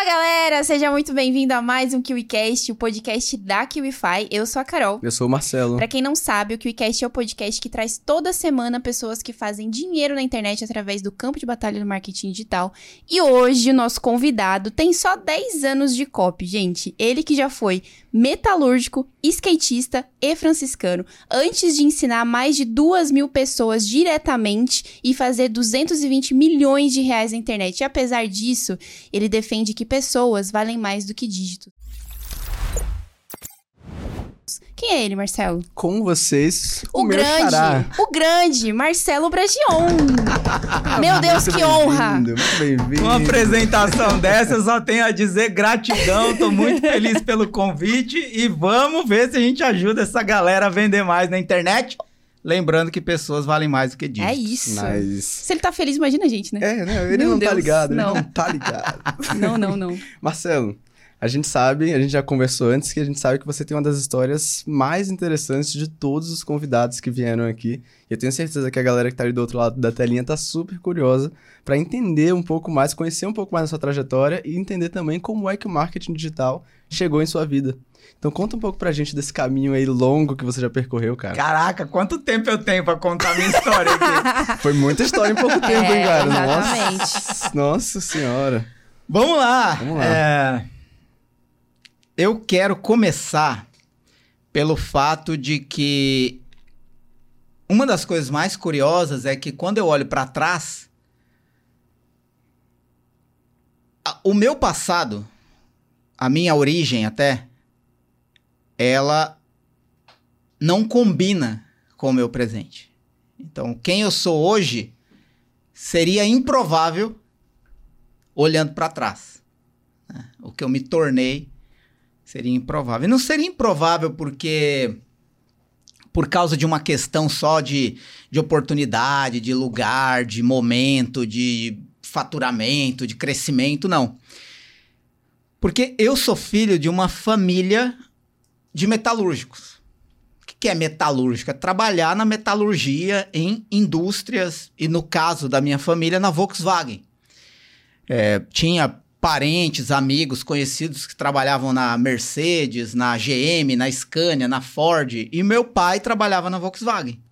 Fala galera, seja muito bem-vindo a mais um KiwiCast, o podcast da KiwiFi. Eu sou a Carol. Eu sou o Marcelo. Pra quem não sabe, o KiwiCast é o podcast que traz toda semana pessoas que fazem dinheiro na internet através do campo de batalha do marketing digital. E hoje o nosso convidado tem só 10 anos de copy, gente. Ele que já foi metalúrgico, skatista e franciscano, antes de ensinar mais de duas mil pessoas diretamente e fazer 220 milhões de reais na internet. E apesar disso, ele defende que pessoas valem mais do que dígitos. Quem é ele, Marcelo? Com vocês, o, o grande, xará. o grande Marcelo Bragion. Meu Deus, que honra! Muito bem-vindo. Uma apresentação dessa, eu só tenho a dizer gratidão. Tô muito feliz pelo convite e vamos ver se a gente ajuda essa galera a vender mais na internet. Lembrando que pessoas valem mais do que dígitos. É isso. Nice. Se ele tá feliz, imagina a gente, né? É, né? Ele não tá Deus, tá ligado, não. ele não tá ligado. não, não, não. Marcelo, a gente sabe, a gente já conversou antes, que a gente sabe que você tem uma das histórias mais interessantes de todos os convidados que vieram aqui. E eu tenho certeza que a galera que tá ali do outro lado da telinha tá super curiosa para entender um pouco mais, conhecer um pouco mais a sua trajetória e entender também como é que o marketing digital chegou em sua vida. Então conta um pouco pra gente desse caminho aí longo que você já percorreu, cara. Caraca, quanto tempo eu tenho pra contar a minha história aqui? Foi muita história em pouco tempo, é, hein, cara? Exatamente. Nossa, nossa senhora. Vamos lá. Vamos lá. É... Eu quero começar pelo fato de que uma das coisas mais curiosas é que quando eu olho para trás, o meu passado, a minha origem até, ela não combina com o meu presente. Então, quem eu sou hoje seria improvável olhando para trás. Né? O que eu me tornei Seria improvável. Não seria improvável porque por causa de uma questão só de, de oportunidade, de lugar, de momento, de faturamento, de crescimento, não. Porque eu sou filho de uma família de metalúrgicos. O que é metalúrgica? Trabalhar na metalurgia em indústrias, e no caso da minha família, na Volkswagen. É, tinha parentes, amigos, conhecidos que trabalhavam na Mercedes, na GM, na Scania, na Ford, e meu pai trabalhava na Volkswagen.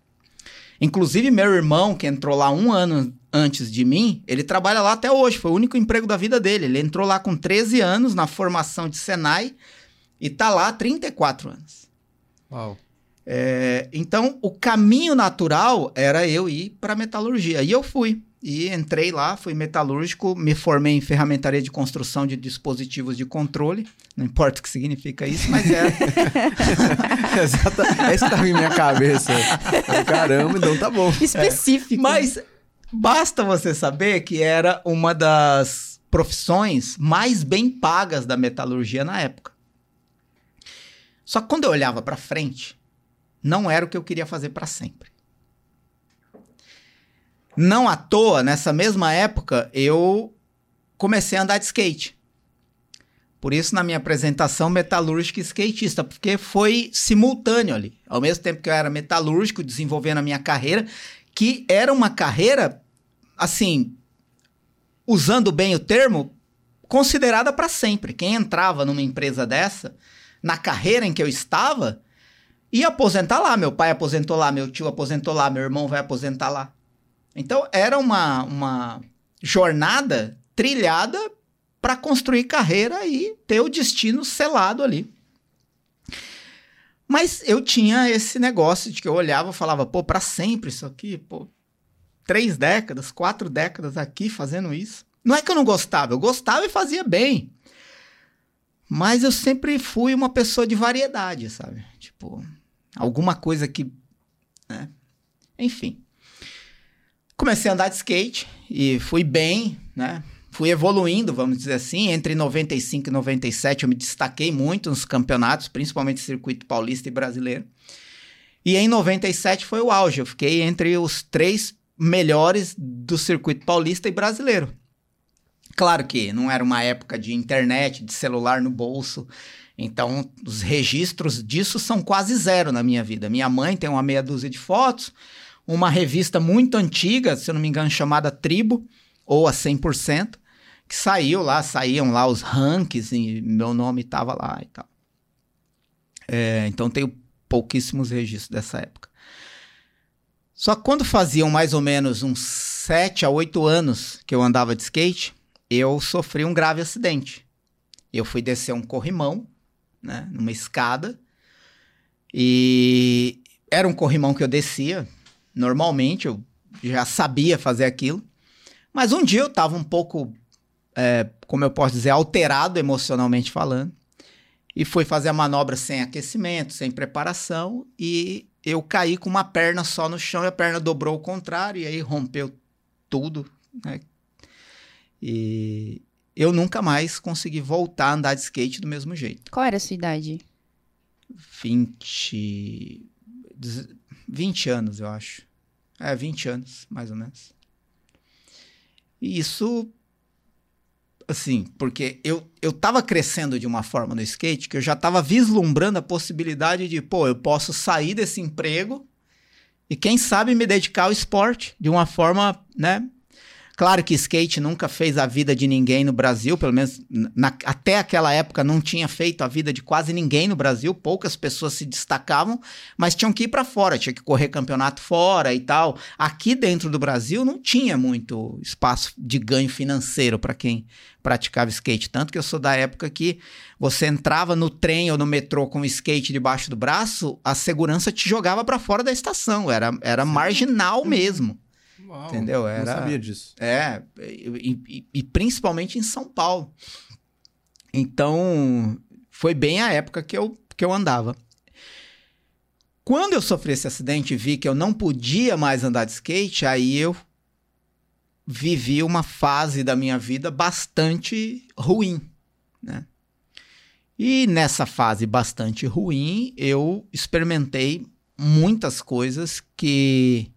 Inclusive, meu irmão, que entrou lá um ano antes de mim, ele trabalha lá até hoje, foi o único emprego da vida dele. Ele entrou lá com 13 anos na formação de Senai e tá lá há 34 anos. Uau. É, então, o caminho natural era eu ir para metalurgia. E eu fui. E entrei lá, fui metalúrgico, me formei em ferramentaria de construção de dispositivos de controle. Não importa o que significa isso, mas é. Exato. É isso que tava em minha cabeça. Caramba, então tá bom. Específico. É. Mas basta você saber que era uma das profissões mais bem pagas da metalurgia na época. Só que quando eu olhava para frente, não era o que eu queria fazer para sempre. Não à toa, nessa mesma época, eu comecei a andar de skate. Por isso, na minha apresentação, metalúrgico e skatista, porque foi simultâneo ali. Ao mesmo tempo que eu era metalúrgico, desenvolvendo a minha carreira, que era uma carreira, assim, usando bem o termo, considerada para sempre. Quem entrava numa empresa dessa, na carreira em que eu estava, ia aposentar lá. Meu pai aposentou lá, meu tio aposentou lá, meu irmão vai aposentar lá. Então era uma, uma jornada trilhada para construir carreira e ter o destino selado ali. Mas eu tinha esse negócio de que eu olhava e falava, pô, para sempre isso aqui, pô, três décadas, quatro décadas aqui fazendo isso. Não é que eu não gostava, eu gostava e fazia bem. Mas eu sempre fui uma pessoa de variedade, sabe? Tipo, alguma coisa que. Né? Enfim. Comecei a andar de skate e fui bem, né? Fui evoluindo, vamos dizer assim. Entre 95 e 97 eu me destaquei muito nos campeonatos, principalmente circuito paulista e brasileiro. E em 97 foi o auge. Eu fiquei entre os três melhores do circuito paulista e brasileiro. Claro que não era uma época de internet, de celular no bolso. Então, os registros disso são quase zero na minha vida. Minha mãe tem uma meia dúzia de fotos uma revista muito antiga, se eu não me engano, chamada Tribo, ou a 100%, que saiu lá, saíam lá os rankings e meu nome estava lá e tal. É, então tenho pouquíssimos registros dessa época. Só que quando faziam mais ou menos uns 7 a 8 anos que eu andava de skate, eu sofri um grave acidente. Eu fui descer um corrimão, né, numa escada, e era um corrimão que eu descia normalmente, eu já sabia fazer aquilo. Mas um dia eu estava um pouco, é, como eu posso dizer, alterado emocionalmente falando. E fui fazer a manobra sem aquecimento, sem preparação. E eu caí com uma perna só no chão e a perna dobrou ao contrário. E aí rompeu tudo. Né? E eu nunca mais consegui voltar a andar de skate do mesmo jeito. Qual era a sua idade? 20. 20 anos, eu acho. É, 20 anos, mais ou menos. E isso. Assim, porque eu, eu tava crescendo de uma forma no skate que eu já tava vislumbrando a possibilidade de, pô, eu posso sair desse emprego e quem sabe me dedicar ao esporte de uma forma, né, Claro que skate nunca fez a vida de ninguém no Brasil, pelo menos na, até aquela época não tinha feito a vida de quase ninguém no Brasil, poucas pessoas se destacavam, mas tinham que ir para fora, tinha que correr campeonato fora e tal. Aqui dentro do Brasil não tinha muito espaço de ganho financeiro para quem praticava skate, tanto que eu sou da época que você entrava no trem ou no metrô com o skate debaixo do braço, a segurança te jogava para fora da estação, era, era marginal mesmo. Uau, Entendeu? Era, Não sabia disso. É, e, e, e, principalmente em São Paulo. Então, foi bem a época que eu, que eu andava. Quando eu sofri esse acidente e vi que eu não podia mais andar de skate, aí eu vivi uma fase da minha vida bastante ruim, né? E nessa fase bastante ruim, eu experimentei muitas coisas que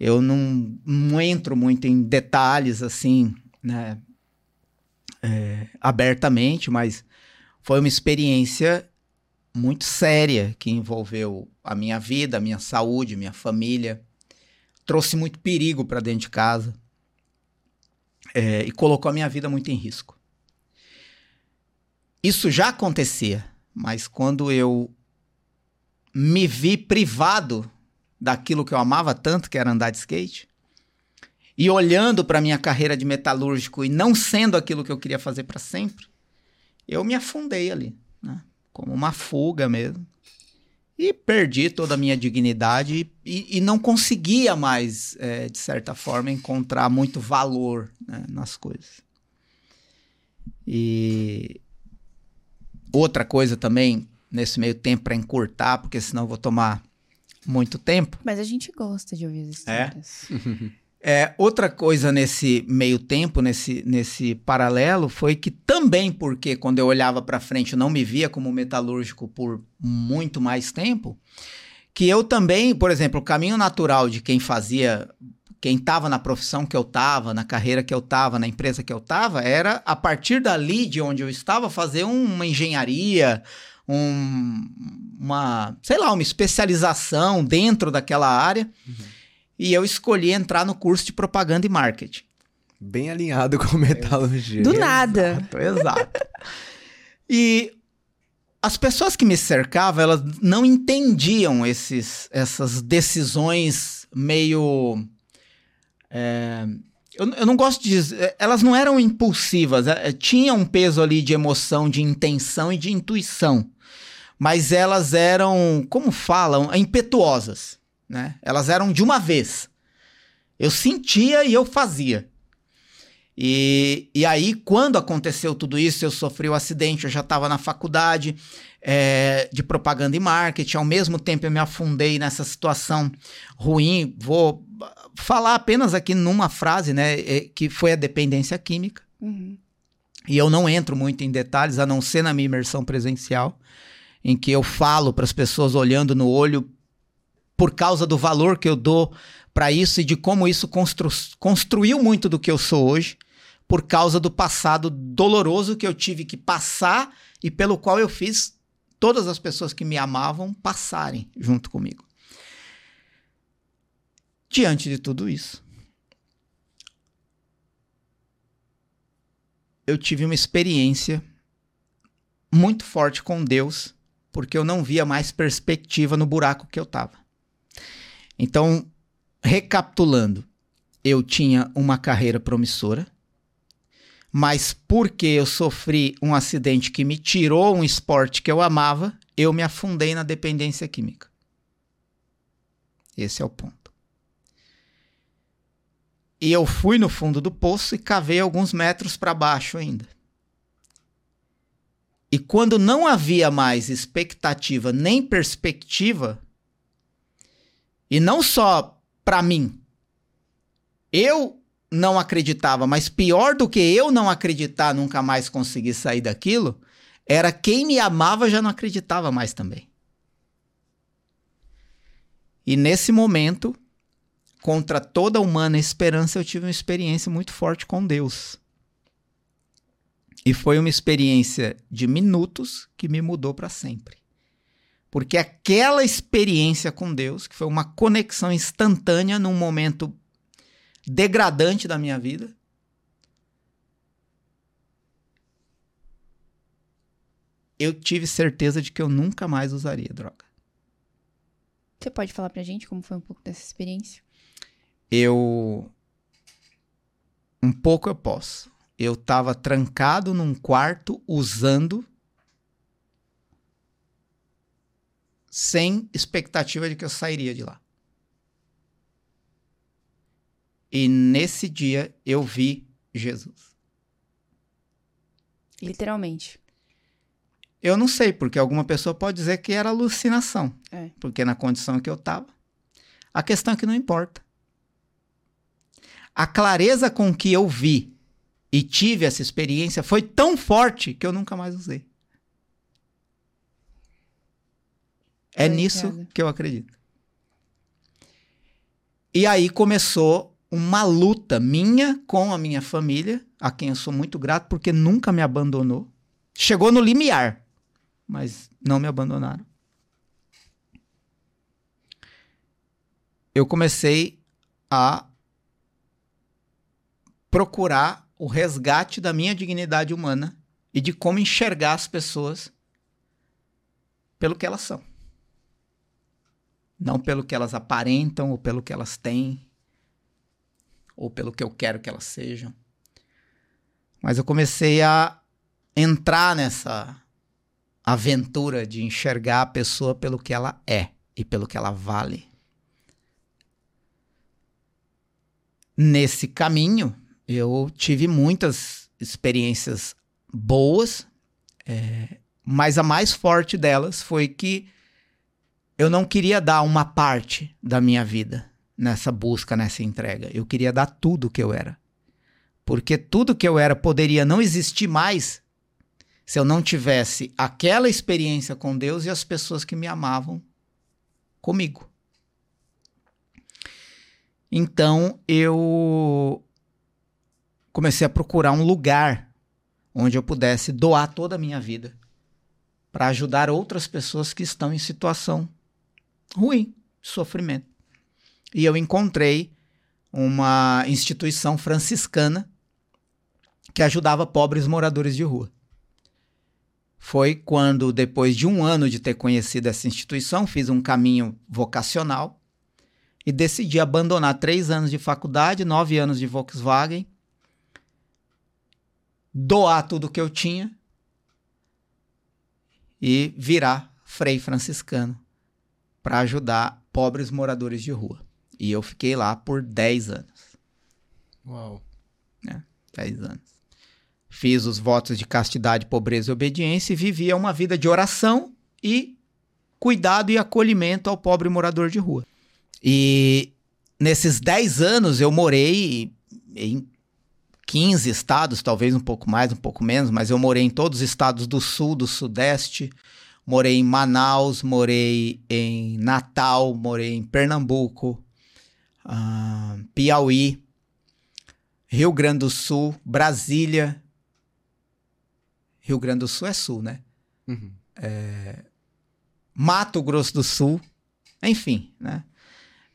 eu não, não entro muito em detalhes assim, né, é, abertamente, mas foi uma experiência muito séria que envolveu a minha vida, a minha saúde, minha família. Trouxe muito perigo para dentro de casa é, e colocou a minha vida muito em risco. Isso já acontecia, mas quando eu me vi privado daquilo que eu amava tanto, que era andar de skate. E olhando para minha carreira de metalúrgico e não sendo aquilo que eu queria fazer para sempre, eu me afundei ali, né? como uma fuga mesmo. E perdi toda a minha dignidade e, e não conseguia mais, é, de certa forma, encontrar muito valor né, nas coisas. E outra coisa também, nesse meio tempo, para encurtar, porque senão eu vou tomar muito tempo. Mas a gente gosta de ouvir as histórias. É? é, outra coisa nesse meio tempo, nesse, nesse paralelo, foi que também porque quando eu olhava para frente eu não me via como metalúrgico por muito mais tempo, que eu também, por exemplo, o caminho natural de quem fazia, quem estava na profissão que eu estava, na carreira que eu estava, na empresa que eu estava, era a partir dali de onde eu estava fazer uma engenharia, um, uma, sei lá, uma especialização dentro daquela área. Uhum. E eu escolhi entrar no curso de propaganda e marketing. Bem alinhado com metalurgia. Do nada. Exato, exato. e as pessoas que me cercavam, elas não entendiam esses, essas decisões meio. É, eu, eu, não gosto de dizer. Elas não eram impulsivas, é, tinha um peso ali de emoção, de intenção e de intuição mas elas eram, como falam, impetuosas, né? Elas eram de uma vez. Eu sentia e eu fazia. E, e aí, quando aconteceu tudo isso, eu sofri o um acidente, eu já estava na faculdade é, de propaganda e marketing, ao mesmo tempo eu me afundei nessa situação ruim. Vou falar apenas aqui numa frase, né? É, que foi a dependência química. Uhum. E eu não entro muito em detalhes, a não ser na minha imersão presencial em que eu falo para as pessoas olhando no olho por causa do valor que eu dou para isso e de como isso constru construiu muito do que eu sou hoje, por causa do passado doloroso que eu tive que passar e pelo qual eu fiz todas as pessoas que me amavam passarem junto comigo. Diante de tudo isso, eu tive uma experiência muito forte com Deus, porque eu não via mais perspectiva no buraco que eu estava. Então, recapitulando, eu tinha uma carreira promissora, mas porque eu sofri um acidente que me tirou um esporte que eu amava, eu me afundei na dependência química. Esse é o ponto. E eu fui no fundo do poço e cavei alguns metros para baixo ainda. E quando não havia mais expectativa nem perspectiva, e não só para mim, eu não acreditava, mas pior do que eu não acreditar, nunca mais conseguir sair daquilo, era quem me amava já não acreditava mais também. E nesse momento, contra toda humana esperança, eu tive uma experiência muito forte com Deus. E foi uma experiência de minutos que me mudou para sempre. Porque aquela experiência com Deus, que foi uma conexão instantânea num momento degradante da minha vida, eu tive certeza de que eu nunca mais usaria droga. Você pode falar pra gente como foi um pouco dessa experiência? eu. Um pouco eu posso. Eu estava trancado num quarto usando. Sem expectativa de que eu sairia de lá. E nesse dia eu vi Jesus. Literalmente. Eu não sei, porque alguma pessoa pode dizer que era alucinação. É. Porque na condição que eu estava. A questão é que não importa a clareza com que eu vi e tive essa experiência foi tão forte que eu nunca mais usei. É nisso que eu acredito. E aí começou uma luta minha com a minha família, a quem eu sou muito grato porque nunca me abandonou. Chegou no limiar, mas não me abandonaram. Eu comecei a procurar o resgate da minha dignidade humana e de como enxergar as pessoas pelo que elas são. Não pelo que elas aparentam ou pelo que elas têm ou pelo que eu quero que elas sejam. Mas eu comecei a entrar nessa aventura de enxergar a pessoa pelo que ela é e pelo que ela vale. Nesse caminho, eu tive muitas experiências boas, é, mas a mais forte delas foi que eu não queria dar uma parte da minha vida nessa busca, nessa entrega. Eu queria dar tudo que eu era. Porque tudo que eu era poderia não existir mais se eu não tivesse aquela experiência com Deus e as pessoas que me amavam comigo. Então eu comecei a procurar um lugar onde eu pudesse doar toda a minha vida para ajudar outras pessoas que estão em situação ruim, sofrimento. E eu encontrei uma instituição franciscana que ajudava pobres moradores de rua. Foi quando, depois de um ano de ter conhecido essa instituição, fiz um caminho vocacional e decidi abandonar três anos de faculdade, nove anos de Volkswagen doar tudo que eu tinha e virar frei franciscano para ajudar pobres moradores de rua. E eu fiquei lá por 10 anos. Uau. É, 10 anos. Fiz os votos de castidade, pobreza e obediência e vivia uma vida de oração e cuidado e acolhimento ao pobre morador de rua. E nesses 10 anos eu morei em 15 estados, talvez um pouco mais, um pouco menos, mas eu morei em todos os estados do sul, do sudeste. Morei em Manaus, morei em Natal, morei em Pernambuco, uh, Piauí, Rio Grande do Sul, Brasília. Rio Grande do Sul é sul, né? Uhum. É, Mato Grosso do Sul, enfim, né?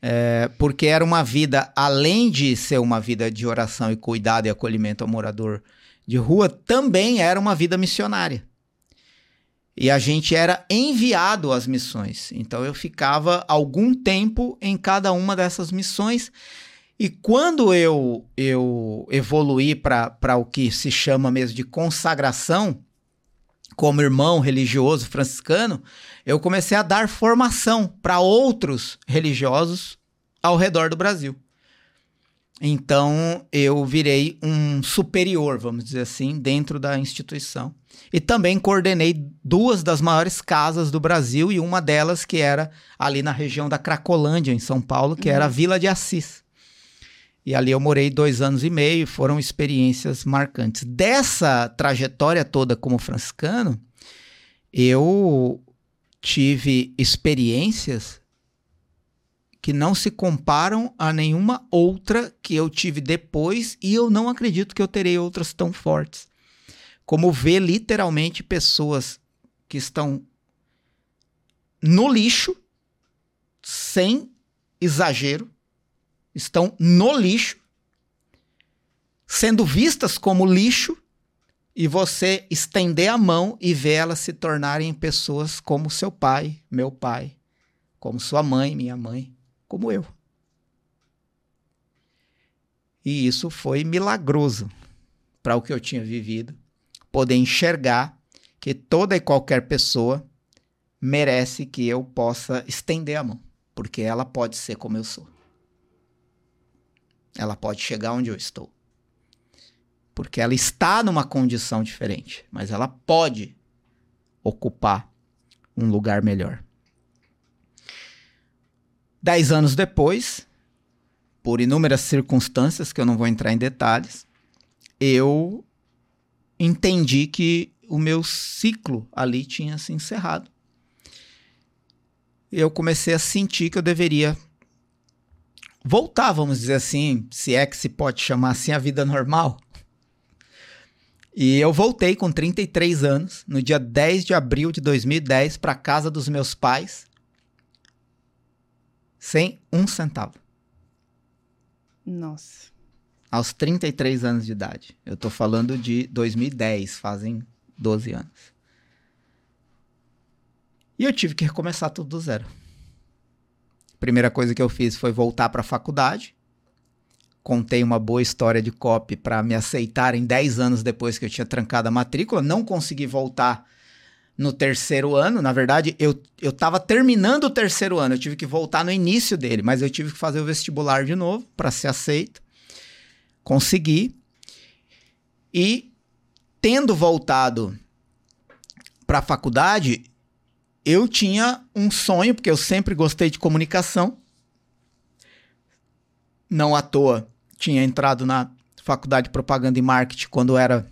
É, porque era uma vida, além de ser uma vida de oração e cuidado e acolhimento ao morador de rua também era uma vida missionária. E a gente era enviado às missões. Então eu ficava algum tempo em cada uma dessas missões. E quando eu, eu evoluí para o que se chama mesmo de consagração, como irmão religioso franciscano, eu comecei a dar formação para outros religiosos ao redor do Brasil. Então eu virei um superior, vamos dizer assim, dentro da instituição. E também coordenei duas das maiores casas do Brasil e uma delas que era ali na região da Cracolândia, em São Paulo, que uhum. era a Vila de Assis. E ali eu morei dois anos e meio, foram experiências marcantes. Dessa trajetória toda como franciscano, eu tive experiências que não se comparam a nenhuma outra que eu tive depois e eu não acredito que eu terei outras tão fortes. Como ver literalmente pessoas que estão no lixo, sem exagero, estão no lixo, sendo vistas como lixo, e você estender a mão e ver elas se tornarem pessoas como seu pai, meu pai, como sua mãe, minha mãe, como eu. E isso foi milagroso para o que eu tinha vivido, poder enxergar que toda e qualquer pessoa merece que eu possa estender a mão, porque ela pode ser como eu sou. Ela pode chegar onde eu estou. Porque ela está numa condição diferente, mas ela pode ocupar um lugar melhor. Dez anos depois, por inúmeras circunstâncias que eu não vou entrar em detalhes, eu entendi que o meu ciclo ali tinha se encerrado. Eu comecei a sentir que eu deveria voltar, vamos dizer assim, se é que se pode chamar assim, a vida normal. E eu voltei com 33 anos, no dia 10 de abril de 2010, para casa dos meus pais, sem um centavo. Nossa. Aos 33 anos de idade. Eu tô falando de 2010, fazem 12 anos. E eu tive que recomeçar tudo do zero. Primeira coisa que eu fiz foi voltar para a faculdade. Contei uma boa história de copy para me aceitarem 10 anos depois que eu tinha trancado a matrícula. Não consegui voltar no terceiro ano. Na verdade, eu, eu terminando o terceiro ano, eu tive que voltar no início dele, mas eu tive que fazer o vestibular de novo para ser aceito. Consegui. E tendo voltado para a faculdade, eu tinha um sonho, porque eu sempre gostei de comunicação. Não à toa tinha entrado na faculdade de propaganda e marketing quando era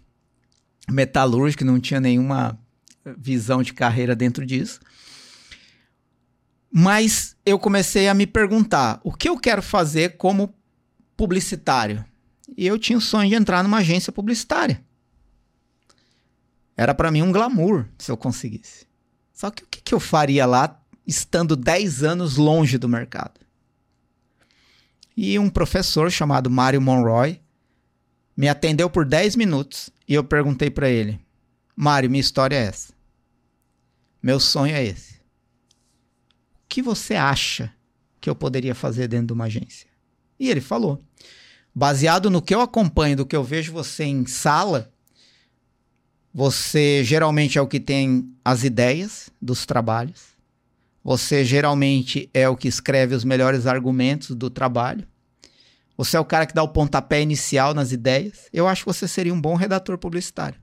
metalúrgico, não tinha nenhuma visão de carreira dentro disso. Mas eu comecei a me perguntar: o que eu quero fazer como publicitário? E eu tinha o sonho de entrar numa agência publicitária. Era para mim um glamour se eu conseguisse. Só que o que, que eu faria lá estando 10 anos longe do mercado? E um professor chamado Mário Monroy me atendeu por 10 minutos e eu perguntei para ele: Mário, minha história é essa. Meu sonho é esse. O que você acha que eu poderia fazer dentro de uma agência? E ele falou: baseado no que eu acompanho, do que eu vejo você em sala, você geralmente é o que tem as ideias dos trabalhos. Você geralmente é o que escreve os melhores argumentos do trabalho. Você é o cara que dá o pontapé inicial nas ideias. Eu acho que você seria um bom redator publicitário.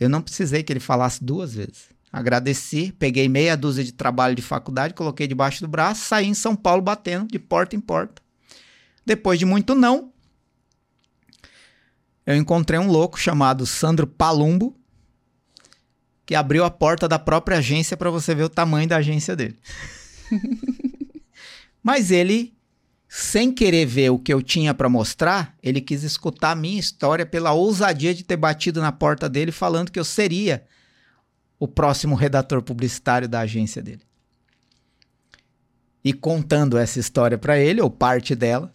Eu não precisei que ele falasse duas vezes. Agradeci, peguei meia dúzia de trabalho de faculdade, coloquei debaixo do braço, saí em São Paulo batendo de porta em porta. Depois de muito não, eu encontrei um louco chamado Sandro Palumbo, que abriu a porta da própria agência para você ver o tamanho da agência dele. Mas ele, sem querer ver o que eu tinha para mostrar, ele quis escutar a minha história pela ousadia de ter batido na porta dele falando que eu seria o próximo redator publicitário da agência dele. E contando essa história para ele, ou parte dela,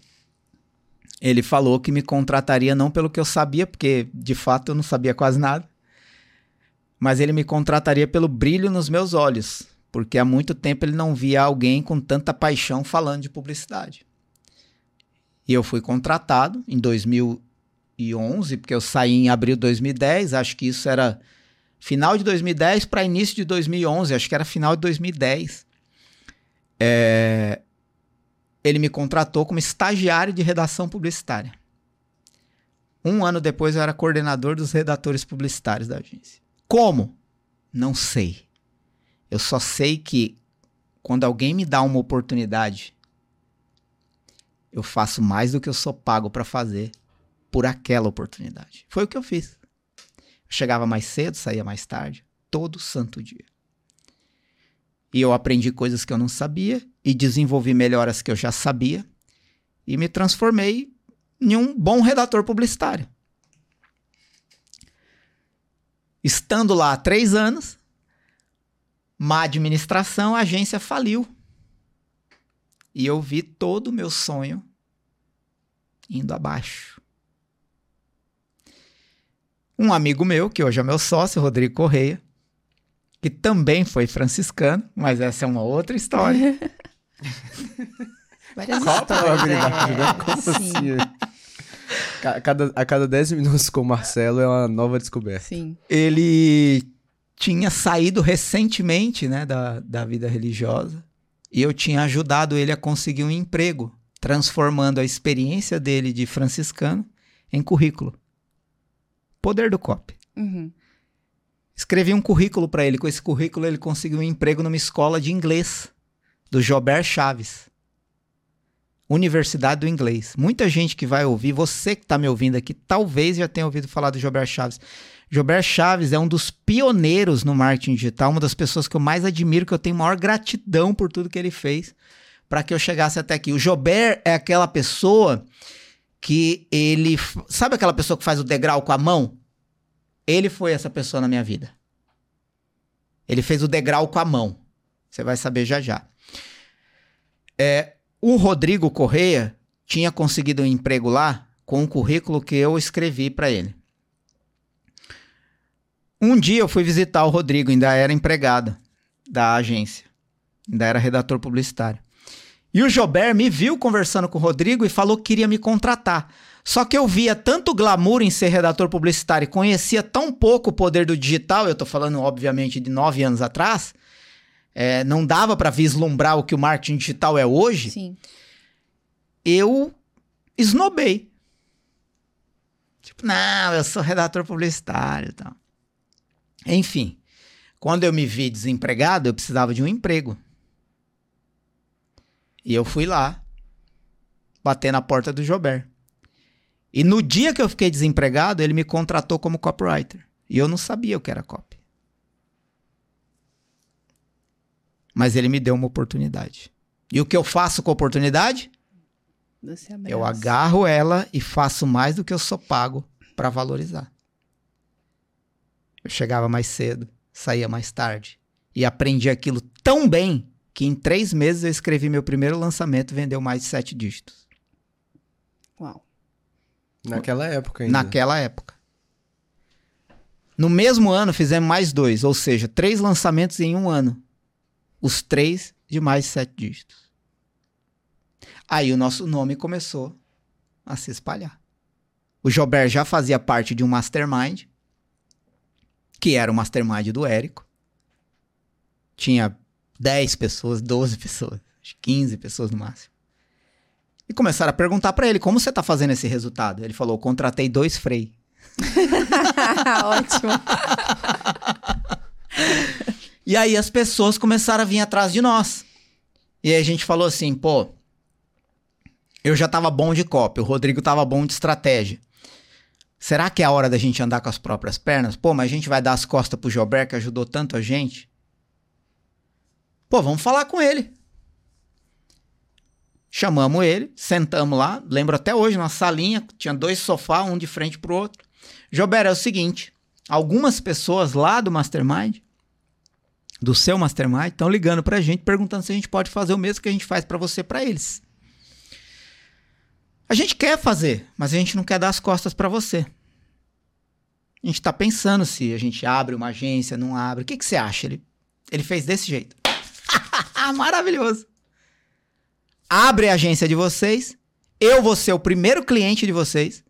Ele falou que me contrataria não pelo que eu sabia, porque de fato eu não sabia quase nada, mas ele me contrataria pelo brilho nos meus olhos, porque há muito tempo ele não via alguém com tanta paixão falando de publicidade. E eu fui contratado em 2011, porque eu saí em abril de 2010, acho que isso era final de 2010 para início de 2011, acho que era final de 2010. É, ele me contratou como estagiário de redação publicitária. Um ano depois eu era coordenador dos redatores publicitários da agência. Como? Não sei. Eu só sei que quando alguém me dá uma oportunidade, eu faço mais do que eu sou pago para fazer por aquela oportunidade. Foi o que eu fiz. Eu chegava mais cedo, saía mais tarde, todo santo dia. E eu aprendi coisas que eu não sabia e desenvolvi melhor as que eu já sabia e me transformei em um bom redator publicitário. Estando lá há três anos, má administração, a agência faliu. E eu vi todo o meu sonho indo abaixo. Um amigo meu, que hoje é meu sócio, Rodrigo Correia, que também foi franciscano, mas essa é uma outra história. Várias Qual a histórias, probabilidade, é, né? Como sim, assim? Ca- Cada, a cada 10 minutos com o Marcelo é uma nova descoberta. Sim. Ele tinha saído recentemente né, da, da vida religiosa e eu tinha ajudado ele a conseguir um emprego, transformando a experiência dele de franciscano em currículo. Poder do COP. Uhum. Escrevi um currículo para ele. Com esse currículo, ele conseguiu um emprego numa escola de inglês do Jober Chaves. Universidade do Inglês. Muita gente que vai ouvir, você que está me ouvindo aqui, talvez já tenha ouvido falar do Jober Chaves. Jober Chaves é um dos pioneiros no marketing digital, uma das pessoas que eu mais admiro, que eu tenho maior gratidão por tudo que ele fez para que eu chegasse até aqui. O Jober é aquela pessoa que ele. Sabe aquela pessoa que faz o degrau com a mão? Ele foi essa pessoa na minha vida. Ele fez o degrau com a mão. Você vai saber já já. É, o Rodrigo Correia tinha conseguido um emprego lá com um currículo que eu escrevi para ele. Um dia eu fui visitar o Rodrigo, ainda era empregado da agência, ainda era redator publicitário. E o Jober me viu conversando com o Rodrigo e falou que queria me contratar. Só que eu via tanto glamour em ser redator publicitário e conhecia tão pouco o poder do digital, eu tô falando, obviamente, de nove anos atrás, é, não dava para vislumbrar o que o marketing digital é hoje, Sim. eu esnobei. Tipo, não, eu sou redator publicitário e tal. Enfim, quando eu me vi desempregado, eu precisava de um emprego. E eu fui lá, bater na porta do Jober. E no dia que eu fiquei desempregado, ele me contratou como copywriter. E eu não sabia o que era copy. Mas ele me deu uma oportunidade. E o que eu faço com a oportunidade? Eu agarro ela e faço mais do que eu sou pago para valorizar. Eu chegava mais cedo, saía mais tarde e aprendi aquilo tão bem que em três meses eu escrevi meu primeiro lançamento, vendeu mais de sete dígitos. Uau. Naquela época ainda. Naquela época. No mesmo ano fizemos mais dois, ou seja, três lançamentos em um ano. Os três de mais sete dígitos. Aí o nosso nome começou a se espalhar. O Jober já fazia parte de um mastermind, que era o mastermind do Érico. Tinha 10 pessoas, 12 pessoas, acho que 15 pessoas no máximo. E começaram a perguntar pra ele, como você tá fazendo esse resultado? Ele falou, contratei dois frei. Ótimo. E aí as pessoas começaram a vir atrás de nós. E aí a gente falou assim, pô, eu já tava bom de copy, o Rodrigo tava bom de estratégia. Será que é a hora da gente andar com as próprias pernas? Pô, mas a gente vai dar as costas pro Jober que ajudou tanto a gente? Pô, vamos falar com ele. Chamamos ele, sentamos lá, lembro até hoje, na salinha, tinha dois sofás, um de frente pro outro. Jober, é o seguinte, algumas pessoas lá do Mastermind do seu mastermind estão ligando pra gente perguntando se a gente pode fazer o mesmo que a gente faz pra você pra eles. A gente quer fazer, mas a gente não quer dar as costas para você. A gente tá pensando se a gente abre uma agência, não abre. O que, que você acha? Ele, ele fez desse jeito. Maravilhoso. Abre a agência de vocês. Eu vou ser o primeiro cliente de vocês.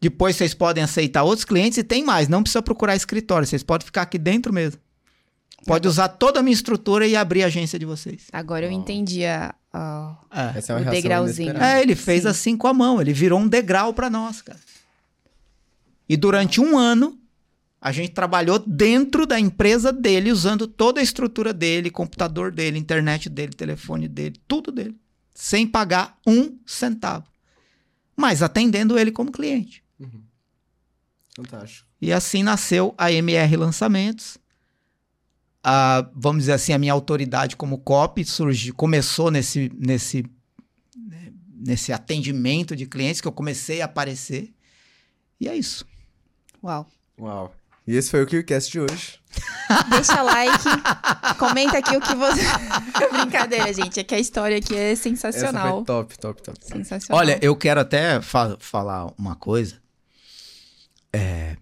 Depois vocês podem aceitar outros clientes e tem mais. Não precisa procurar escritório. Vocês podem ficar aqui dentro mesmo. Pode usar toda a minha estrutura e abrir a agência de vocês. Agora eu entendi a, a- É. Essa é uma O degrauzinho. É, ele fez Sim. assim com a mão, ele virou um degrau pra nós, cara. E durante um ano, a gente trabalhou dentro da empresa dele, usando toda a estrutura dele, computador dele, internet dele, telefone dele, tudo dele, sem pagar um centavo. Mas atendendo ele como cliente. Fantástico. E assim nasceu a MR Lançamentos. A, vamos dizer assim, a minha autoridade como copy surgiu, começou nesse, nesse, nesse atendimento de clientes que eu comecei a aparecer. E é isso. Uau. Uau. E esse foi o KillCast de hoje. Deixa like, comenta aqui o que você. Brincadeira, gente. É que a história aqui é sensacional. top, top, top. Sensacional. Olha, eu quero até fa- falar uma coisa. É,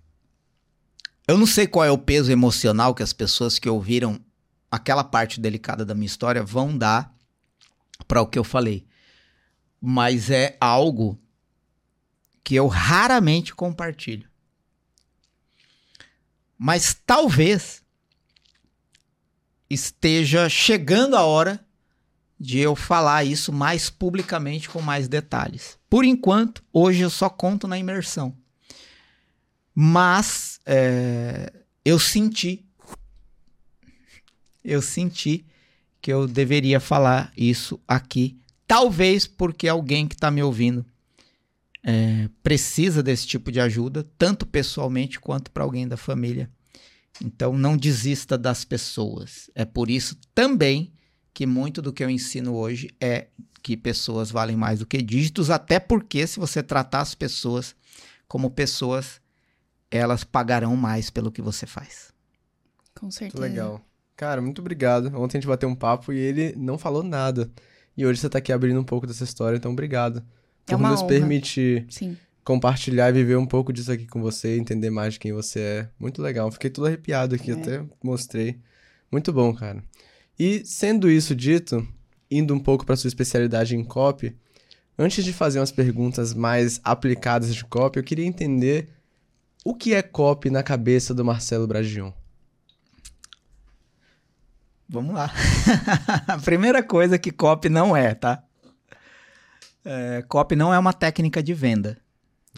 Eu não sei qual é o peso emocional que as pessoas que ouviram aquela parte delicada da minha história vão dar para o que eu falei. Mas é algo que eu raramente compartilho. Mas talvez esteja chegando a hora de eu falar isso mais publicamente com mais detalhes. Por enquanto, hoje eu só conto na imersão. Mas é, eu senti, eu senti que eu deveria falar isso aqui. Talvez porque alguém que está me ouvindo é, precisa desse tipo de ajuda, tanto pessoalmente quanto para alguém da família. Então não desista das pessoas. É por isso também que muito do que eu ensino hoje é que pessoas valem mais do que dígitos, até porque se você tratar as pessoas como pessoas, elas pagarão mais pelo que você faz. Com Muito certeza. legal. Cara, muito obrigado. Ontem a gente bateu um papo e ele não falou nada. E hoje você tá aqui abrindo um pouco dessa história, então obrigado. É Por uma nos honra. permitir Sim. compartilhar e viver um pouco disso aqui com você, entender mais de quem você é. Muito legal. Fiquei todo arrepiado aqui, É. até mostrei. Muito bom, cara. E sendo isso dito, indo um pouco para sua especialidade em copy, antes de fazer umas perguntas mais aplicadas de copy, eu queria entender o que é copy na cabeça do Marcelo Bragion. Vamos lá. A primeira coisa que copy não é, tá? É, copy não é uma técnica de venda.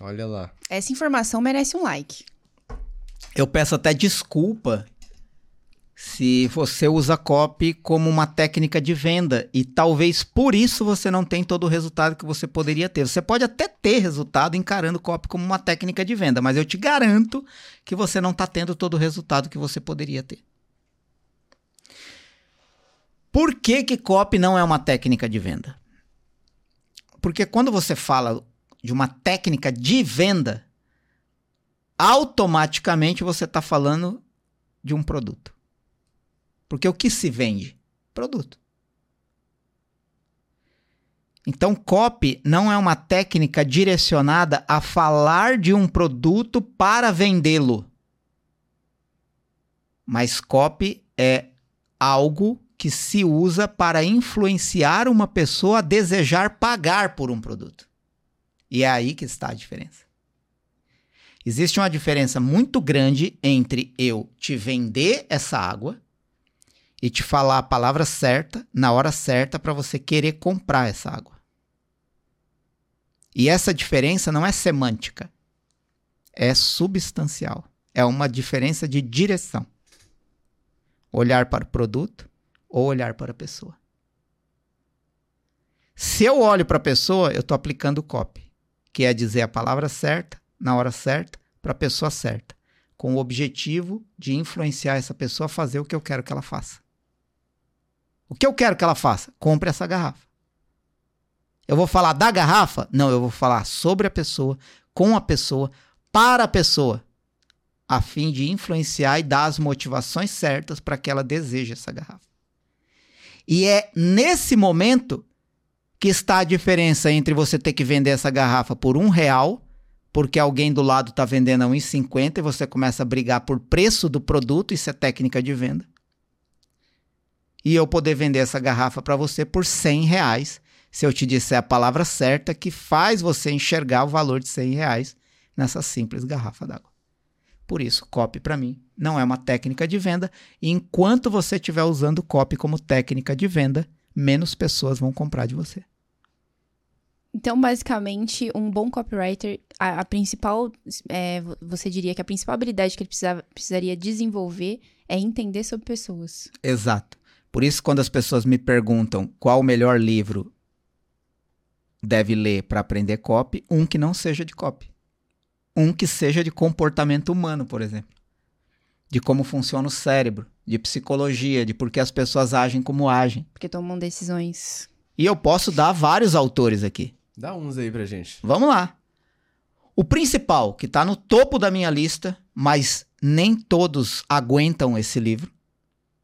Olha lá. Essa informação merece um like. Eu peço até desculpa se você usa copy como uma técnica de venda e talvez por isso você não tem todo o resultado que você poderia ter. Você pode até ter resultado encarando copy como uma técnica de venda, mas eu te garanto que você não está tendo todo o resultado que você poderia ter. Por que que copy não é uma técnica de venda? Porque quando você fala de uma técnica de venda, automaticamente você está falando de um produto. Porque o que se vende? Produto. Então, copy não é uma técnica direcionada a falar de um produto para vendê-lo. Mas copy é algo que se usa para influenciar uma pessoa a desejar pagar por um produto. E é aí que está a diferença. Existe uma diferença muito grande entre eu te vender essa água e te falar a palavra certa, na hora certa, para você querer comprar essa água. E essa diferença não é semântica, é substancial. É uma diferença de direção. Olhar para o produto ou olhar para a pessoa. Se eu olho para a pessoa, eu estou aplicando copy, que é dizer a palavra certa, na hora certa, para a pessoa certa, com o objetivo de influenciar essa pessoa a fazer o que eu quero que ela faça. O que eu quero que ela faça? Compre essa garrafa. Eu vou falar da garrafa? Não, eu vou falar sobre a pessoa, com a pessoa, para a pessoa, a fim de influenciar e dar as motivações certas para que ela deseje essa garrafa. E é nesse momento que está a diferença entre você ter que vender essa garrafa por um real, porque alguém do lado está vendendo a 1,50 e você começa a brigar por preço do produto, isso é técnica de venda. E eu poder vender essa garrafa para você por 100 reais, se eu te disser a palavra certa que faz você enxergar o valor de 100 reais nessa simples garrafa d'água. Por isso, copy para mim não é uma técnica de venda, e enquanto você estiver usando copy como técnica de venda, menos pessoas vão comprar de você. Então, basicamente, um bom copywriter, a, a principal, é, você diria que a principal habilidade que ele precisava, precisaria desenvolver é entender sobre pessoas. Exato. Por isso, quando as pessoas me perguntam qual o melhor livro deve ler para aprender copy, um que não seja de copy. Um que seja de comportamento humano, por exemplo. De como funciona o cérebro, de psicologia, de por que as pessoas agem como agem. Porque tomam decisões. E eu posso dar vários autores aqui. Dá uns aí pra gente. Vamos lá. O principal, que está no topo da minha lista, mas nem todos aguentam esse livro.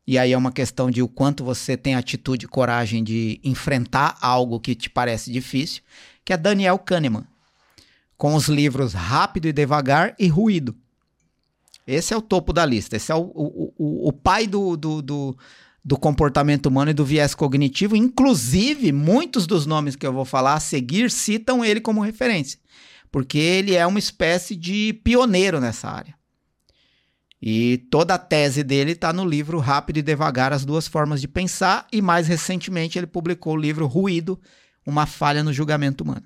E aí é uma questão de o quanto você tem atitude e coragem de enfrentar algo que te parece difícil, que é Daniel Kahneman, com os livros Rápido e Devagar e Ruído. Esse é o topo da lista. Esse é o, o, o, o pai do, do, do, do comportamento humano e do viés cognitivo. Inclusive, muitos dos nomes que eu vou falar a seguir citam ele como referência, porque ele é uma espécie de pioneiro nessa área. E toda a tese dele está no livro Rápido e Devagar, As Duas Formas de Pensar, e mais recentemente ele publicou o livro Ruído, Uma Falha no Julgamento Humano.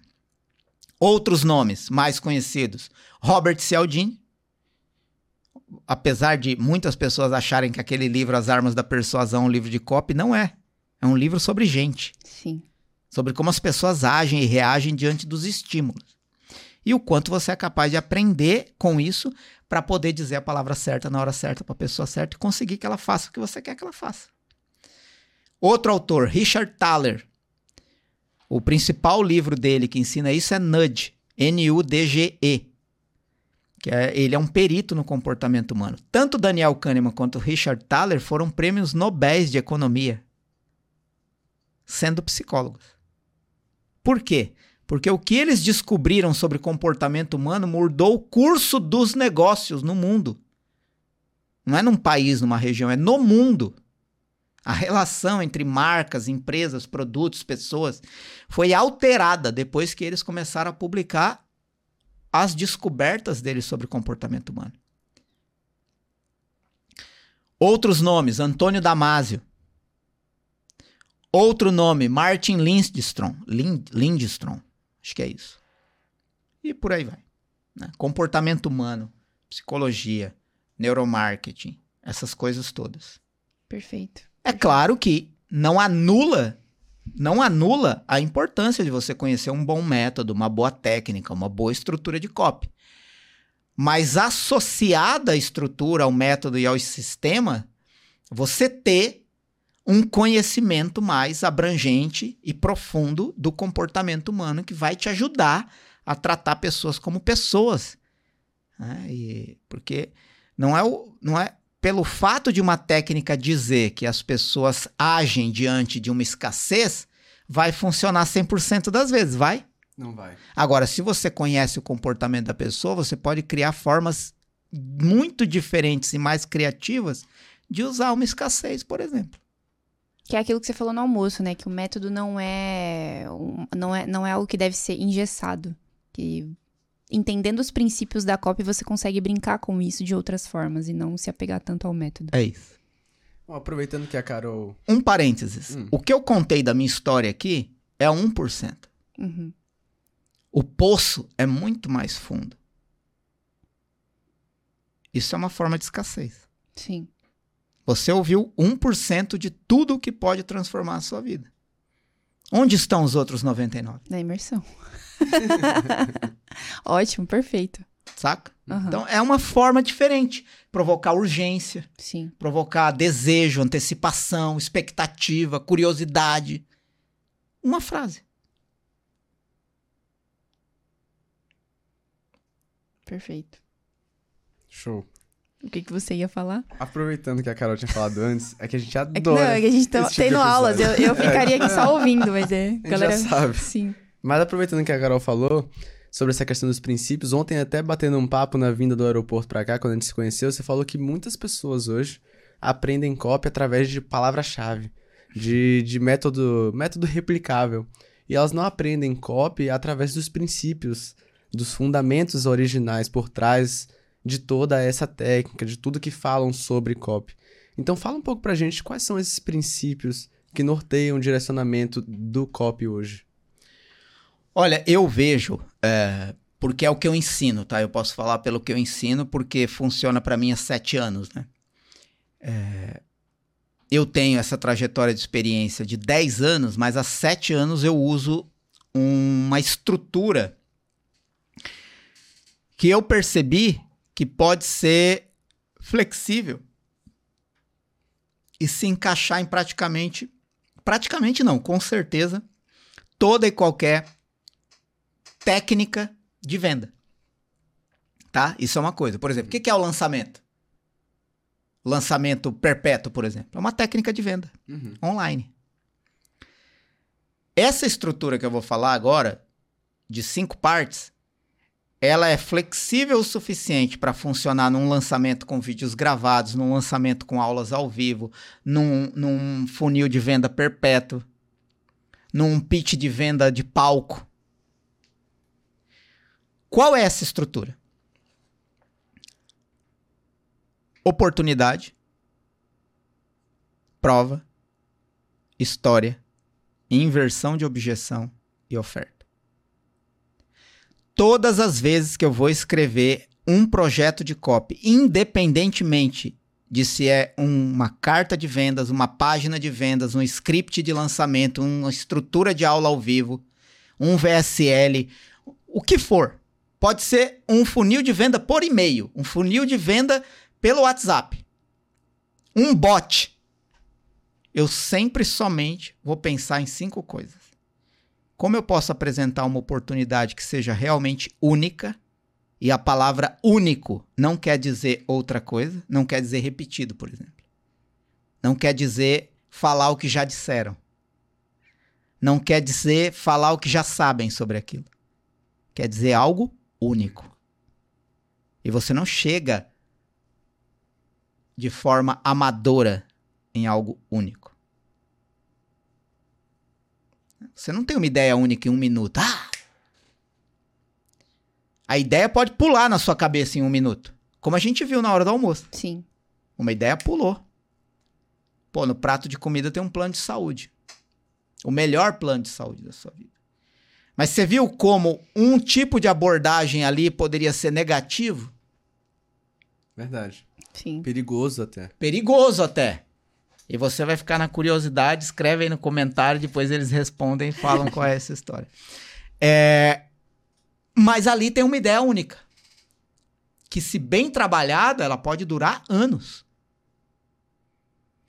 Outros nomes mais conhecidos: Robert Cialdini, apesar de muitas pessoas acharem que aquele livro As Armas da Persuasão é um livro de copy, não é. É um livro sobre gente. Sim. Sobre como as pessoas agem e reagem diante dos estímulos. E o quanto você é capaz de aprender com isso para poder dizer a palavra certa na hora certa para a pessoa certa e conseguir que ela faça o que você quer que ela faça. Outro autor, Richard Thaler. O principal livro dele que ensina isso é Nudge, N-U-D-G-E que é, ele é um perito no comportamento humano. Tanto Daniel Kahneman quanto Richard Thaler foram prêmios Nobéis de economia, sendo psicólogos. Por quê? Porque o que eles descobriram sobre comportamento humano mudou o curso dos negócios no mundo. Não é num país, numa região, é no mundo. A relação entre marcas, empresas, produtos, pessoas foi alterada depois que eles começaram a publicar as descobertas dele sobre comportamento humano. Outros nomes: Antônio Damasio. Outro nome: Martin Lindstrom. Lind, Lindstrom. Acho que é isso. E por aí vai. Né? Comportamento humano, psicologia, neuromarketing, essas coisas todas. Perfeito. É claro que não anula não anula a importância de você conhecer um bom método, uma boa técnica, uma boa estrutura de copy. Mas associada à estrutura, ao método e ao sistema, você ter um conhecimento mais abrangente e profundo do comportamento humano que vai te ajudar a tratar pessoas como pessoas. Né? E, porque não é, o, não é pelo fato de uma técnica dizer que as pessoas agem diante de uma escassez, vai funcionar 100% das vezes, vai? Não vai. Agora, se você conhece o comportamento da pessoa, você pode criar formas muito diferentes e mais criativas de usar uma escassez, por exemplo. Que é aquilo que você falou no almoço, né? Que o método não é, não é, não é algo que deve ser engessado. Que entendendo os princípios da copy, você consegue brincar com isso de outras formas e não se apegar tanto ao método. É isso. Bom, aproveitando que a Carol. Um parênteses. Hum. O que eu contei da minha história aqui é 1%. Uhum. O poço é muito mais fundo. Isso é uma forma de escassez. Sim. Você ouviu 1% de tudo que pode transformar a sua vida. Onde estão os outros 99? Na imersão. Ótimo, perfeito. Saca? Uhum. Então é uma forma diferente. Provocar urgência. Sim. Provocar desejo, antecipação, expectativa, curiosidade. Uma frase. Perfeito. Show. O que, que você ia falar? Aproveitando que a Carol tinha falado antes, é que a gente adora. É que, não, é que a gente tá tipo tendo aulas. Eu, eu ficaria aqui só ouvindo, mas é. gente Galera, já sabe. Sim. Mas aproveitando que a Carol falou sobre essa questão dos princípios, ontem até batendo um papo na vinda do aeroporto pra cá, quando a gente se conheceu, você falou que muitas pessoas hoje aprendem copy através de palavra-chave, de, de método, método replicável. E elas não aprendem copy através dos princípios, dos fundamentos originais por trás de toda essa técnica, de tudo que falam sobre copy. Então fala um pouco pra gente quais são esses princípios que norteiam o direcionamento do copy hoje. Olha, eu vejo, é, porque é o que eu ensino, tá? Eu posso falar pelo que eu ensino, porque funciona para mim há sete anos, né? É, eu tenho essa trajetória de experiência de 10 anos, mas há sete anos eu uso uma estrutura que eu percebi que pode ser flexível e se encaixar em praticamente, praticamente não, com certeza, toda e qualquer técnica de venda. Tá? Isso é uma coisa. Por exemplo, o que que é o lançamento? Lançamento perpétuo, por exemplo. É uma técnica de venda online. Essa estrutura que eu vou falar agora, de cinco partes, ela é flexível o suficiente para funcionar num lançamento com vídeos gravados, num lançamento com aulas ao vivo, num, num funil de venda perpétuo, num pitch de venda de palco. Qual é essa estrutura? Oportunidade, prova, história, inversão de objeção e oferta. Todas as vezes que eu vou escrever um projeto de copy, independentemente de se é um- uma carta de vendas, uma página de vendas, um script de lançamento, uma estrutura de aula ao vivo, um VSL, o que for. Pode ser um funil de venda por e-mail, um funil de venda pelo WhatsApp, um bot. Eu sempre somente vou pensar em cinco coisas. Como eu posso apresentar uma oportunidade que seja realmente única? E a palavra único não quer dizer outra coisa, não quer dizer repetido, por exemplo. Não quer dizer falar o que já disseram. Não quer dizer falar o que já sabem sobre aquilo. Quer dizer algo único. E você não chega de forma amadora em algo único. Você não tem uma ideia única em um minuto. Ah! A ideia pode pular na sua cabeça em um minuto. Como a gente viu na hora do almoço. Sim. Uma ideia pulou. Pô, no prato de comida tem um plano de saúde. O melhor plano de saúde da sua vida. Mas você viu como um tipo de abordagem ali poderia ser negativo? Verdade. Sim. Perigoso até. Perigoso até. E você vai ficar na curiosidade, escreve aí no comentário, depois eles respondem e falam qual é essa história. É, Mas ali tem uma ideia única. Que se bem trabalhada, ela pode durar anos.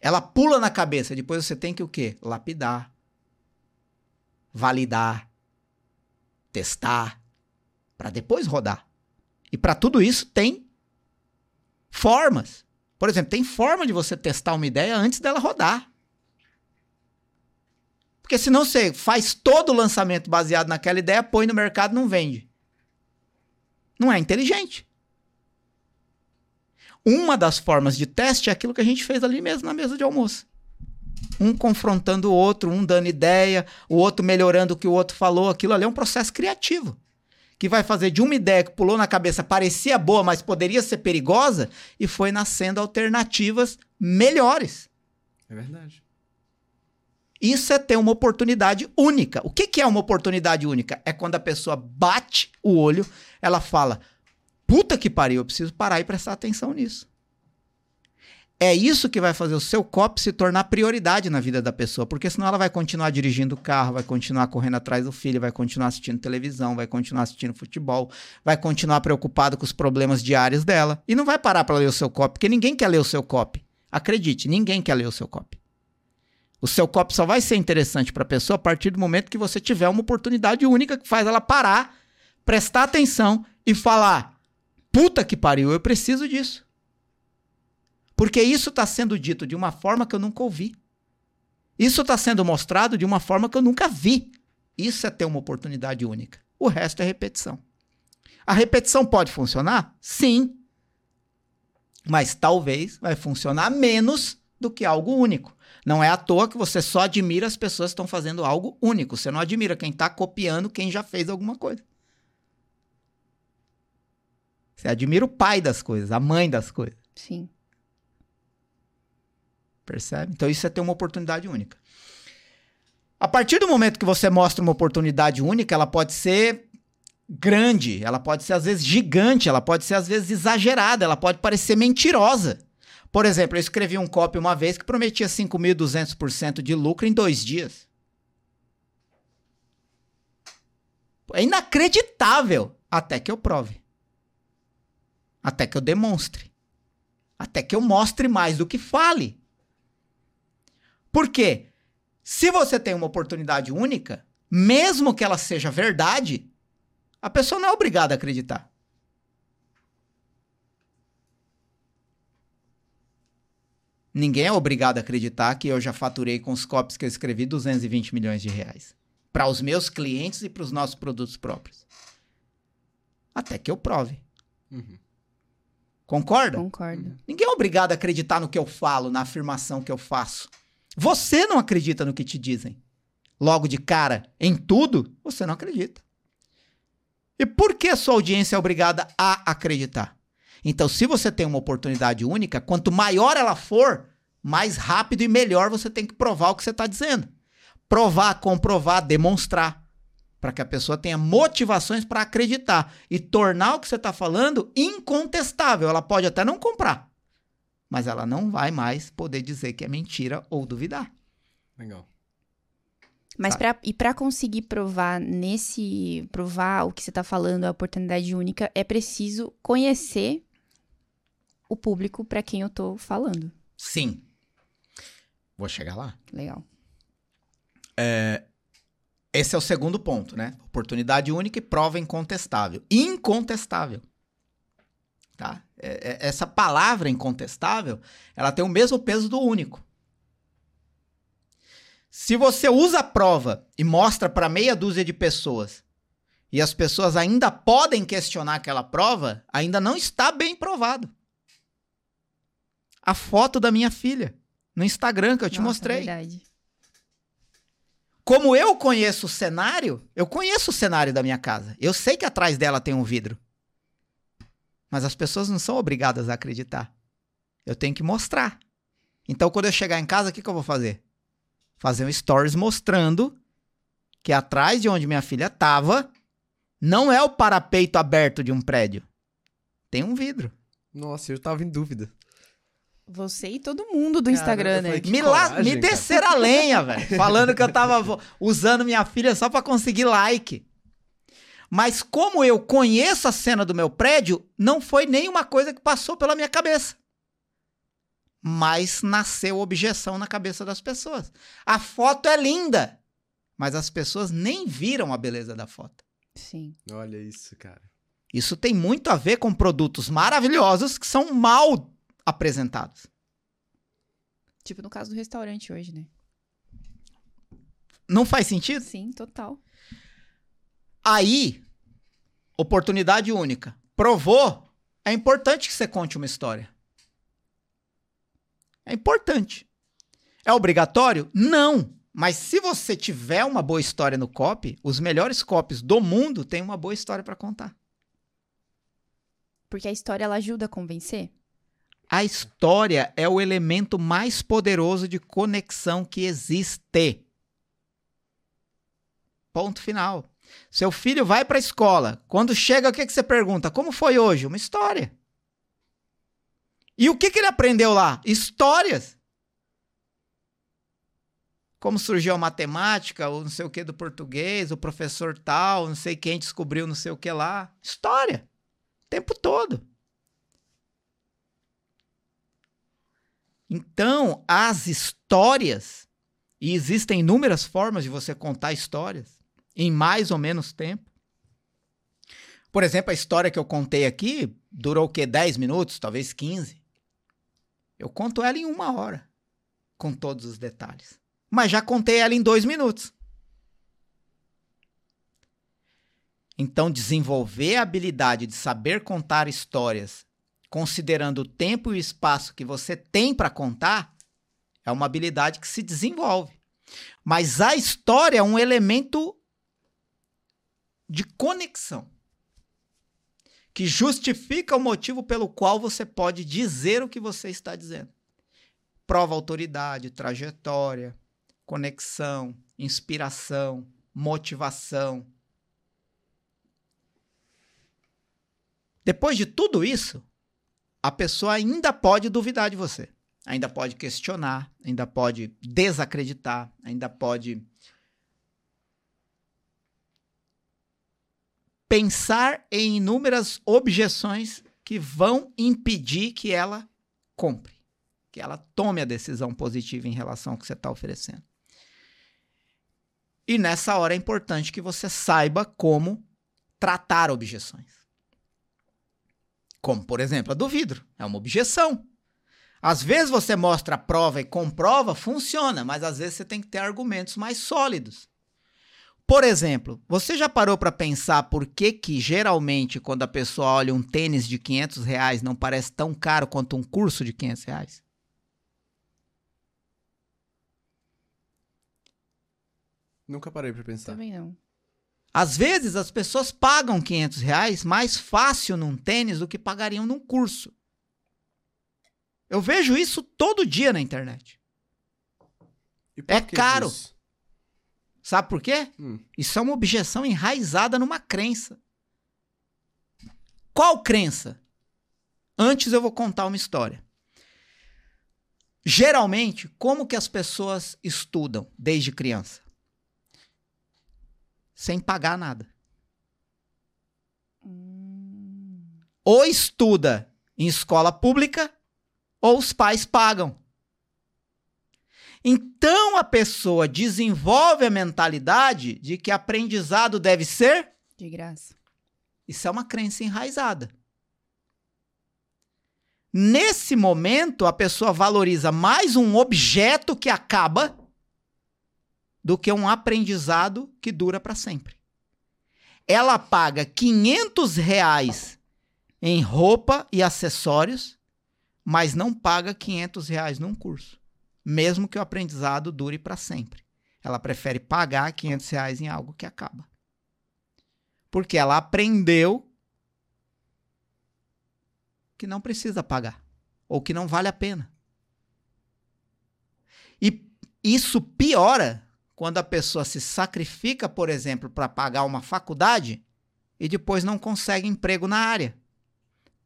Ela pula na cabeça, depois você tem que o quê? Lapidar. Validar. Testar. Para depois rodar. E para tudo isso tem formas. Por exemplo, tem forma de você testar uma ideia antes dela rodar. Porque senão você faz todo o lançamento baseado naquela ideia, põe no mercado não vende. Não é inteligente. Uma das formas de teste é aquilo que a gente fez ali mesmo na mesa de almoço. Um confrontando o outro, um dando ideia, o outro melhorando o que o outro falou. Aquilo ali é um processo criativo que vai fazer de uma ideia que pulou na cabeça, parecia boa, mas poderia ser perigosa, e foi nascendo alternativas melhores. É verdade. Isso é ter uma oportunidade única. O que, que é uma oportunidade única? É quando a pessoa bate o olho, ela fala: puta que pariu, eu preciso parar e prestar atenção nisso. É isso que vai fazer o seu copy se tornar prioridade na vida da pessoa, porque senão ela vai continuar dirigindo o carro, vai continuar correndo atrás do filho, vai continuar assistindo televisão, vai continuar assistindo futebol, vai continuar preocupado com os problemas diários dela e não vai parar para ler o seu copy, porque ninguém quer ler o seu copy. Acredite, ninguém quer ler o seu copy. O seu copy só vai ser interessante para a pessoa a partir do momento que você tiver uma oportunidade única que faz ela parar, prestar atenção e falar: "Puta que pariu, eu preciso disso". Porque isso está sendo dito de uma forma que eu nunca ouvi. Isso está sendo mostrado de uma forma que eu nunca vi. Isso é ter uma oportunidade única. O resto é repetição. A repetição pode funcionar? Sim. Mas talvez vai funcionar menos do que algo único. Não é à toa que você só admira as pessoas que estão fazendo algo único. Você não admira quem está copiando quem já fez alguma coisa. Você admira o pai das coisas, a mãe das coisas. Sim. Percebe? Então isso é ter uma oportunidade única. A partir do momento que você mostra uma oportunidade única, ela pode ser grande, ela pode ser às vezes gigante, ela pode ser às vezes exagerada, ela pode parecer mentirosa. Por exemplo, eu escrevi um copy uma vez que prometia 5.200% de lucro em dois dias. É inacreditável até que eu prove. Até que eu demonstre. Até que eu mostre mais do que fale. Por quê? Se você tem uma oportunidade única, mesmo que ela seja verdade, a pessoa não é obrigada a acreditar. Ninguém é obrigado a acreditar que eu já faturei com os copies que eu escrevi 220 milhões de reais. Para os meus clientes e para os nossos produtos próprios. Até que eu prove. Uhum. Concorda? Concordo. Ninguém é obrigado a acreditar no que eu falo, na afirmação que eu faço. Você não acredita no que te dizem. Logo de cara, em tudo, você não acredita. E por que sua audiência é obrigada a acreditar? Então, se você tem uma oportunidade única, quanto maior ela for, mais rápido e melhor você tem que provar o que você está dizendo. Provar, comprovar, demonstrar. Para que a pessoa tenha motivações para acreditar e tornar o que você está falando incontestável. Ela pode até não comprar, mas ela não vai mais poder dizer que é mentira ou duvidar. Legal. Mas pra, e para conseguir provar nesse. provar o que você tá falando, a oportunidade única, é preciso conhecer o público para quem eu tô falando. Sim. Vou chegar lá. Legal. Esse é o segundo ponto, né? Oportunidade única e prova incontestável. Incontestável. Tá? É- é- essa palavra incontestável, ela tem o mesmo peso do único. Se você usa a prova e mostra para meia dúzia de pessoas e as pessoas ainda podem questionar aquela prova, ainda não está bem provado. A foto da minha filha no Instagram que eu te Nossa, mostrei. Verdade. Como eu conheço o cenário, eu conheço o cenário da minha casa. Eu sei que atrás dela tem um vidro. Mas as pessoas não são obrigadas a acreditar. Eu tenho que mostrar. Então, quando eu chegar em casa, o que, que eu vou fazer? Fazer um stories mostrando que atrás de onde minha filha estava não é o parapeito aberto de um prédio. Tem um vidro. Nossa, eu tava em dúvida. Você e todo mundo do Cara, Instagram, né? falei, Que me, la- coragem, me cara. descer a lenha, velho. Falando que eu tava usando minha filha só pra conseguir like. Mas como eu conheço a cena do meu prédio, não foi nenhuma coisa que passou pela minha cabeça. Mas nasceu objeção na cabeça das pessoas. A foto é linda, mas as pessoas nem viram a beleza da foto. Sim. Olha isso, cara. Isso tem muito a ver com produtos maravilhosos que são mal apresentados. Tipo no caso do restaurante hoje, né? Não faz sentido? Sim, total. Aí, oportunidade única. Provou, é importante que você conte uma história. É importante. É obrigatório? Não. Mas se você tiver uma boa história no copy, os melhores copies do mundo têm uma boa história para contar. Porque a história ela ajuda a convencer. A história é o elemento mais poderoso de conexão que existe. Ponto final. Seu filho vai para a escola. Quando chega, o que, que você pergunta? Como foi hoje? Uma história. E o que, que ele aprendeu lá? Histórias. Como surgiu a matemática, ou não sei o que do português, o professor tal, não sei quem descobriu não sei o que lá. História. O tempo todo. Então, as histórias, e existem inúmeras formas de você contar histórias, em mais ou menos tempo. Por exemplo, a história que eu contei aqui durou o quê? 10 minutos, talvez 15. Eu conto ela em uma hora, com todos os detalhes. Mas já contei ela em dois minutos. Então, desenvolver a habilidade de saber contar histórias, considerando o tempo e o espaço que você tem para contar, é uma habilidade que se desenvolve. Mas a história é um elemento de conexão que justifica o motivo pelo qual você pode dizer o que você está dizendo. Prova autoridade, trajetória, conexão, inspiração, motivação. Depois de tudo isso, a pessoa ainda pode duvidar de você, ainda pode questionar, ainda pode desacreditar, ainda pode pensar em inúmeras objeções que vão impedir que ela compre, que ela tome a decisão positiva em relação ao que você está oferecendo. E nessa hora é importante que você saiba como tratar objeções. Como, por exemplo, a do vidro. É uma objeção. Às vezes você mostra a prova e comprova, funciona, mas às vezes você tem que ter argumentos mais sólidos. Por exemplo, você já parou para pensar por que que geralmente quando a pessoa olha um tênis de 500 reais não parece tão caro quanto um curso de 500 reais? Nunca parei pra pensar. Também não. Às vezes as pessoas pagam 500 reais mais fácil num tênis do que pagariam num curso. Eu vejo isso todo dia na internet. E por É que caro. disso? Sabe por quê? Hum. Isso é uma objeção enraizada numa crença. Qual crença? Antes eu vou contar uma história. Geralmente, como que as pessoas estudam desde criança? Sem pagar nada. Ou estuda em escola pública, ou os pais pagam. Então a pessoa desenvolve a mentalidade de que aprendizado deve ser. De graça. Isso é uma crença enraizada. Nesse momento, a pessoa valoriza mais um objeto que acaba do que um aprendizado que dura para sempre. Ela paga 500 reais em roupa e acessórios, mas não paga 500 reais num curso mesmo que o aprendizado dure para sempre. Ela prefere pagar 500 reais em algo que acaba. Porque ela aprendeu que não precisa pagar, ou que não vale a pena. E isso piora quando a pessoa se sacrifica, por exemplo, para pagar uma faculdade e depois não consegue emprego na área.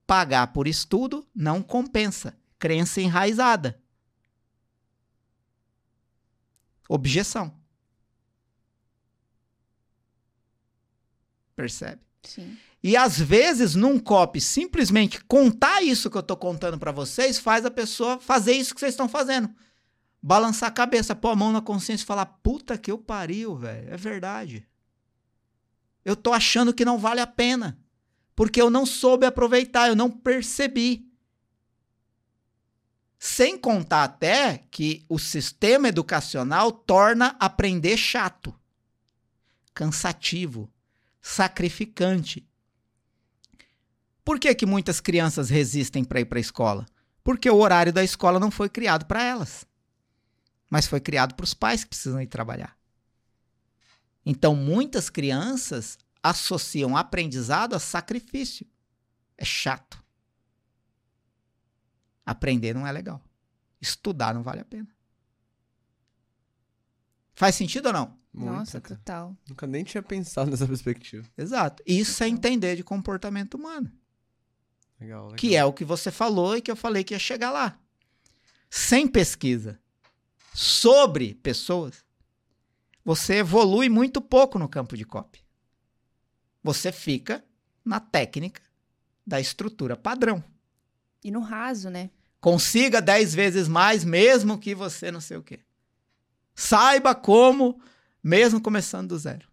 Pagar por estudo não compensa. Crença enraizada. Objeção. Percebe? Sim. E às vezes, num copy, simplesmente contar isso que eu tô contando para vocês faz a pessoa fazer isso que vocês estão fazendo. Balançar a cabeça, pôr a mão na consciência e falar: puta que eu pariu, velho. É verdade. Eu tô achando que não vale a pena. Porque eu não soube aproveitar, eu não percebi. Sem contar até que o sistema educacional torna aprender chato, cansativo, sacrificante. Por que, que muitas crianças resistem para ir para a escola? Porque o horário da escola não foi criado para elas, mas foi criado para os pais que precisam ir trabalhar. Então, muitas crianças associam aprendizado a sacrifício. É chato. Aprender não é legal. Estudar não vale a pena. Faz sentido ou não? Muita, Nossa, cara. total. Nunca nem tinha pensado nessa perspectiva. Exato. Isso é entender de comportamento humano. Legal, legal. Que é o que você falou e que eu falei que ia chegar lá. Sem pesquisa sobre pessoas, você evolui muito pouco no campo de copy. Você fica na técnica da estrutura padrão. E no raso, né? Consiga 10 vezes mais, mesmo que você não sei o quê. Saiba como, mesmo começando do zero.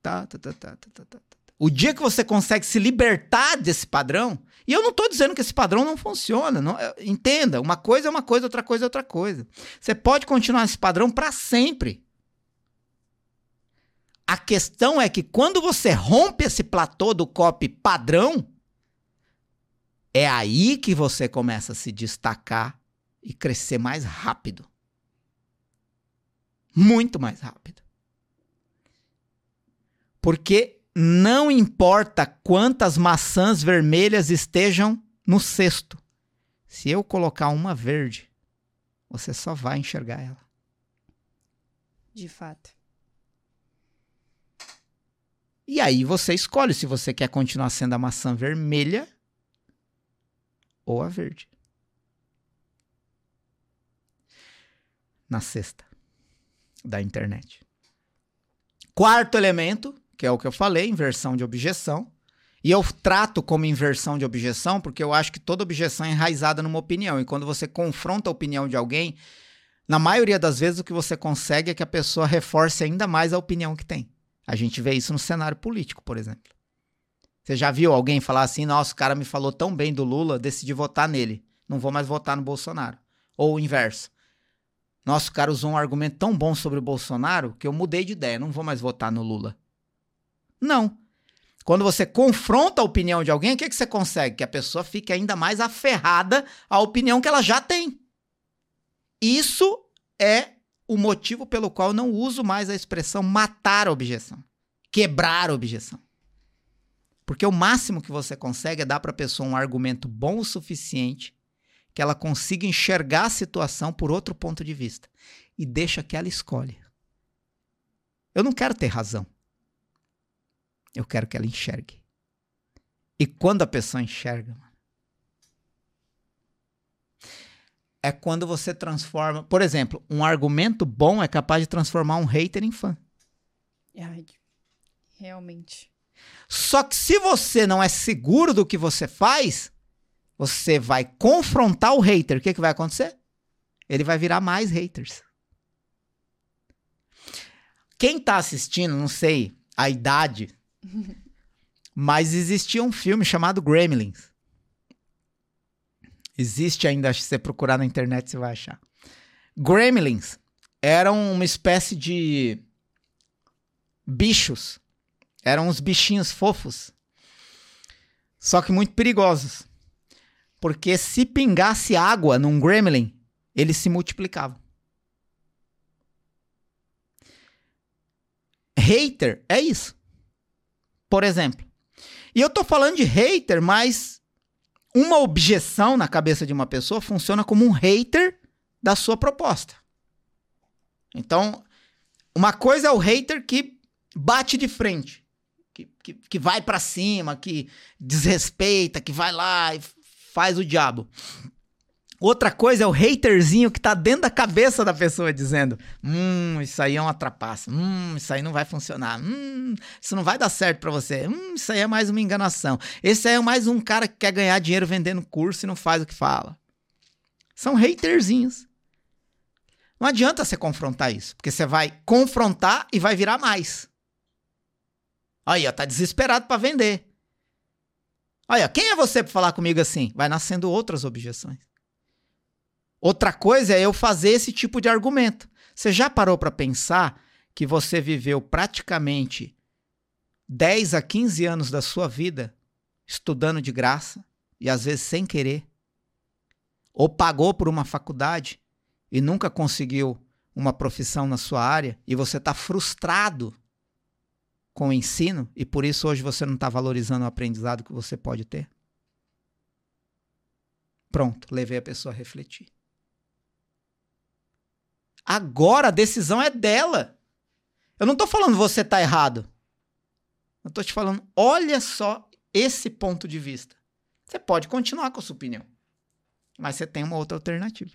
Tá, tá, tá, tá, tá, tá, tá, tá. O dia que você consegue se libertar desse padrão, e eu não estou dizendo que esse padrão não funciona, não, entenda, uma coisa é uma coisa, outra coisa é outra coisa. Você pode continuar nesse padrão para sempre. A questão é que quando você rompe esse platô do copy padrão, é aí que você começa a se destacar e crescer mais rápido. Muito mais rápido. Porque não importa quantas maçãs vermelhas estejam no cesto. Se eu colocar uma verde, você só vai enxergar ela. De fato. E aí você escolhe se você quer continuar sendo a maçã vermelha ou a verde. Na sexta da internet. Quarto elemento, que é o que eu falei, inversão de objeção. E eu trato como inversão de objeção porque eu acho que toda objeção é enraizada numa opinião. E quando você confronta a opinião de alguém, na maioria das vezes o que você consegue é que a pessoa reforce ainda mais a opinião que tem. A gente vê isso no cenário político, por exemplo. Você já viu alguém falar assim: nossa, o cara me falou tão bem do Lula, decidi votar nele. Não vou mais votar no Bolsonaro. Ou o inverso. Nossa, o cara usou um argumento tão bom sobre o Bolsonaro que eu mudei de ideia, não vou mais votar no Lula. Não. Quando você confronta a opinião de alguém, o que, que você consegue? Que a pessoa fique ainda mais aferrada à opinião que ela já tem. Isso é o motivo pelo qual eu não uso mais a expressão matar a objeção, quebrar a objeção. Porque o máximo que você consegue é dar para a pessoa um argumento bom o suficiente que ela consiga enxergar a situação por outro ponto de vista e deixa que ela escolha. Eu não quero ter razão. Eu quero que ela enxergue. E quando a pessoa enxerga, é quando você transforma. Por exemplo, um argumento bom é capaz de transformar um hater em fã. Ai, realmente. Só que se você não é seguro do que você faz, você vai confrontar o hater. O que, que vai acontecer? Ele vai virar mais haters. Quem tá assistindo, não sei a idade, mas existia um filme chamado Gremlins. Existe ainda, acho que você procurar na internet você vai achar. Gremlins eram uma espécie de bichos. Eram uns bichinhos fofos. Só que muito perigosos. Porque se pingasse água num gremlin, eles se multiplicavam. Hater é isso. Por exemplo. E eu tô falando de hater, mas uma objeção na cabeça de uma pessoa funciona como um hater da sua proposta. Então, uma coisa é o hater que bate de frente, que, que, vai para cima, que desrespeita, que vai lá e faz o diabo. Outra coisa é o haterzinho que tá dentro da cabeça da pessoa dizendo: Hum, isso aí é uma trapaça. Hum, isso aí não vai funcionar. Hum, isso não vai dar certo para você. Hum, isso aí é mais uma enganação. Esse aí é mais um cara que quer ganhar dinheiro vendendo curso e não faz o que fala. São haterzinhos. Não adianta você confrontar isso, porque você vai confrontar e vai virar mais. Aí, ó, tá desesperado para vender. Olha, quem é você para falar comigo assim? Vai nascendo outras objeções. Outra coisa é eu fazer esse tipo de argumento. Você já parou para pensar que você viveu praticamente 10 a 15 anos da sua vida estudando de graça e às vezes sem querer? Ou pagou por uma faculdade e nunca conseguiu uma profissão na sua área e você está frustrado com o ensino e por isso hoje você não está valorizando o aprendizado que você pode ter? Pronto, levei a pessoa a refletir. Agora a decisão é dela. Eu não tô falando você tá errado. Eu tô te falando, olha só esse ponto de vista. Você pode continuar com a sua opinião, mas você tem uma outra alternativa.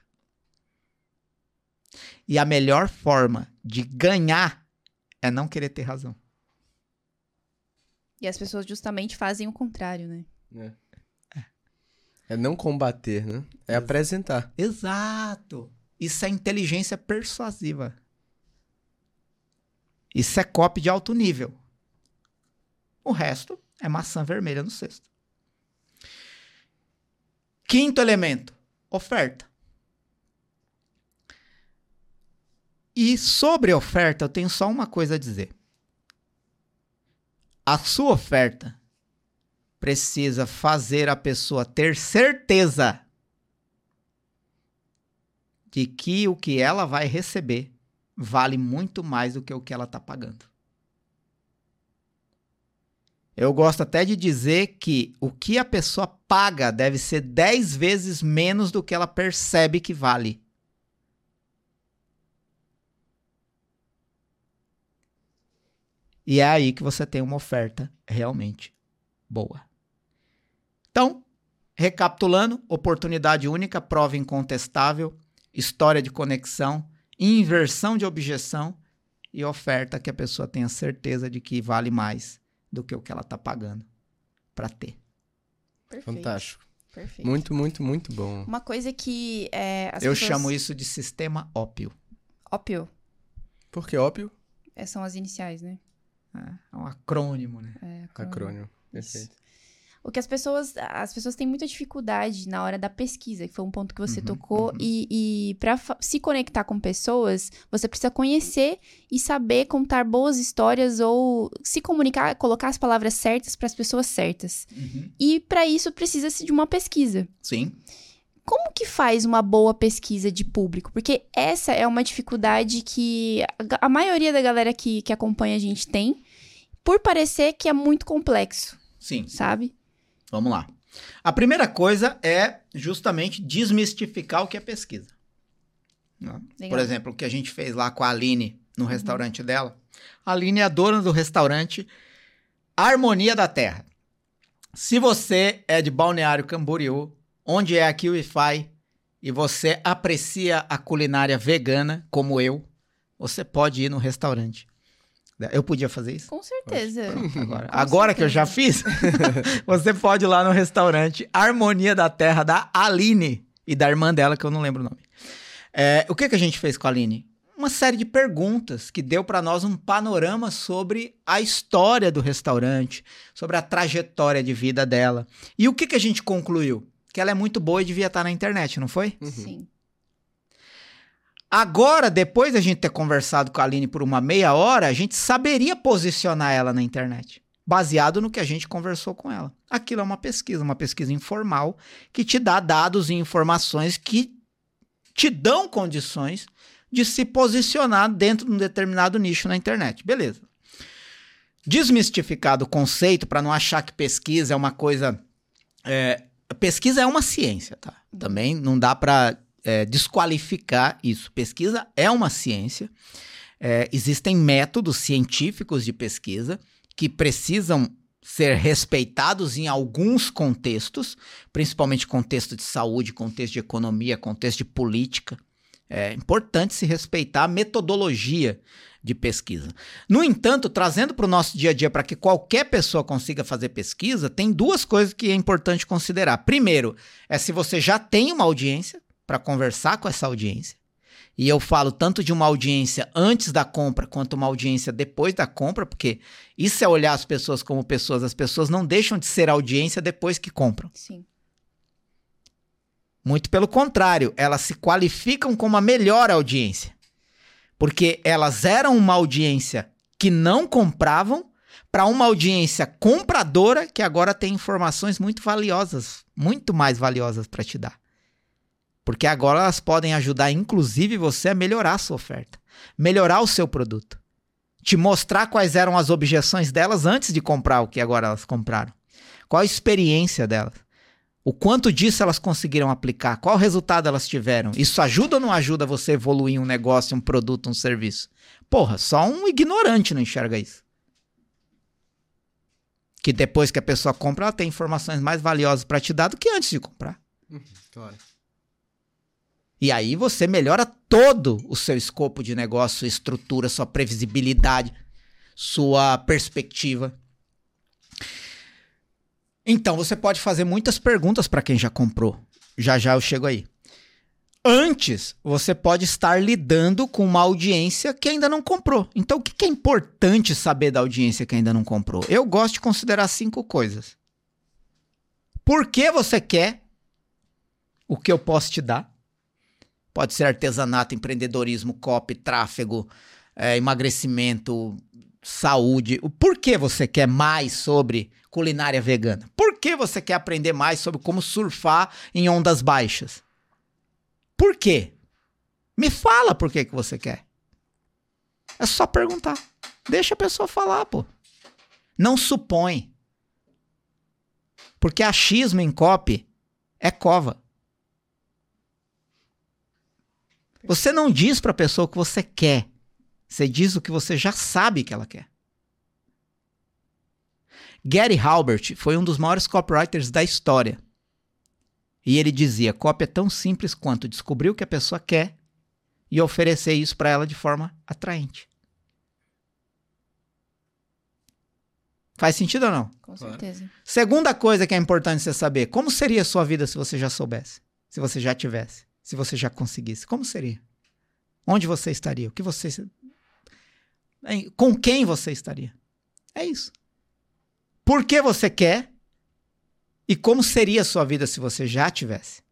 E a melhor forma de ganhar é não querer ter razão. E as pessoas justamente fazem o contrário, né? É. É não combater, né? É apresentar. Exato. Isso é inteligência persuasiva. Isso é copy de alto nível. O resto é maçã vermelha no cesto. Quinto elemento: oferta. E sobre oferta, eu tenho só uma coisa a dizer. A sua oferta precisa fazer a pessoa ter certeza de que o que ela vai receber vale muito mais do que o que ela está pagando. Eu gosto até de dizer que o que a pessoa paga deve ser 10 vezes menos do que ela percebe que vale. E é aí que você tem uma oferta realmente boa. Então, recapitulando: oportunidade única, prova incontestável, história de conexão, inversão de objeção e oferta que a pessoa tenha certeza de que vale mais do que o que ela está pagando para ter. Perfeito. Fantástico. Perfeito. Muito, muito, muito bom. Uma coisa que é, as Eu pessoas... chamo isso de sistema ópio. Ópio. Por que ópio? É, São as iniciais, né? É um acrônimo, né? É, acrônimo. Acrônimo. Isso. Perfeito. O que as pessoas, as pessoas têm muita dificuldade na hora da pesquisa, que foi um ponto que você Uhum, tocou, uhum. e, e para se conectar com pessoas, você precisa conhecer e saber contar boas histórias ou se comunicar, colocar as palavras certas para as pessoas certas. E para isso precisa-se de uma pesquisa. Sim. Como que faz uma boa pesquisa de público? Porque essa é uma dificuldade que a, a maioria da galera que, que acompanha a gente tem, por parecer que é muito complexo, Sim. sabe? Vamos lá. A primeira coisa é justamente desmistificar o que é pesquisa. Né? Por exemplo, o que a gente fez lá com a Aline no restaurante dela. A Aline é a dona do restaurante Harmonia da Terra. Se você é de Balneário Camboriú, onde é aqui o Wi-Fi, e você aprecia a culinária vegana, como eu, você pode ir no restaurante. Eu podia fazer isso? Com certeza. Agora, Com agora que eu já certeza. fiz, você pode ir lá no restaurante Harmonia da Terra da Aline e da irmã dela, que eu não lembro o nome. É, o que, que a gente fez com a Aline? Uma série de perguntas que deu para nós um panorama sobre a história do restaurante, sobre a trajetória de vida dela. E o que, que a gente concluiu? Que ela é muito boa e devia estar na internet, não foi? Sim. Agora, depois da gente ter conversado com a Aline por uma meia hora, a gente saberia posicionar ela na internet, baseado no que a gente conversou com ela. Aquilo é uma pesquisa, uma pesquisa informal, que te dá dados e informações que te dão condições de se posicionar dentro de um determinado nicho na internet. Beleza. Desmistificado o conceito, para não achar que pesquisa é uma coisa. é, pesquisa é uma ciência, tá? Também não dá para é, desqualificar isso. Pesquisa é uma ciência. É, existem métodos científicos de pesquisa que precisam ser respeitados em alguns contextos, principalmente contexto de saúde, contexto de economia, contexto de política. É importante se respeitar a metodologia de pesquisa. No entanto, trazendo para o nosso dia a dia para que qualquer pessoa consiga fazer pesquisa, tem duas coisas que é importante considerar. Primeiro, é se você já tem uma audiência para conversar com essa audiência. E eu falo tanto de uma audiência antes da compra quanto uma audiência depois da compra, porque isso é olhar as pessoas como pessoas. As pessoas não deixam de ser audiência depois que compram. Sim. Muito pelo contrário, elas se qualificam como a melhor audiência. Porque elas eram uma audiência que não compravam para uma audiência compradora que agora tem informações muito valiosas, muito mais valiosas para te dar. Porque agora elas podem ajudar, inclusive, você a melhorar a sua oferta, melhorar o seu produto, te mostrar quais eram as objeções delas antes de comprar o que agora elas compraram, qual a experiência delas. O quanto disso elas conseguiram aplicar? Qual resultado elas tiveram? Isso ajuda ou não ajuda você a evoluir um negócio, um produto, um serviço? Porra, só um ignorante não enxerga isso. Que depois que a pessoa compra, ela tem informações mais valiosas para te dar do que antes de comprar. Claro. E aí você melhora todo o seu escopo de negócio, sua estrutura, sua previsibilidade, sua perspectiva. Então você pode fazer muitas perguntas para quem já comprou. Já já eu chego aí. Antes, você pode estar lidando com uma audiência que ainda não comprou. Então, o que é importante saber da audiência que ainda não comprou? Eu gosto de considerar cinco coisas. Por que você quer o que eu posso te dar? Pode ser artesanato, empreendedorismo, copy, tráfego, eh, emagrecimento, saúde. O porquê você quer mais sobre culinária vegana? Por que você quer aprender mais sobre como surfar em ondas baixas? Por quê? Me fala por que, que você quer. É só perguntar. Deixa a pessoa falar, pô. Não supõe. Porque achismo em copy é cova. Você não diz pra pessoa o que você quer. Você diz o que você já sabe que ela quer. Gary Halbert foi um dos maiores copywriters da história. E ele dizia: copy é tão simples quanto descobrir o que a pessoa quer e oferecer isso para ela de forma atraente. Faz sentido ou não? Com certeza. Segunda coisa que é importante você saber: como seria a sua vida se você já soubesse? Se você já tivesse? Se você já conseguisse? Como seria? Onde você estaria? O que você. Com quem você estaria? É isso. Por que você quer? E como seria a sua vida se você já tivesse?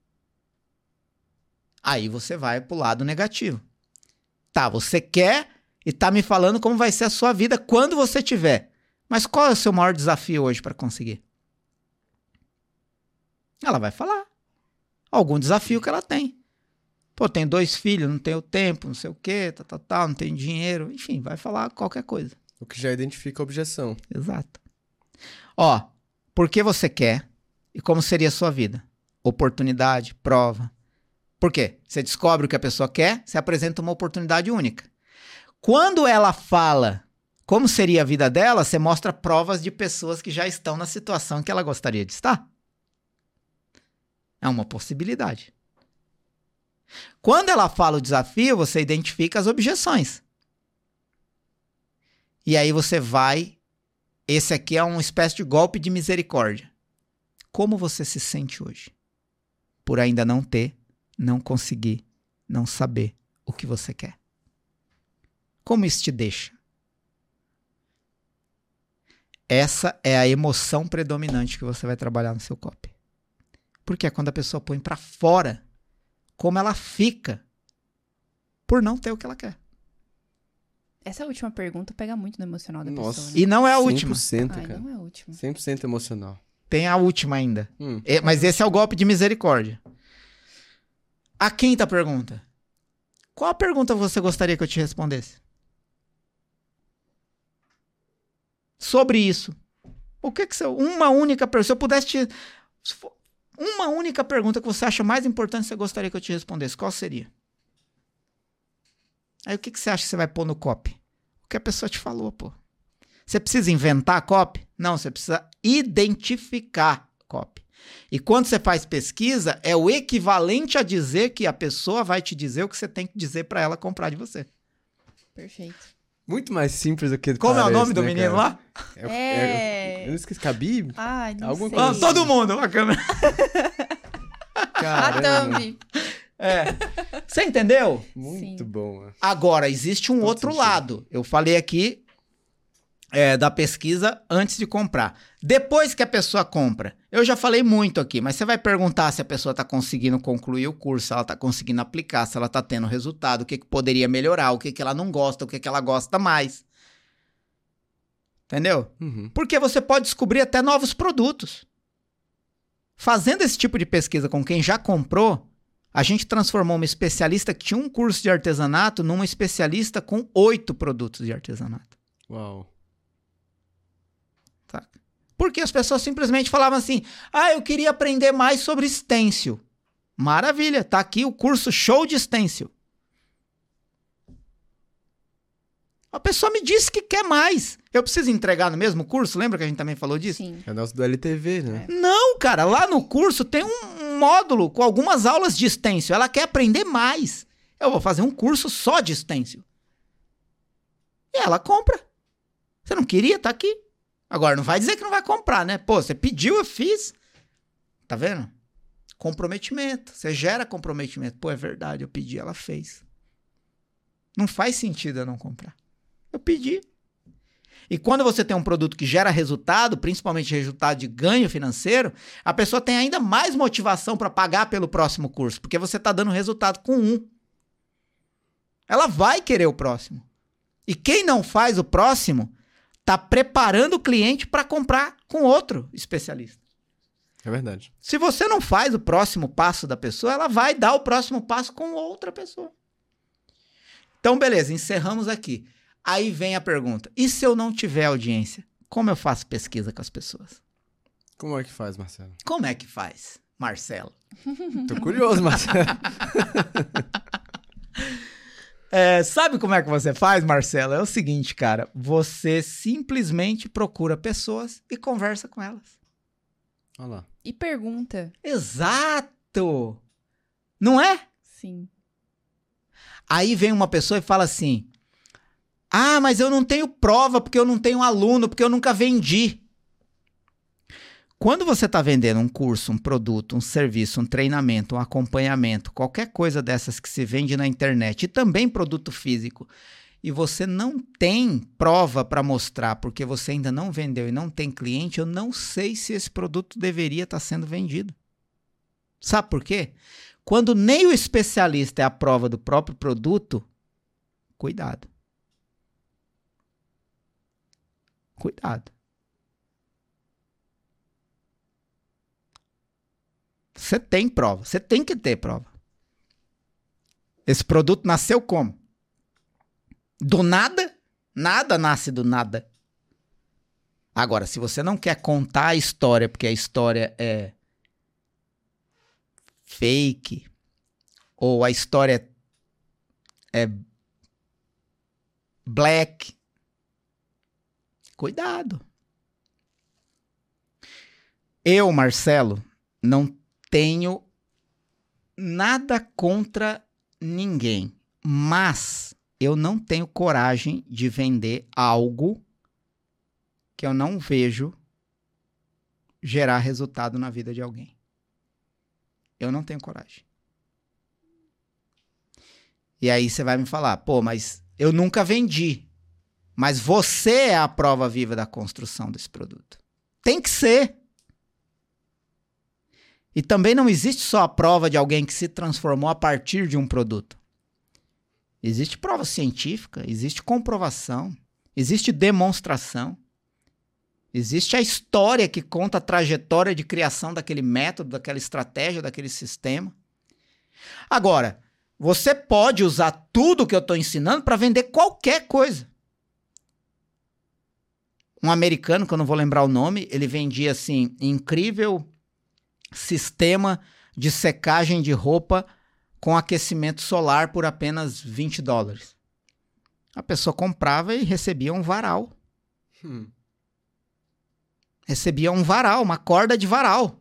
Aí você vai pro lado negativo. Tá, você quer e tá me falando como vai ser a sua vida quando você tiver. Mas qual é o seu maior desafio hoje para conseguir? Ela vai falar. Algum desafio que ela tem. Pô, tem dois filhos, não tenho tempo, não sei o quê, tal, tal, tal, não tenho dinheiro. Enfim, vai falar qualquer coisa. O que já identifica a objeção. Exato. Ó, por que você quer e como seria a sua vida? Oportunidade, prova. Por quê? Você descobre o que a pessoa quer, você apresenta uma oportunidade única. Quando ela fala como seria a vida dela, você mostra provas de pessoas que já estão na situação que ela gostaria de estar. É uma possibilidade. Quando ela fala o desafio, você identifica as objeções. E aí você vai. Esse aqui é uma espécie de golpe de misericórdia. Como você se sente hoje? Por ainda não ter, não conseguir, não saber o que você quer. Como isso te deixa? Essa é a emoção predominante que você vai trabalhar no seu copy. Porque é quando a pessoa põe pra fora como ela fica por não ter o que ela quer. Essa última pergunta pega muito no emocional da Nossa. pessoa. Né? E não é a última. 100%, Ai, cara. não é a última. 100% emocional. Tem a última ainda. Hum. É, mas esse é o golpe de misericórdia. A quinta pergunta. Qual a pergunta você gostaria que eu te respondesse? Sobre isso. O que que você. Uma única pergunta. Se eu pudesse te. Uma única pergunta que você acha mais importante você gostaria que eu te respondesse, qual seria? Aí o que, que você acha que você vai pôr no copy? O que a pessoa te falou, pô. Você precisa inventar copy? Não, você precisa identificar copy. E quando você faz pesquisa, é o equivalente a dizer que a pessoa vai te dizer o que você tem que dizer para ela comprar de você. Perfeito. Muito mais simples do que Como é o parece, nome do né, menino cara? lá? É. É. Eu não esqueci. Khabib? Ai, não Alguma sei. coisa Ah, todo mundo, a câmera. A Caramba. thumb. É. Você entendeu? Muito Sim. bom. Agora, existe um Todo outro sentido. lado. Eu falei aqui é, da pesquisa antes de comprar. Depois que a pessoa compra, eu já falei muito aqui, mas você vai perguntar se a pessoa está conseguindo concluir o curso, se ela está conseguindo aplicar, se ela está tendo resultado, o que, que poderia melhorar, o que, que ela não gosta, o que, que ela gosta mais. Entendeu? Uhum. Porque você pode descobrir até novos produtos. Fazendo esse tipo de pesquisa com quem já comprou, a gente transformou uma especialista que tinha um curso de artesanato numa especialista com oito produtos de artesanato. Uau. Saca? Porque as pessoas simplesmente falavam assim: ah, eu queria aprender mais sobre stencil. Maravilha, tá aqui o curso Show de Stencil. A pessoa me disse que quer mais. Eu preciso entregar no mesmo curso? Lembra que a gente também falou disso? Sim. É o nosso do LTV, né? Não, cara, lá no curso tem um módulo com algumas aulas de stencil. Ela quer aprender mais. Eu vou fazer um curso só de stencil. E ela compra. Você não queria? Tá aqui. Agora, não vai dizer que não vai comprar, né? Pô, você pediu, eu fiz. Tá vendo? comprometimento. Você gera comprometimento. Pô, é verdade, eu pedi, ela fez. Não faz sentido eu não comprar. Eu pedi. E quando você tem um produto que gera resultado, principalmente resultado de ganho financeiro, a pessoa tem ainda mais motivação para pagar pelo próximo curso, porque você está dando resultado com um. Ela vai querer o próximo. E quem não faz o próximo está preparando o cliente para comprar com outro especialista. É verdade. Se você não faz o próximo passo da pessoa, ela vai dar o próximo passo com outra pessoa. Então, beleza, encerramos aqui. Aí vem a pergunta: e se eu não tiver audiência? Como eu faço pesquisa com as pessoas? Como é que faz, Marcelo? Como é que faz, Marcelo? Tô curioso, Marcelo. É, sabe como é que você faz, Marcelo? É o seguinte, cara. Você simplesmente procura pessoas e conversa com elas. Olha lá. E pergunta. Exato! Não é? Sim. Aí vem uma pessoa e fala assim: Ah, mas eu não tenho prova porque eu não tenho aluno, porque eu nunca vendi. Quando você está vendendo um curso, um produto, um serviço, um treinamento, um acompanhamento, qualquer coisa dessas que se vende na internet e também produto físico, e você não tem prova para mostrar porque você ainda não vendeu e não tem cliente, eu não sei se esse produto deveria estar tá sendo vendido. Sabe por quê? Quando nem o especialista é a prova do próprio produto, cuidado. Cuidado. Você tem prova. Você tem que ter prova. Esse produto nasceu como? Do nada? Nada nasce do nada. Agora, se você não quer contar a história, porque a história é fake, ou a história é black, cuidado. Eu, Marcelo, não tenho nada contra ninguém, mas eu não tenho coragem de vender algo que eu não vejo gerar resultado na vida de alguém. Eu não tenho coragem. E aí você vai me falar, pô, mas eu nunca vendi. Mas você é a prova viva da construção desse produto. Tem que ser. E também não existe só a prova de alguém que se transformou a partir de um produto. Existe prova científica, existe comprovação, existe demonstração. Existe a história que conta a trajetória de criação daquele método, daquela estratégia, daquele sistema. Agora, você pode usar tudo que eu estou ensinando para vender qualquer coisa. Um americano, que eu não vou lembrar o nome, ele vendia assim, incrível sistema de secagem de roupa com aquecimento solar por apenas 20 dólares. A pessoa comprava e recebia um varal. Hum. Recebia um varal, uma corda de varal.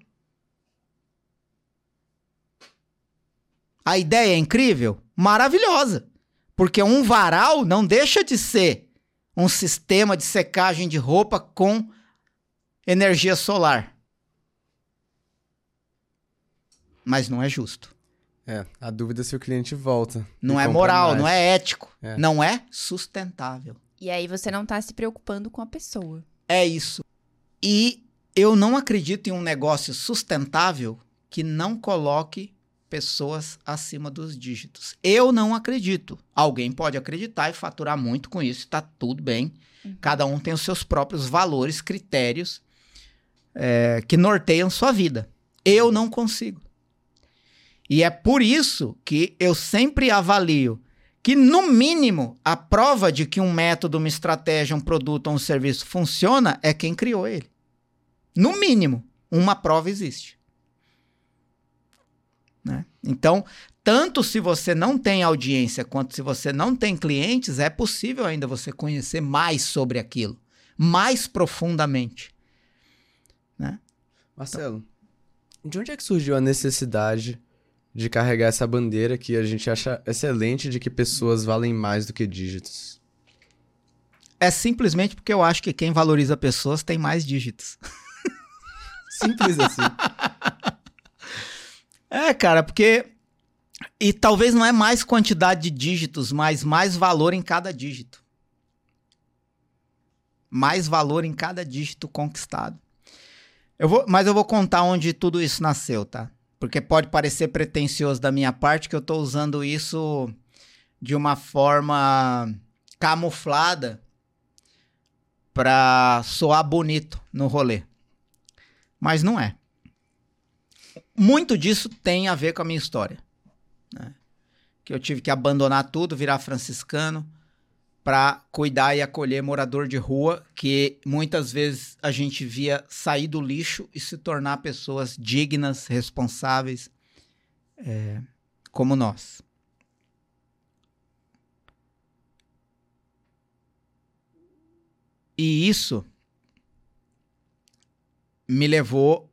A ideia é incrível? Maravilhosa. Porque um varal não deixa de ser um sistema de secagem de roupa com energia solar. Mas não é justo. É, a dúvida é se o cliente volta. Não é moral, mais. não é ético, é. não é sustentável. E aí você não tá se preocupando com a pessoa. É isso. E eu não acredito em um negócio sustentável que não coloque pessoas acima dos dígitos. Eu não acredito. Alguém pode acreditar e faturar muito com isso, tá tudo bem. Uhum. Cada um tem os seus próprios valores, critérios é, que norteiam sua vida. Eu não consigo. E é por isso que eu sempre avalio que, no mínimo, a prova de que um método, uma estratégia, um produto ou um serviço funciona é quem criou ele. No mínimo, uma prova existe. Né? Então, tanto se você não tem audiência quanto se você não tem clientes, é possível ainda você conhecer mais sobre aquilo, mais profundamente. Né? Marcelo, de onde é que surgiu a necessidade de carregar essa bandeira que a gente acha excelente de que pessoas valem mais do que dígitos? É simplesmente porque eu acho que quem valoriza pessoas tem mais dígitos. Simples assim. É, cara, porque. E talvez não é mais quantidade de dígitos, mas mais valor em cada dígito. Mais valor em cada dígito conquistado. Eu vou, mas eu vou contar onde tudo isso nasceu, tá? Porque pode parecer pretencioso da minha parte que eu tô usando isso de uma forma camuflada pra soar bonito no rolê. Mas não é. Muito disso tem a ver com a minha história. Né? Que eu tive que abandonar tudo, virar franciscano para cuidar e acolher morador de rua, que muitas vezes a gente via sair do lixo e se tornar pessoas dignas, responsáveis, é, como nós. E isso me levou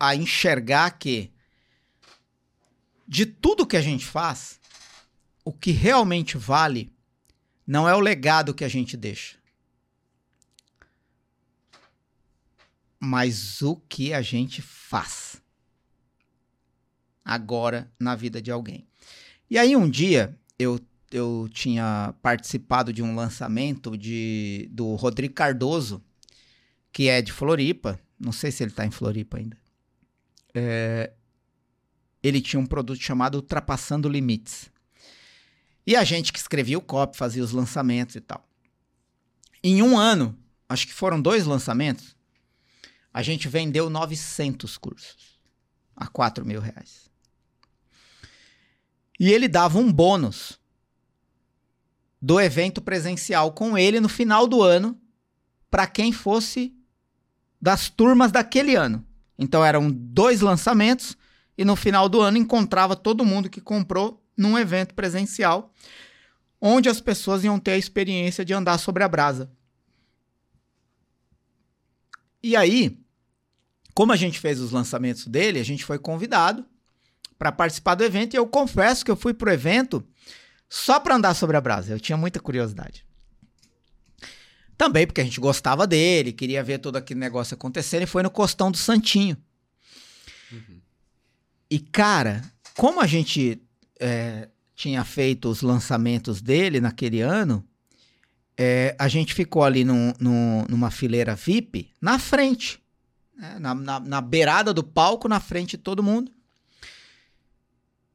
a enxergar que de tudo que a gente faz, o que realmente vale não é o legado que a gente deixa, mas o que a gente faz agora na vida de alguém. E aí um dia eu eu tinha participado de um lançamento de, do Rodrigo Cardoso, que é de Floripa. Não sei se ele está em Floripa ainda. É, ele tinha um produto chamado Ultrapassando Limites. E a gente que escrevia o copy, fazia os lançamentos e tal. Em um ano, acho que foram dois lançamentos, a gente vendeu 900 cursos a 4 mil reais. E ele dava um bônus do evento presencial com ele no final do ano para quem fosse das turmas daquele ano. Então eram dois lançamentos e no final do ano encontrava todo mundo que comprou num evento presencial onde as pessoas iam ter a experiência de andar sobre a brasa. E aí, como a gente fez os lançamentos dele, a gente foi convidado para participar do evento e eu confesso que eu fui pro evento só para andar sobre a brasa. Eu tinha muita curiosidade. Também porque a gente gostava dele, queria ver todo aquele negócio acontecendo e foi no Costão do Santinho. Uhum. E, cara, como a gente é, tinha feito os lançamentos dele naquele ano, é, a gente ficou ali num, num, numa fileira VIP na frente, né? na, na, na beirada do palco, na frente de todo mundo.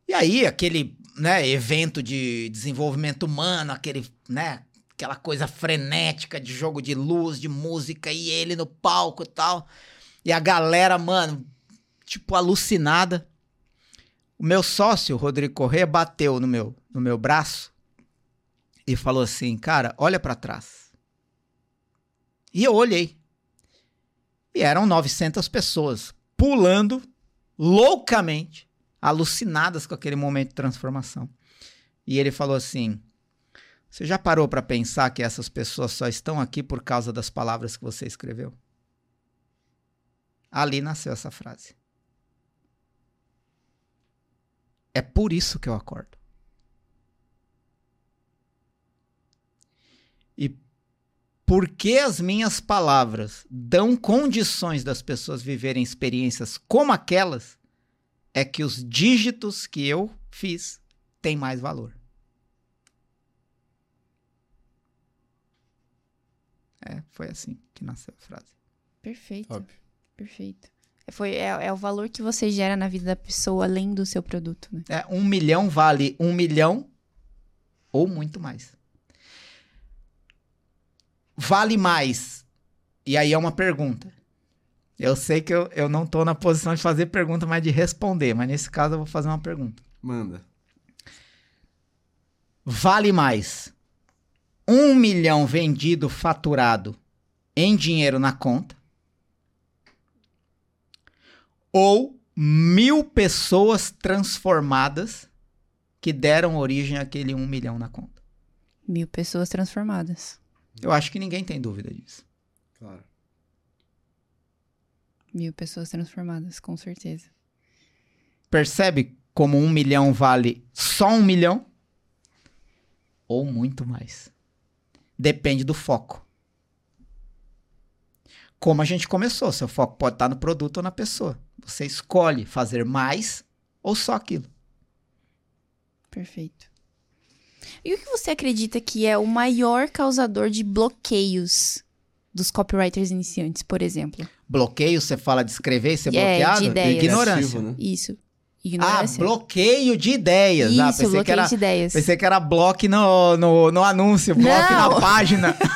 E aí, aquele né, evento de desenvolvimento humano, aquele, né, aquela coisa frenética de jogo de luz, de música e ele no palco e tal. E a galera, mano, tipo alucinada. O meu sócio, Rodrigo Corrêa, bateu no meu, no meu braço e falou assim: "Cara, olha para trás". E eu olhei. E eram 900 pessoas pulando loucamente alucinadas com aquele momento de transformação. E ele falou assim: Você já parou para pensar que essas pessoas só estão aqui por causa das palavras que você escreveu? Ali nasceu essa frase. É por isso que eu acordo. E porque as minhas palavras dão condições das pessoas viverem experiências como aquelas, é que os dígitos que eu fiz têm mais valor. É, foi assim que nasceu a frase. Perfeito. Óbvio. Perfeito. Foi, é, é, o valor que você gera na vida da pessoa além do seu produto, né? É, um milhão vale um milhão ou muito mais. Vale mais. E aí é uma pergunta. Eu sei que eu, eu não tô na posição de fazer pergunta, mas de responder. Mas nesse caso eu vou fazer uma pergunta. Manda. Vale mais um milhão vendido, faturado em dinheiro na conta? Ou mil pessoas transformadas que deram origem àquele um milhão na conta? Mil pessoas transformadas. Eu acho que ninguém tem dúvida disso. Claro. Mil pessoas transformadas, com certeza. Percebe como um milhão vale só um milhão? Ou muito mais. Depende do foco. Como a gente começou, seu foco pode estar no produto ou na pessoa. Você escolhe fazer mais ou só aquilo. Perfeito. E o que você acredita que é o maior causador de bloqueios dos copywriters iniciantes, por exemplo? Bloqueio, você fala de escrever e ser É, de bloqueado? ideias. Ignorância. Criativo, né? Isso. Ah, Ignorância. bloqueio de ideias. Isso, ah, pensei, bloqueio que era, de ideias. pensei que era bloco no, no, no anúncio, bloco na página.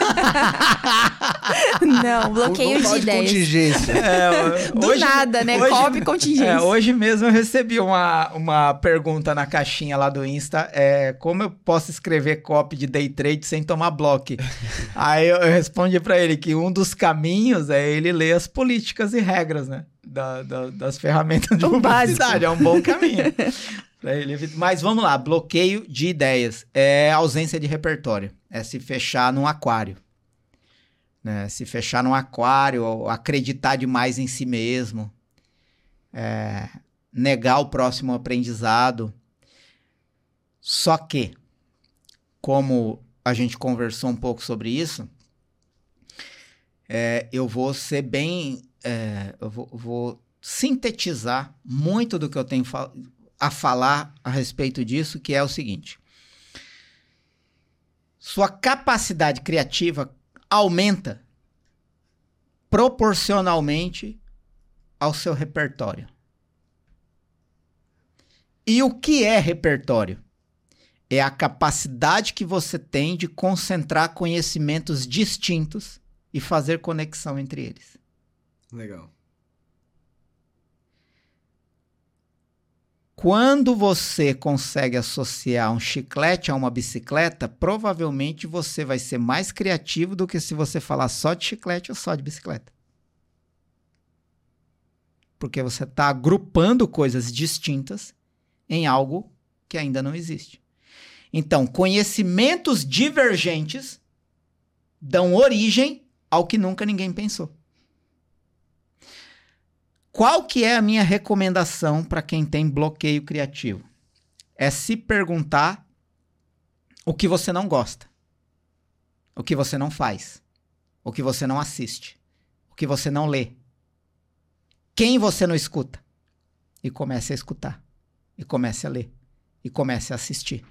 Não, bloqueio de ideias. contingência. É, Do hoje- nada, né? hoje- Copy contingência. É, hoje mesmo eu recebi uma, uma pergunta na caixinha lá do Insta. É, como eu posso escrever copy de day trade sem tomar bloco? Aí eu, eu respondi pra ele que um dos caminhos é ele ler as políticas e regras, né? Da, da- das ferramentas de O publicidade. É um bom caminho. Mas vamos lá, bloqueio de ideias. É ausência de repertório. É se fechar num aquário. Né? Se fechar num aquário, ou acreditar demais em si mesmo. É, negar o próximo aprendizado. Só que, como a gente conversou um pouco sobre isso, é, eu vou ser bem. É, eu vou, vou sintetizar muito do que eu tenho a falar a respeito disso, que é o seguinte. Sua capacidade criativa aumenta proporcionalmente ao seu repertório. E o que é repertório? É a capacidade que você tem de concentrar conhecimentos distintos e fazer conexão entre eles. Legal. Quando você consegue associar um chiclete a uma bicicleta, provavelmente você vai ser mais criativo do que se você falar só de chiclete ou só de bicicleta. Porque você está agrupando coisas distintas em algo que ainda não existe. Então, conhecimentos divergentes dão origem ao que nunca ninguém pensou. Qual que é a minha recomendação para quem tem bloqueio criativo? É se perguntar o que você não gosta, o que você não faz, o que você não assiste, o que você não lê, quem você não escuta. E comece a escutar, e comece a ler, e comece a assistir.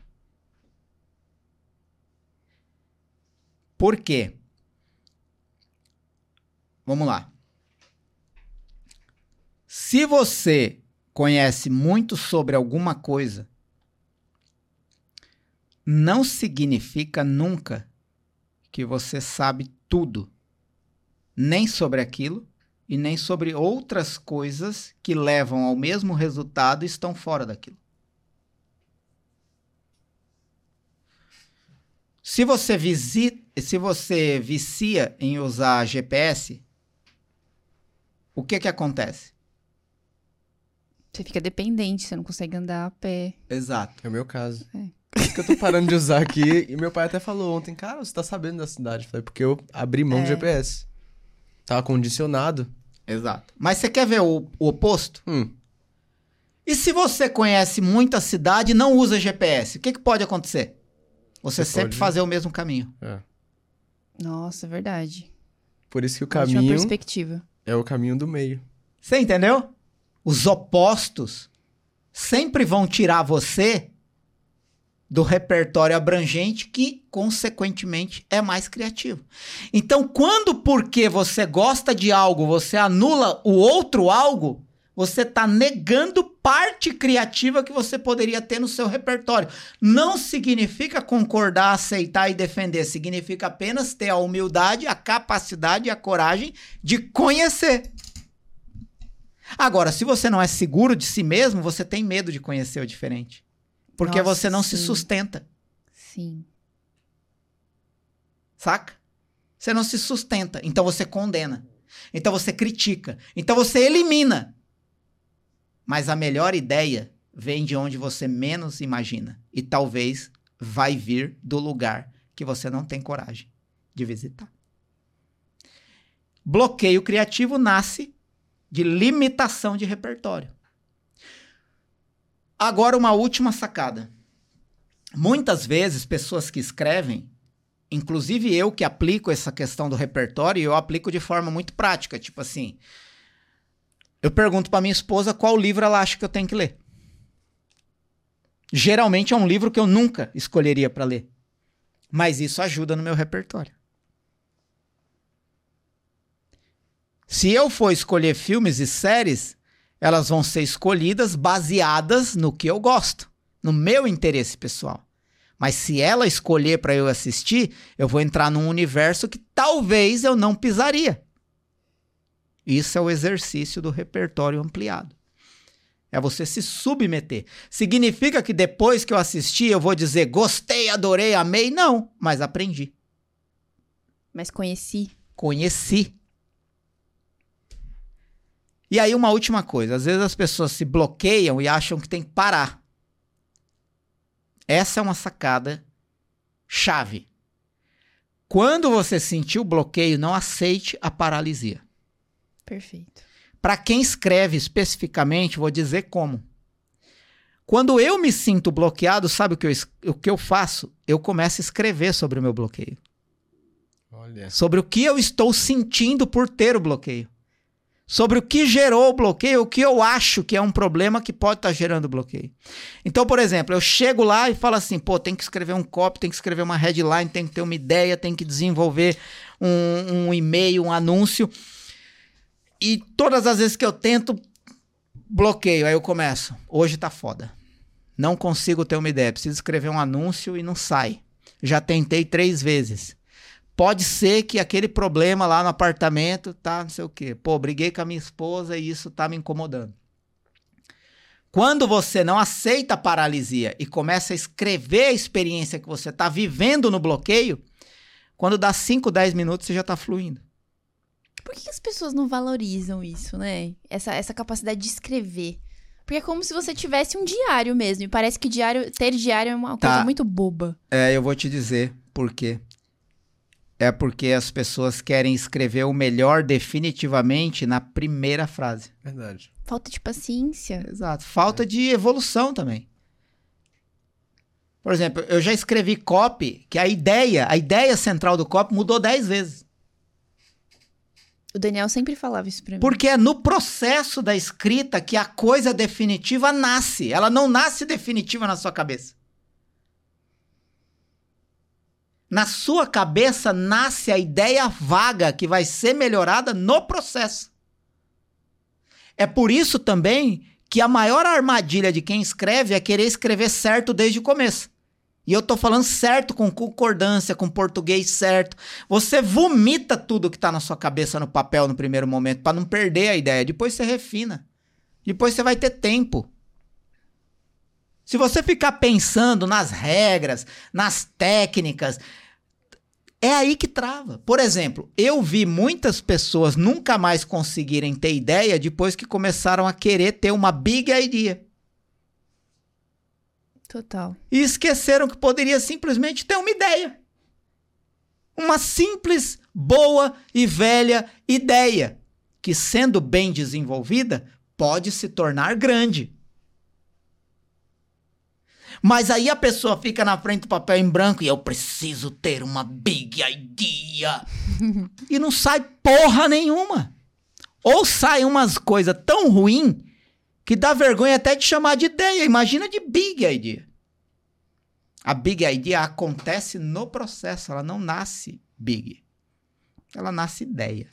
Por quê? Vamos lá. Se você conhece muito sobre alguma coisa, não significa nunca que você sabe tudo, nem sobre aquilo e nem sobre outras coisas que levam ao mesmo resultado e estão fora daquilo. Se você, visi se você vicia em usar GPS, o que que acontece? Você fica dependente, você não consegue andar a pé. Exato. É o meu caso. Por isso que eu tô parando de usar aqui. E meu pai até falou ontem, cara, você tá sabendo da cidade? Eu Falei, porque eu abri mão do É. GPS. Tava condicionado. Exato. Mas você quer ver o, o oposto? Hum, E se você conhece muita cidade e não usa GPS, o que, que pode acontecer? Você, Você sempre pode- fazer o mesmo caminho. é. Nossa, verdade. Por isso que o caminho perspectiva. é o caminho do meio. Você entendeu? Os opostos sempre vão tirar você do repertório abrangente que, consequentemente, é mais criativo. Então, quando porque você gosta de algo, você anula o outro algo, você está negando parte criativa que você poderia ter no seu repertório. Não significa concordar, aceitar e defender, significa apenas ter a humildade, a capacidade e a coragem de conhecer. Agora, se você não é seguro de si mesmo, você tem medo de conhecer o diferente. Porque Nossa, você não se sim. sustenta, Sim. saca? Você não se sustenta, então você condena. Então você critica, então você elimina. Mas a melhor ideia vem de onde você menos imagina e talvez vai vir do lugar que você não tem coragem de visitar. Bloqueio criativo nasce de limitação de repertório. Agora, uma última sacada. Muitas vezes, pessoas que escrevem inclusive eu que aplico essa questão do repertório, eu aplico de forma muito prática. Tipo assim, eu pergunto para minha esposa qual livro ela acha que eu tenho que ler. Geralmente é um livro que eu nunca escolheria para ler. Mas isso ajuda no meu repertório. Se eu for escolher filmes e séries, elas vão ser escolhidas baseadas no que eu gosto, no meu interesse pessoal. Mas se ela escolher para eu assistir, eu vou entrar num universo que talvez eu não pisaria. Isso é o exercício do repertório ampliado. É você se submeter. Significa que depois que eu assisti, eu vou dizer gostei, adorei, amei? Não, mas aprendi. Mas conheci. Conheci. E aí, uma última coisa: às vezes as pessoas se bloqueiam e acham que tem que parar. Essa é uma sacada chave. Quando você sentir o bloqueio, não aceite a paralisia. Perfeito. Para quem escreve especificamente, vou dizer como. Quando eu me sinto bloqueado, sabe o que eu, o que eu faço? Eu começo a escrever sobre o meu bloqueio. Olha. Sobre o que eu estou sentindo por ter o bloqueio. Sobre o que gerou o bloqueio, o que eu acho que é um problema que pode estar gerando bloqueio. Então, por exemplo, eu chego lá e falo assim: pô, tem que escrever um copy, tem que escrever uma headline, tem que ter uma ideia, tem que desenvolver um, um e-mail, um anúncio. E todas as vezes que eu tento, bloqueio. Aí eu começo. Hoje tá foda. Não consigo ter uma ideia. Preciso escrever um anúncio e não sai. Já tentei três vezes. Pode ser que aquele problema lá no apartamento tá, não sei o quê. Pô, briguei com a minha esposa e isso tá me incomodando. Quando você não aceita a paralisia e começa a escrever a experiência que você tá vivendo no bloqueio, quando dá 5, 10 minutos você já tá fluindo. Por que as pessoas não valorizam isso, né? Essa, essa capacidade de escrever. Porque é como se você tivesse um diário mesmo. E parece que diário, ter diário é uma Tá. coisa muito boba. É, eu vou te dizer por quê. É porque as pessoas querem escrever o melhor definitivamente na primeira frase. Verdade. Falta de paciência. Exato. Falta de evolução também. Por exemplo, eu já escrevi copy que a ideia, a ideia central do copy mudou 10 vezes. O Daniel sempre falava isso pra mim. Porque é no processo da escrita que a coisa definitiva nasce. Ela não nasce definitiva na sua cabeça. Na sua cabeça nasce a ideia vaga que vai ser melhorada no processo. É por isso também que a maior armadilha de quem escreve é querer escrever certo desde o começo. E eu tô falando certo com concordância, com português certo. Você vomita tudo que tá na sua cabeça no papel no primeiro momento para não perder a ideia. Depois você refina. Depois você vai ter tempo. Se você ficar pensando nas regras, nas técnicas, é aí que trava. Por exemplo, eu vi muitas pessoas nunca mais conseguirem ter ideia depois que começaram a querer ter uma big idea. Total. E esqueceram que poderia simplesmente ter uma ideia. Uma simples, boa e velha ideia, que sendo bem desenvolvida, pode se tornar grande. Mas aí a pessoa fica na frente do papel em branco e eu preciso ter uma big idea. e não sai porra nenhuma. Ou sai umas coisas tão ruim que dá vergonha até de chamar de ideia. Imagina de big idea. A big idea acontece no processo, ela não nasce big. Ela nasce ideia.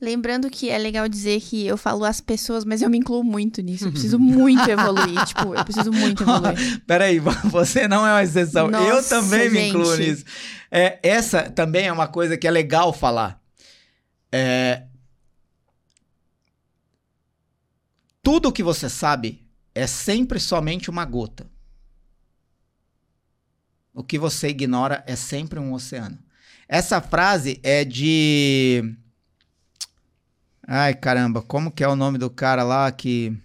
Lembrando que é legal dizer que eu falo as pessoas, mas eu me incluo muito nisso. Eu preciso muito evoluir. tipo, eu preciso muito evoluir. Peraí, você não é uma exceção. eu Nossa, também me incluo gente. nisso. É, essa também é uma coisa que é legal falar. É, tudo que você sabe é sempre somente uma gota. O que você ignora é sempre um oceano. Essa frase é de. Ai, caramba, como que é o nome do cara lá que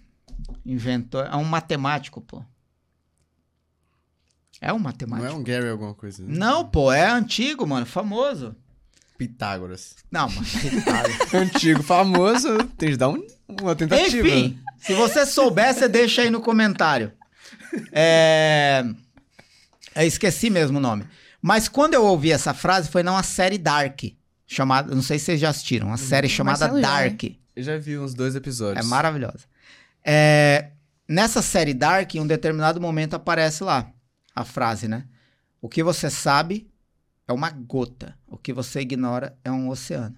inventou? É um matemático, pô. É um Não matemático. é um Gary alguma coisa? né? Não, pô, é antigo, mano, famoso. Pitágoras. Não, mano. Antigo, famoso. Tem que dar um- uma tentativa. Enfim, se você souber, você deixa aí no comentário. É... Eu esqueci mesmo o nome. Mas quando eu ouvi essa frase, foi numa série Dark. Chamada, não sei se vocês já assistiram, uma série chamada Marcelo já, Dark. Eu já vi uns dois episódios. É maravilhosa. É, nessa série Dark, em um determinado momento aparece lá a frase, né? O que você sabe é uma gota. O que você ignora é um oceano.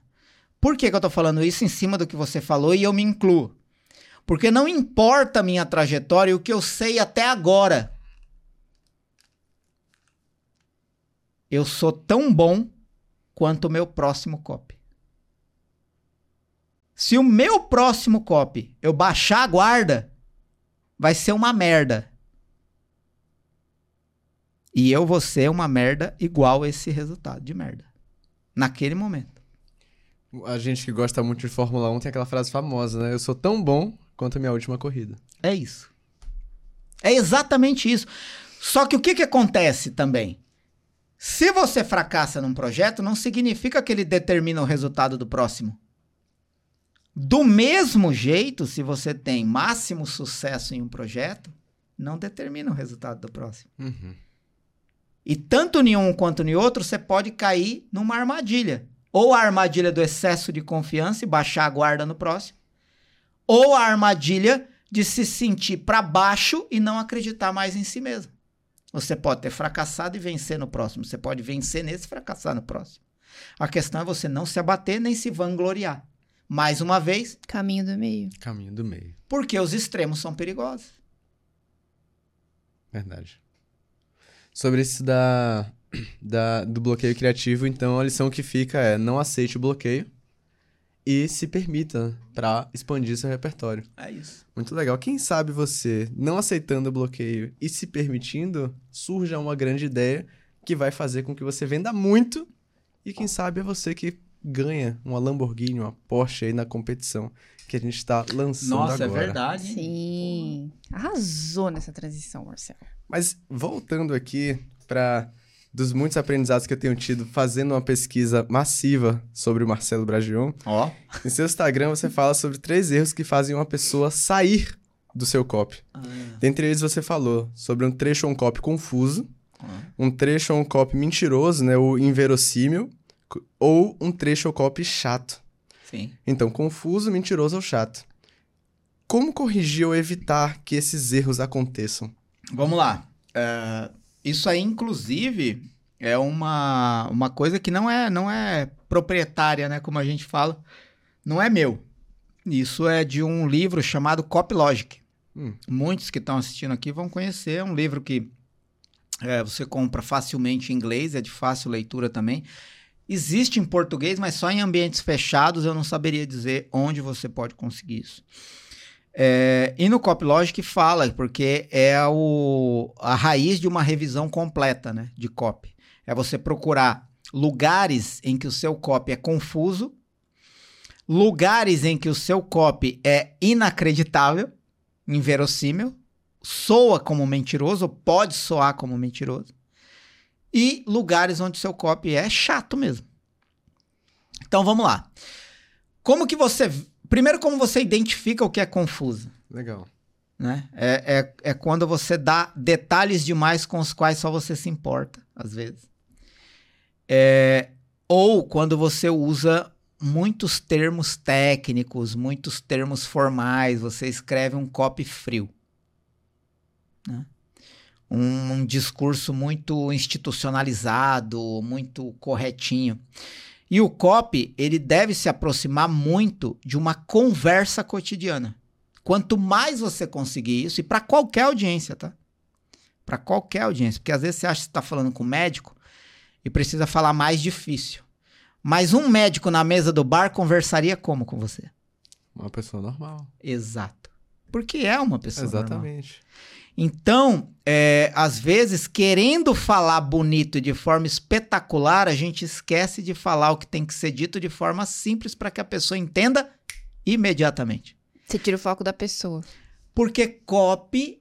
Por que, que eu tô falando isso em cima do que você falou e eu me incluo? Porque não importa a minha trajetória e o que eu sei até agora. Eu sou tão bom quanto o meu próximo copy. Se o meu próximo copy eu baixar a guarda, vai ser uma merda. E eu vou ser uma merda igual esse resultado de merda. Naquele momento. A gente que gosta muito de Fórmula 1 tem aquela frase famosa, né? Eu sou tão bom quanto a minha última corrida. É isso. É exatamente isso. Só que o que, que acontece também? Se você fracassa num projeto, não significa que ele determina o resultado do próximo. Do mesmo jeito, se você tem máximo sucesso em um projeto, não determina o resultado do próximo. Uhum. E tanto em um quanto em outro, você pode cair numa armadilha. Ou a armadilha do excesso de confiança e baixar a guarda no próximo, ou a armadilha de se sentir para baixo e não acreditar mais em si mesmo. Você pode ter fracassado e vencer no próximo. Você pode vencer nesse e fracassar no próximo. A questão é você não se abater nem se vangloriar. Mais uma vez, Caminho do meio. Caminho do meio. porque os extremos são perigosos. Verdade. Sobre isso da, da, do bloqueio criativo, então a lição que fica é não aceite o bloqueio e se permita para expandir seu repertório. É isso. Muito legal. Quem sabe você, não aceitando o bloqueio e se permitindo, surja uma grande ideia que vai fazer com que você venda muito e quem sabe é você que ganha uma Lamborghini, uma Porsche aí na competição que a gente está lançando é agora. Sim. Arrasou nessa transição, Marcelo. Mas voltando aqui para dos muitos aprendizados que eu tenho tido fazendo uma pesquisa massiva sobre o Marcelo Bragion, Ó. em seu Instagram você fala sobre três erros que fazem uma pessoa sair do seu copy. Dentre eles você falou sobre um trecho ou um copy confuso, um trecho ou um copy mentiroso, né, o inverossímil, ou um trecho ou copy chato. Sim. Então, confuso, mentiroso ou chato. Como corrigir ou evitar que esses erros aconteçam? Vamos lá. É, isso aí, inclusive, é uma, uma coisa que não é, não é proprietária, né? Como a gente fala. Não é meu. Isso é de um livro chamado Copy Logic. Hum. Muitos que estão assistindo aqui vão conhecer. É um livro que é, você compra facilmente em inglês, é de fácil leitura também. Existe em português, mas só em ambientes fechados eu não saberia dizer onde você pode conseguir isso. É, e no CopyLogic fala, porque é o, a raiz de uma revisão completa né, de copy. É você procurar lugares em que o seu copy é confuso, lugares em que o seu copy é inacreditável, inverossímil, soa como mentiroso, pode soar como mentiroso, e lugares onde o seu copy é chato mesmo. Então vamos lá. Como que você. Primeiro, como você identifica o que é confuso? Legal. Né? É, é, é quando você dá detalhes demais com os quais só você se importa, às vezes. É, ou quando você usa muitos termos técnicos, muitos termos formais, você escreve um copy frio. né? Um, um discurso muito institucionalizado, muito corretinho. E o copy, ele deve se aproximar muito de uma conversa cotidiana. Quanto mais você conseguir isso, e para qualquer audiência, tá? Para qualquer audiência, porque às vezes você acha que está falando com um médico e precisa falar mais difícil. Mas um médico na mesa do bar conversaria como com você? Uma pessoa normal. Exato. Porque é uma pessoa normal. Exatamente. Então, é, às vezes, querendo falar bonito de forma espetacular, a gente esquece de falar o que tem que ser dito de forma simples para que a pessoa entenda imediatamente. Você tira o foco da pessoa. Porque copy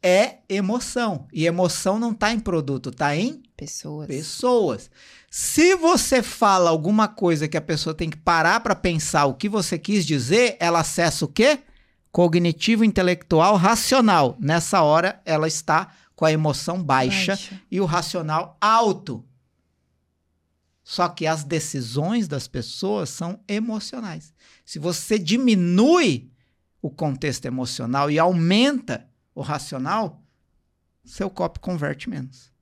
é emoção. E emoção não está em produto, está em Pessoas. pessoas. Se você fala alguma coisa que a pessoa tem que parar para pensar o que você quis dizer, ela acessa o quê? Cognitivo, intelectual, racional. Nessa hora, ela está com a emoção baixa, Baixa. e o racional alto. Só que as decisões das pessoas são emocionais. Se você diminui o contexto emocional e aumenta o racional, seu copy converte menos.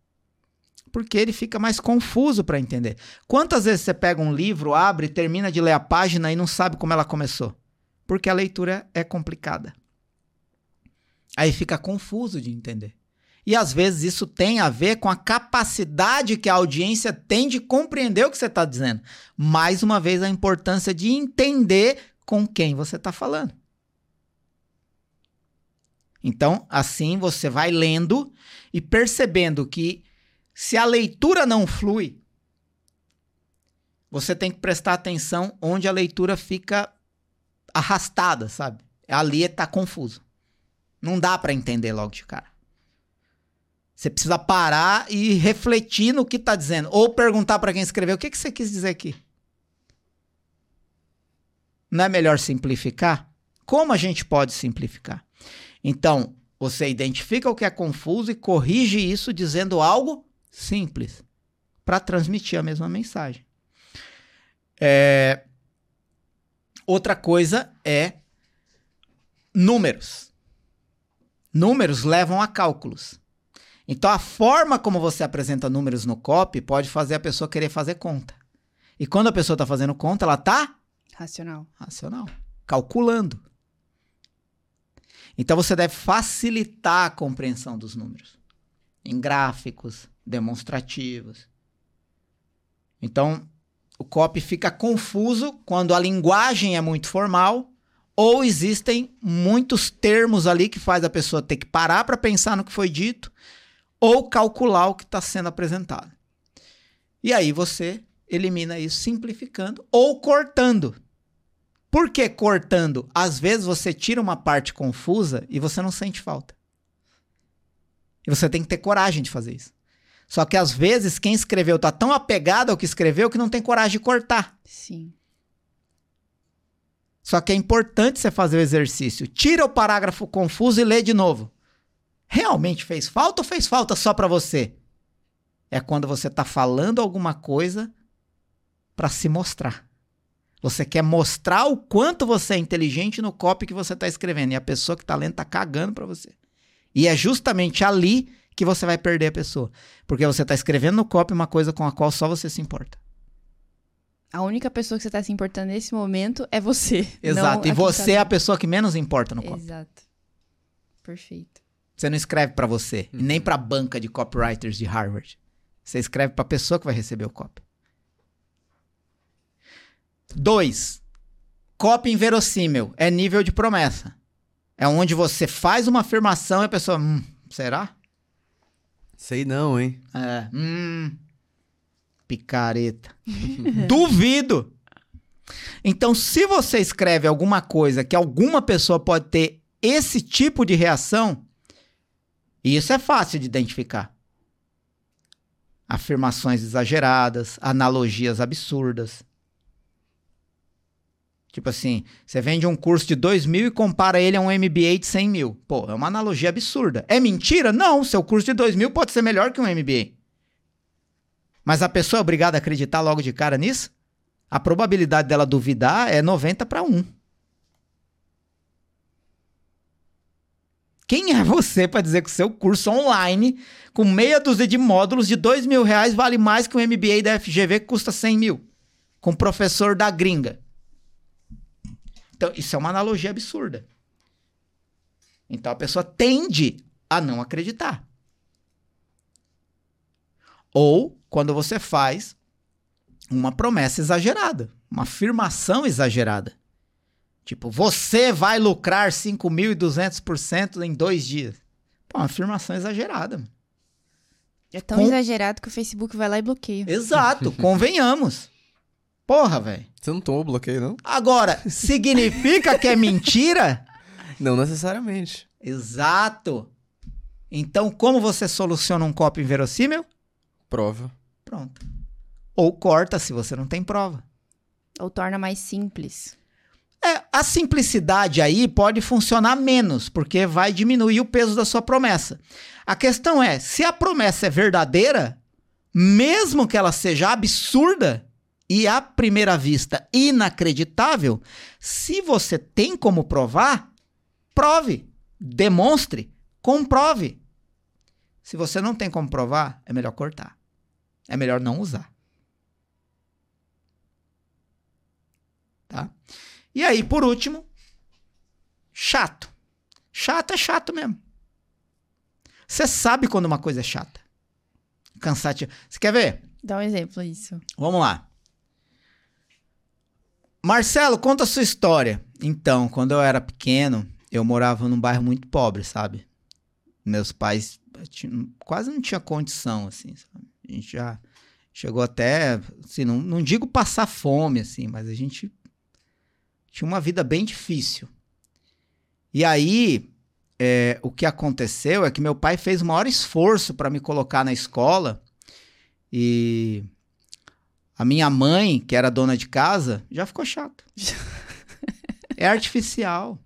Porque ele fica mais confuso para entender. Quantas vezes você pega um livro, abre, termina de ler a página e não sabe como ela começou? Porque a leitura é complicada. Aí fica confuso de entender. E às vezes isso tem a ver com a capacidade que a audiência tem de compreender o que você está dizendo. Mais uma vez, a importância de entender com quem você está falando. Então, assim você vai lendo e percebendo que se a leitura não flui, você tem que prestar atenção onde a leitura fica arrastada, sabe? Ali está confuso. Não dá para entender logo de cara. Você precisa parar e refletir no que está dizendo. Ou perguntar para quem escreveu: o que, que você quis dizer aqui? Não é melhor simplificar? Como a gente pode simplificar? Então, você identifica o que é confuso e corrige isso dizendo algo simples para transmitir a mesma mensagem. É... Outra coisa é números. Números levam a cálculos. Então, a forma como você apresenta números no copy pode fazer a pessoa querer fazer conta. E quando a pessoa está fazendo conta, ela está Racional. racional, calculando. Então você deve facilitar a compreensão dos números em gráficos, demonstrativos. Então o copy fica confuso quando a linguagem é muito formal ou existem muitos termos ali que faz a pessoa ter que parar para pensar no que foi dito ou calcular o que está sendo apresentado. E aí você elimina isso simplificando ou cortando. Por que cortando? Às vezes você tira uma parte confusa e você não sente falta. E você tem que ter coragem de fazer isso. Só que às vezes quem escreveu tá tão apegado ao que escreveu que não tem coragem de cortar. Sim. Só que é importante você fazer o exercício. Tira o parágrafo confuso e lê de novo. Realmente fez falta ou fez falta só para você? É quando você tá falando alguma coisa para se mostrar. Você quer mostrar o quanto você é inteligente no copy que você está escrevendo. E a pessoa que está lendo está cagando para você. E é justamente ali que você vai perder a pessoa. Porque você está escrevendo no copy uma coisa com a qual só você se importa. A única pessoa que você tá se importando nesse momento é você. Exato. E você é a pessoa que menos importa no copy. Exato. Perfeito. Você não escreve para você. E nem para a banca de copywriters de Harvard. Você escreve para a pessoa que vai receber o copy. Dois, copy inverossímil é nível de promessa. É onde você faz uma afirmação e a pessoa, hum, será? Sei não, hein? É, hum, picareta. Duvido. Então, se você escreve alguma coisa que alguma pessoa pode ter esse tipo de reação, isso é fácil de identificar. Afirmações exageradas, analogias absurdas. Tipo assim, você vende um curso de 2 mil e compara ele a um MBA de 100 mil. Pô, é uma analogia absurda. É mentira? Não, seu curso de 2 mil pode ser melhor que um MBA. Mas a pessoa é obrigada a acreditar logo de cara nisso? A probabilidade dela duvidar é 90 para 1. Quem é você para dizer que o seu curso online, com meia dúzia de módulos de 2 mil reais, vale mais que um MBA da FGV que custa 100 mil? Com professor da gringa. Então, isso é uma analogia absurda. Então, a pessoa tende a não acreditar. Ou quando você faz uma promessa exagerada, uma afirmação exagerada. Tipo, você vai lucrar 5.200% em dois dias. Pô, uma afirmação exagerada. É tão Com- exagerado que o Facebook vai lá e bloqueia. Exato, convenhamos. Porra, velho. Você não tomou bloqueio, não? Agora, significa que é mentira? Não necessariamente. Exato. Então, como você soluciona um copo inverossímil? Prova. Pronto. Ou corta se você não tem prova. Ou torna mais simples. É, a simplicidade aí pode funcionar menos, porque vai diminuir o peso da sua promessa. A questão é, se a promessa é verdadeira, mesmo que ela seja absurda e à primeira vista inacreditável, se você tem como provar, prove, demonstre, comprove. Se você não tem como provar, é melhor cortar. É melhor não usar. Tá? E aí, por último, chato. Chato é chato mesmo. Você sabe quando uma coisa é chata. Cansativa. Você quer ver? Dá um exemplo isso. Vamos lá. Marcelo, conta a sua história. Então, quando eu era pequeno, eu morava num bairro muito pobre, sabe? Meus pais quase não tinha condição, assim, sabe? A gente já chegou até, assim, não, não digo passar fome, assim, mas a gente tinha uma vida bem difícil. E aí, é, o que aconteceu é que meu pai fez o maior esforço para me colocar na escola e a minha mãe, que era dona de casa, já ficou chata. é artificial.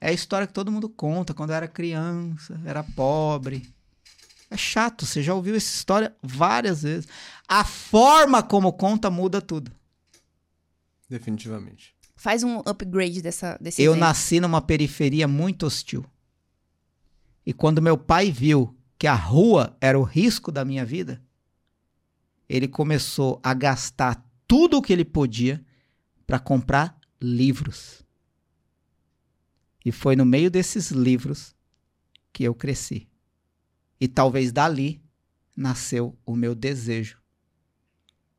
É a história que todo mundo conta quando era criança, era pobre. É chato, você já ouviu essa história várias vezes. A forma como conta muda tudo. Definitivamente. Faz um upgrade dessa, desse Eu exemplo. nasci numa periferia muito hostil. E quando meu pai viu que a rua era o risco da minha vida, ele começou a gastar tudo o que ele podia para comprar livros. E foi no meio desses livros que eu cresci. E talvez dali nasceu o meu desejo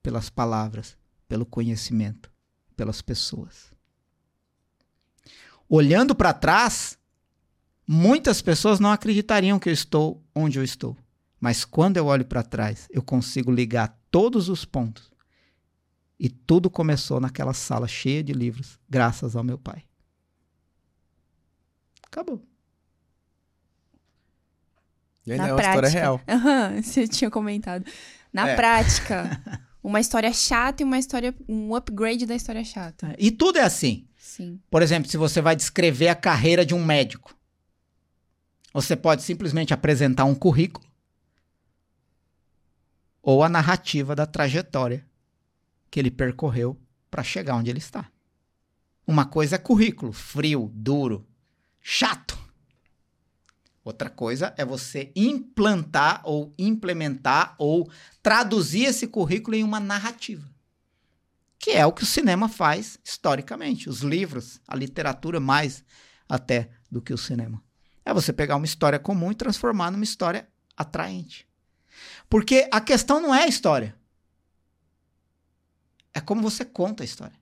pelas palavras, pelo conhecimento, pelas pessoas. Olhando para trás, muitas pessoas não acreditariam que eu estou onde eu estou. Mas quando eu olho para trás, eu consigo ligar todos os pontos. E tudo começou naquela sala cheia de livros, graças ao meu pai. Acabou. E ainda Na é uma história prática. real. Aham, você tinha comentado. Na É. prática, uma história chata e uma história, um upgrade da história chata. E tudo é assim. Sim. Por exemplo, se você vai descrever a carreira de um médico, você pode simplesmente apresentar um currículo ou a narrativa da trajetória que ele percorreu para chegar onde ele está. Uma coisa é currículo, frio, duro, chato. Outra coisa é você implantar ou implementar ou traduzir esse currículo em uma narrativa que é o que o cinema faz historicamente. Os livros, a literatura mais até do que o cinema. É você pegar uma história comum e transformar numa história atraente. Porque a questão não é a história. É como você conta a história.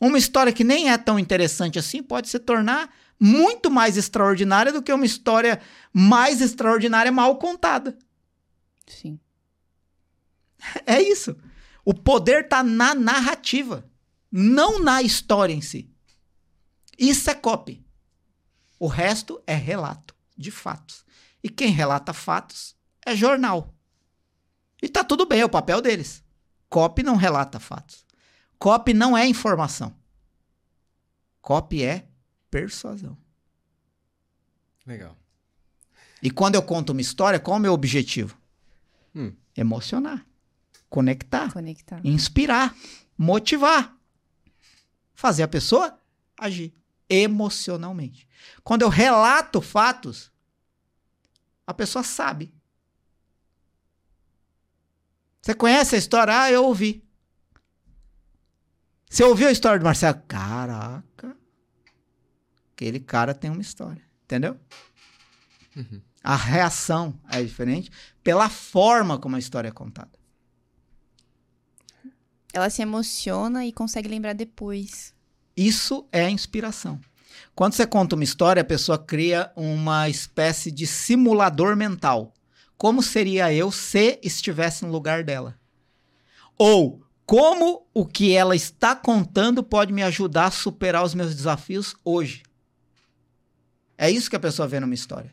Uma história que nem é tão interessante assim pode se tornar muito mais extraordinária do que uma história mais extraordinária mal contada. Sim. É isso. O poder está na narrativa, não na história em si. Isso é copy. O resto é relato de fatos. E quem relata fatos é jornal. E tá tudo bem, é o papel deles. Copy não relata fatos. Copy não é informação. Copy é persuasão. Legal. E quando eu conto uma história, qual é o meu objetivo? Hum. Emocionar, conectar. Conectar. inspirar, motivar, fazer a pessoa agir emocionalmente. Quando eu relato fatos, a pessoa sabe. Você conhece a história? Ah, eu ouvi. Você ouviu a história do Marcelo? Caraca. Aquele cara tem uma história. Entendeu? A reação é diferente pela forma como a história é contada. Ela se emociona e consegue lembrar depois. Isso é inspiração. Quando você conta uma história, a pessoa cria uma espécie de simulador mental. Como seria eu se estivesse no lugar dela? Ou como o que ela está contando pode me ajudar a superar os meus desafios hoje? É isso que a pessoa vê numa história.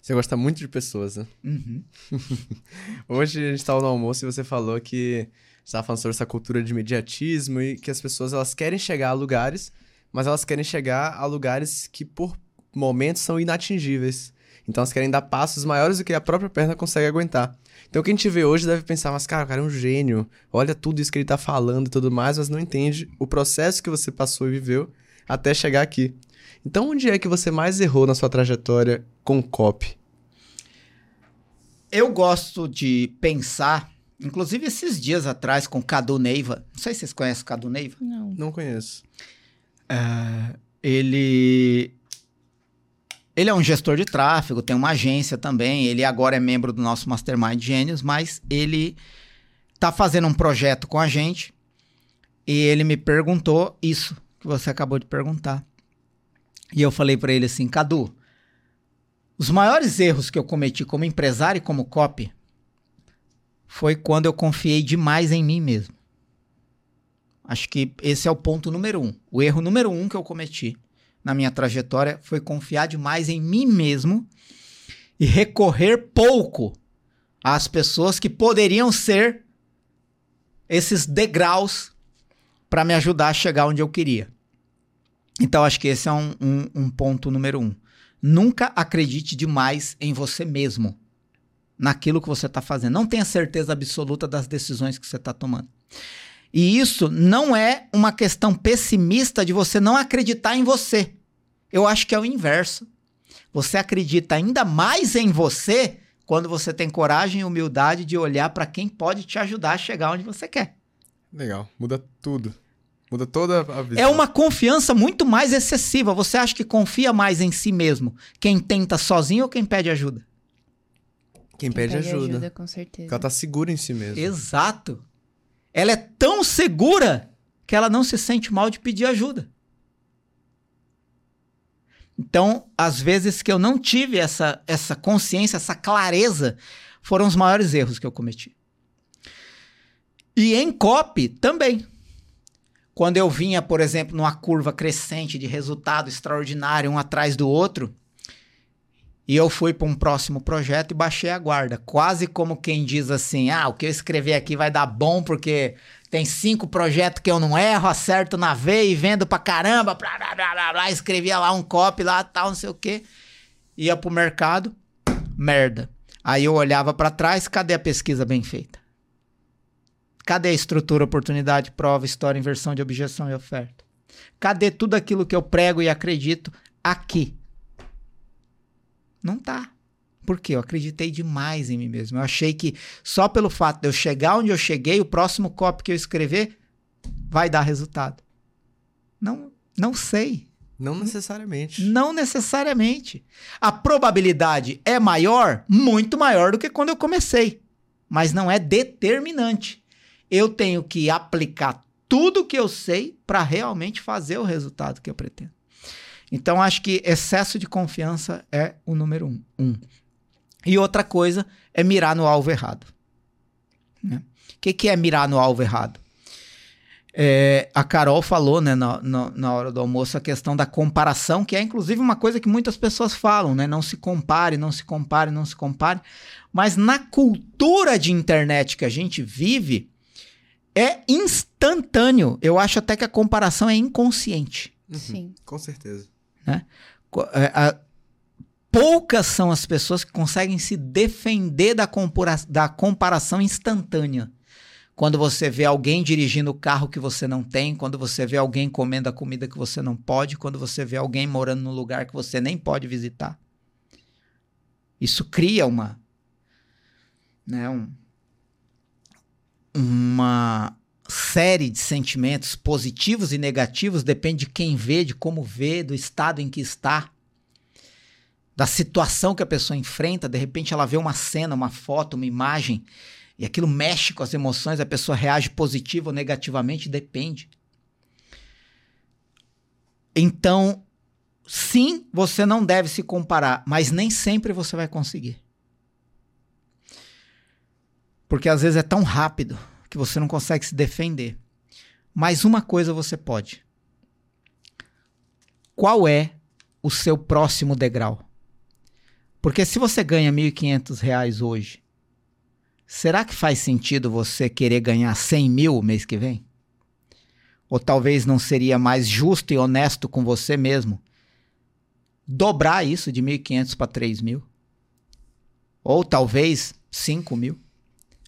Você gosta muito de pessoas, né? Uhum. Hoje a gente estava no almoço e você falou que você estava falando sobre essa cultura de imediatismo e que as pessoas elas querem chegar a lugares, mas elas querem chegar a lugares que por momentos são inatingíveis. Então elas querem dar passos maiores do que a própria perna consegue aguentar. Então quem te vê hoje deve pensar, mas cara, o cara é um gênio. Olha tudo isso que ele tá falando e tudo mais, mas não entende o processo que você passou e viveu até chegar aqui. Então onde é que você mais errou na sua trajetória com copy? Eu gosto de pensar, inclusive esses dias atrás com Cadu Neiva. Não sei se vocês conhecem o Cadu Neiva. Não. Não conheço. É, ele ele é um gestor de tráfego, tem uma agência também. Ele agora é membro do nosso Mastermind Gênios, mas ele tá fazendo um projeto com a gente e ele me perguntou isso que você acabou de perguntar. E eu falei para ele assim, Cadu, os maiores erros que eu cometi como empresário e como copy foi quando eu confiei demais em mim mesmo. Acho que esse é o ponto número um. O erro número um que eu cometi na minha trajetória foi confiar demais em mim mesmo e recorrer pouco às pessoas que poderiam ser esses degraus para me ajudar a chegar onde eu queria. Então, acho que esse é um, um, um ponto número um. Nunca acredite demais em você mesmo, naquilo que você está fazendo. Não tenha certeza absoluta das decisões que você está tomando. E isso não é uma questão pessimista de você não acreditar em você. Eu acho que é o inverso. Você acredita ainda mais em você quando você tem coragem e humildade de olhar para quem pode te ajudar a chegar onde você quer. Legal, muda tudo. Muda toda a visão. É uma confiança muito mais excessiva. Você acha que confia mais em si mesmo quem tenta sozinho ou quem pede ajuda? Quem, pede, ajuda. com certeza. Porque ela tá segura em si mesma. Exato. Ela é tão segura que ela não se sente mal de pedir ajuda. Então, às vezes que eu não tive essa, essa consciência, essa clareza, foram os maiores erros que eu cometi. E em copy também. Quando eu vinha, por exemplo, numa curva crescente de resultado extraordinário, um atrás do outro, e eu fui para um próximo projeto e baixei a guarda. Quase como quem diz assim: ah, o que eu escrever aqui vai dar bom porque tem cinco projetos que eu não erro, acerto na veia e vendo pra caramba, blá, blá, blá, blá, blá. Escrevia lá um copy lá, tal, não sei o quê. Ia pro mercado, merda. Aí eu olhava para trás, cadê a pesquisa bem feita? Cadê a estrutura, oportunidade, prova, história, inversão de objeção e oferta? Cadê tudo aquilo que eu prego e acredito aqui? Não tá. Por quê? Eu acreditei demais em mim mesmo. Eu achei que só pelo fato de eu chegar onde eu cheguei, o próximo copy que eu escrever vai dar resultado. Não, não sei. Não necessariamente. Não necessariamente. A probabilidade é maior, muito maior do que quando eu comecei, mas não é determinante. Eu tenho que aplicar tudo que eu sei para realmente fazer o resultado que eu pretendo. Então, acho que excesso de confiança é o número um. um. E outra coisa é mirar no alvo errado. Né? O que, que é mirar no alvo errado? É, a Carol falou né, na, na, na, hora do almoço a questão da comparação, que é inclusive uma coisa que muitas pessoas falam, né? Não se compare, não se compare, não se compare. Mas na cultura de internet que a gente vive, é instantâneo. Eu acho até que a comparação é inconsciente. Uhum, Sim. Com certeza. Né? É, poucas são as pessoas que conseguem se defender da, da comparação instantânea. Quando você vê alguém dirigindo o carro que você não tem, quando você vê alguém comendo a comida que você não pode, quando você vê alguém morando num lugar que você nem pode visitar. Isso cria uma. Né, um, uma série de sentimentos positivos e negativos, depende de quem vê, de como vê, do estado em que está, da situação que a pessoa enfrenta. De repente ela vê uma cena, uma foto, uma imagem, e aquilo mexe com as emoções, a pessoa reage positivo ou negativamente, depende. Então, sim, você não deve se comparar, mas nem sempre você vai conseguir. Porque às vezes é tão rápido que você não consegue se defender. Mas uma coisa você pode. Qual é o seu próximo degrau? Porque se você ganha R$ 1.500 hoje, será que faz sentido você querer ganhar 100 mil mês que vem? Ou talvez não seria mais justo e honesto com você mesmo dobrar isso de 1.500 para 3 mil? Ou talvez 5 mil.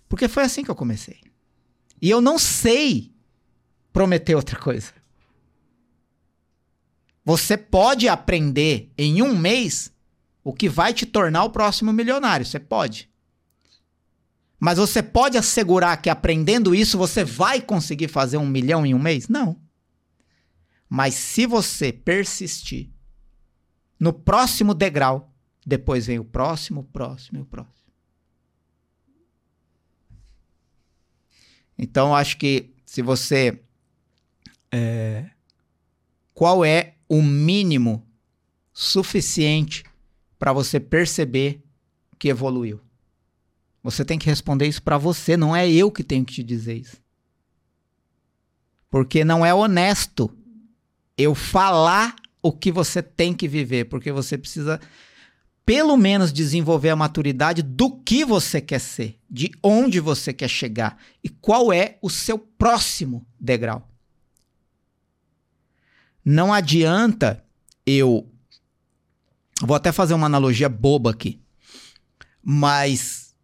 Porque foi assim que eu comecei. E eu não sei prometer outra coisa. Você pode aprender em um mês o que vai te tornar o próximo milionário. Você pode. Mas você pode assegurar que aprendendo isso você vai conseguir fazer um milhão em um mês? Não. Mas se você persistir no próximo degrau, depois vem o próximo, o próximo e o próximo. Então, acho que se você. É, qual é o mínimo suficiente para você perceber que evoluiu? Você tem que responder isso para você, não é eu que tenho que te dizer isso. Porque não é honesto eu falar o que você tem que viver, porque você precisa pelo menos desenvolver a maturidade do que você quer ser, de onde você quer chegar e qual é o seu próximo degrau. Não adianta eu vou até fazer uma analogia boba aqui. Mas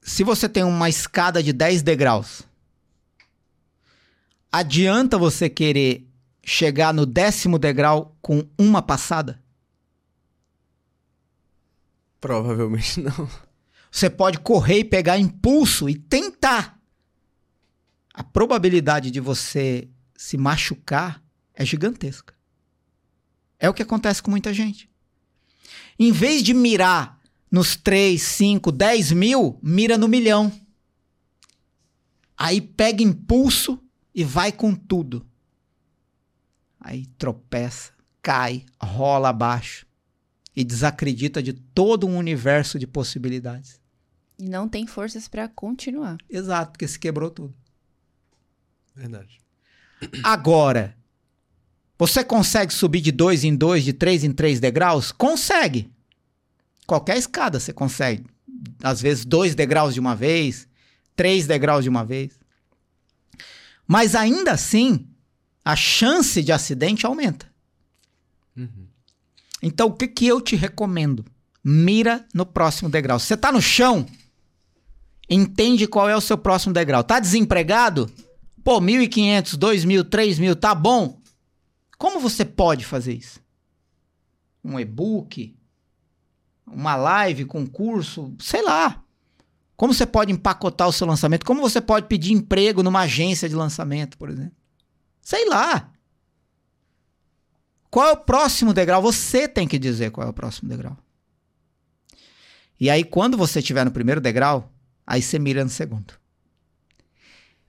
se você tem uma escada de 10 degraus, adianta você querer chegar no décimo degrau com uma passada? Provavelmente não. Você pode correr e pegar impulso e tentar. A probabilidade de você se machucar é gigantesca. É o que acontece com muita gente. Em vez de mirar nos 3, 5, 10 mil, mira no milhão. Aí pega impulso e vai com tudo. Aí tropeça, cai, rola abaixo e desacredita de todo um universo de possibilidades. E não tem forças para continuar. Exato, porque se quebrou tudo. Verdade. Agora, você consegue subir de dois em dois, de três em três degraus? Consegue. Qualquer escada você consegue. Às vezes, dois degraus de uma vez, três degraus de uma vez. Mas ainda assim, a chance de acidente aumenta. Uhum. Então, o que, que eu te recomendo? Mira no próximo degrau. Você está no chão? Entende qual é o seu próximo degrau. Tá desempregado? Pô, 1.500, 2.000, 3.000, tá bom? Como você pode fazer isso? Um e-book? Uma live com curso? Sei lá. Como você pode empacotar o seu lançamento? Como você pode pedir emprego numa agência de lançamento, por exemplo? Sei lá. Qual é o próximo degrau? Você tem que dizer qual é o próximo degrau. E aí, quando você estiver no primeiro degrau, aí você mira no segundo.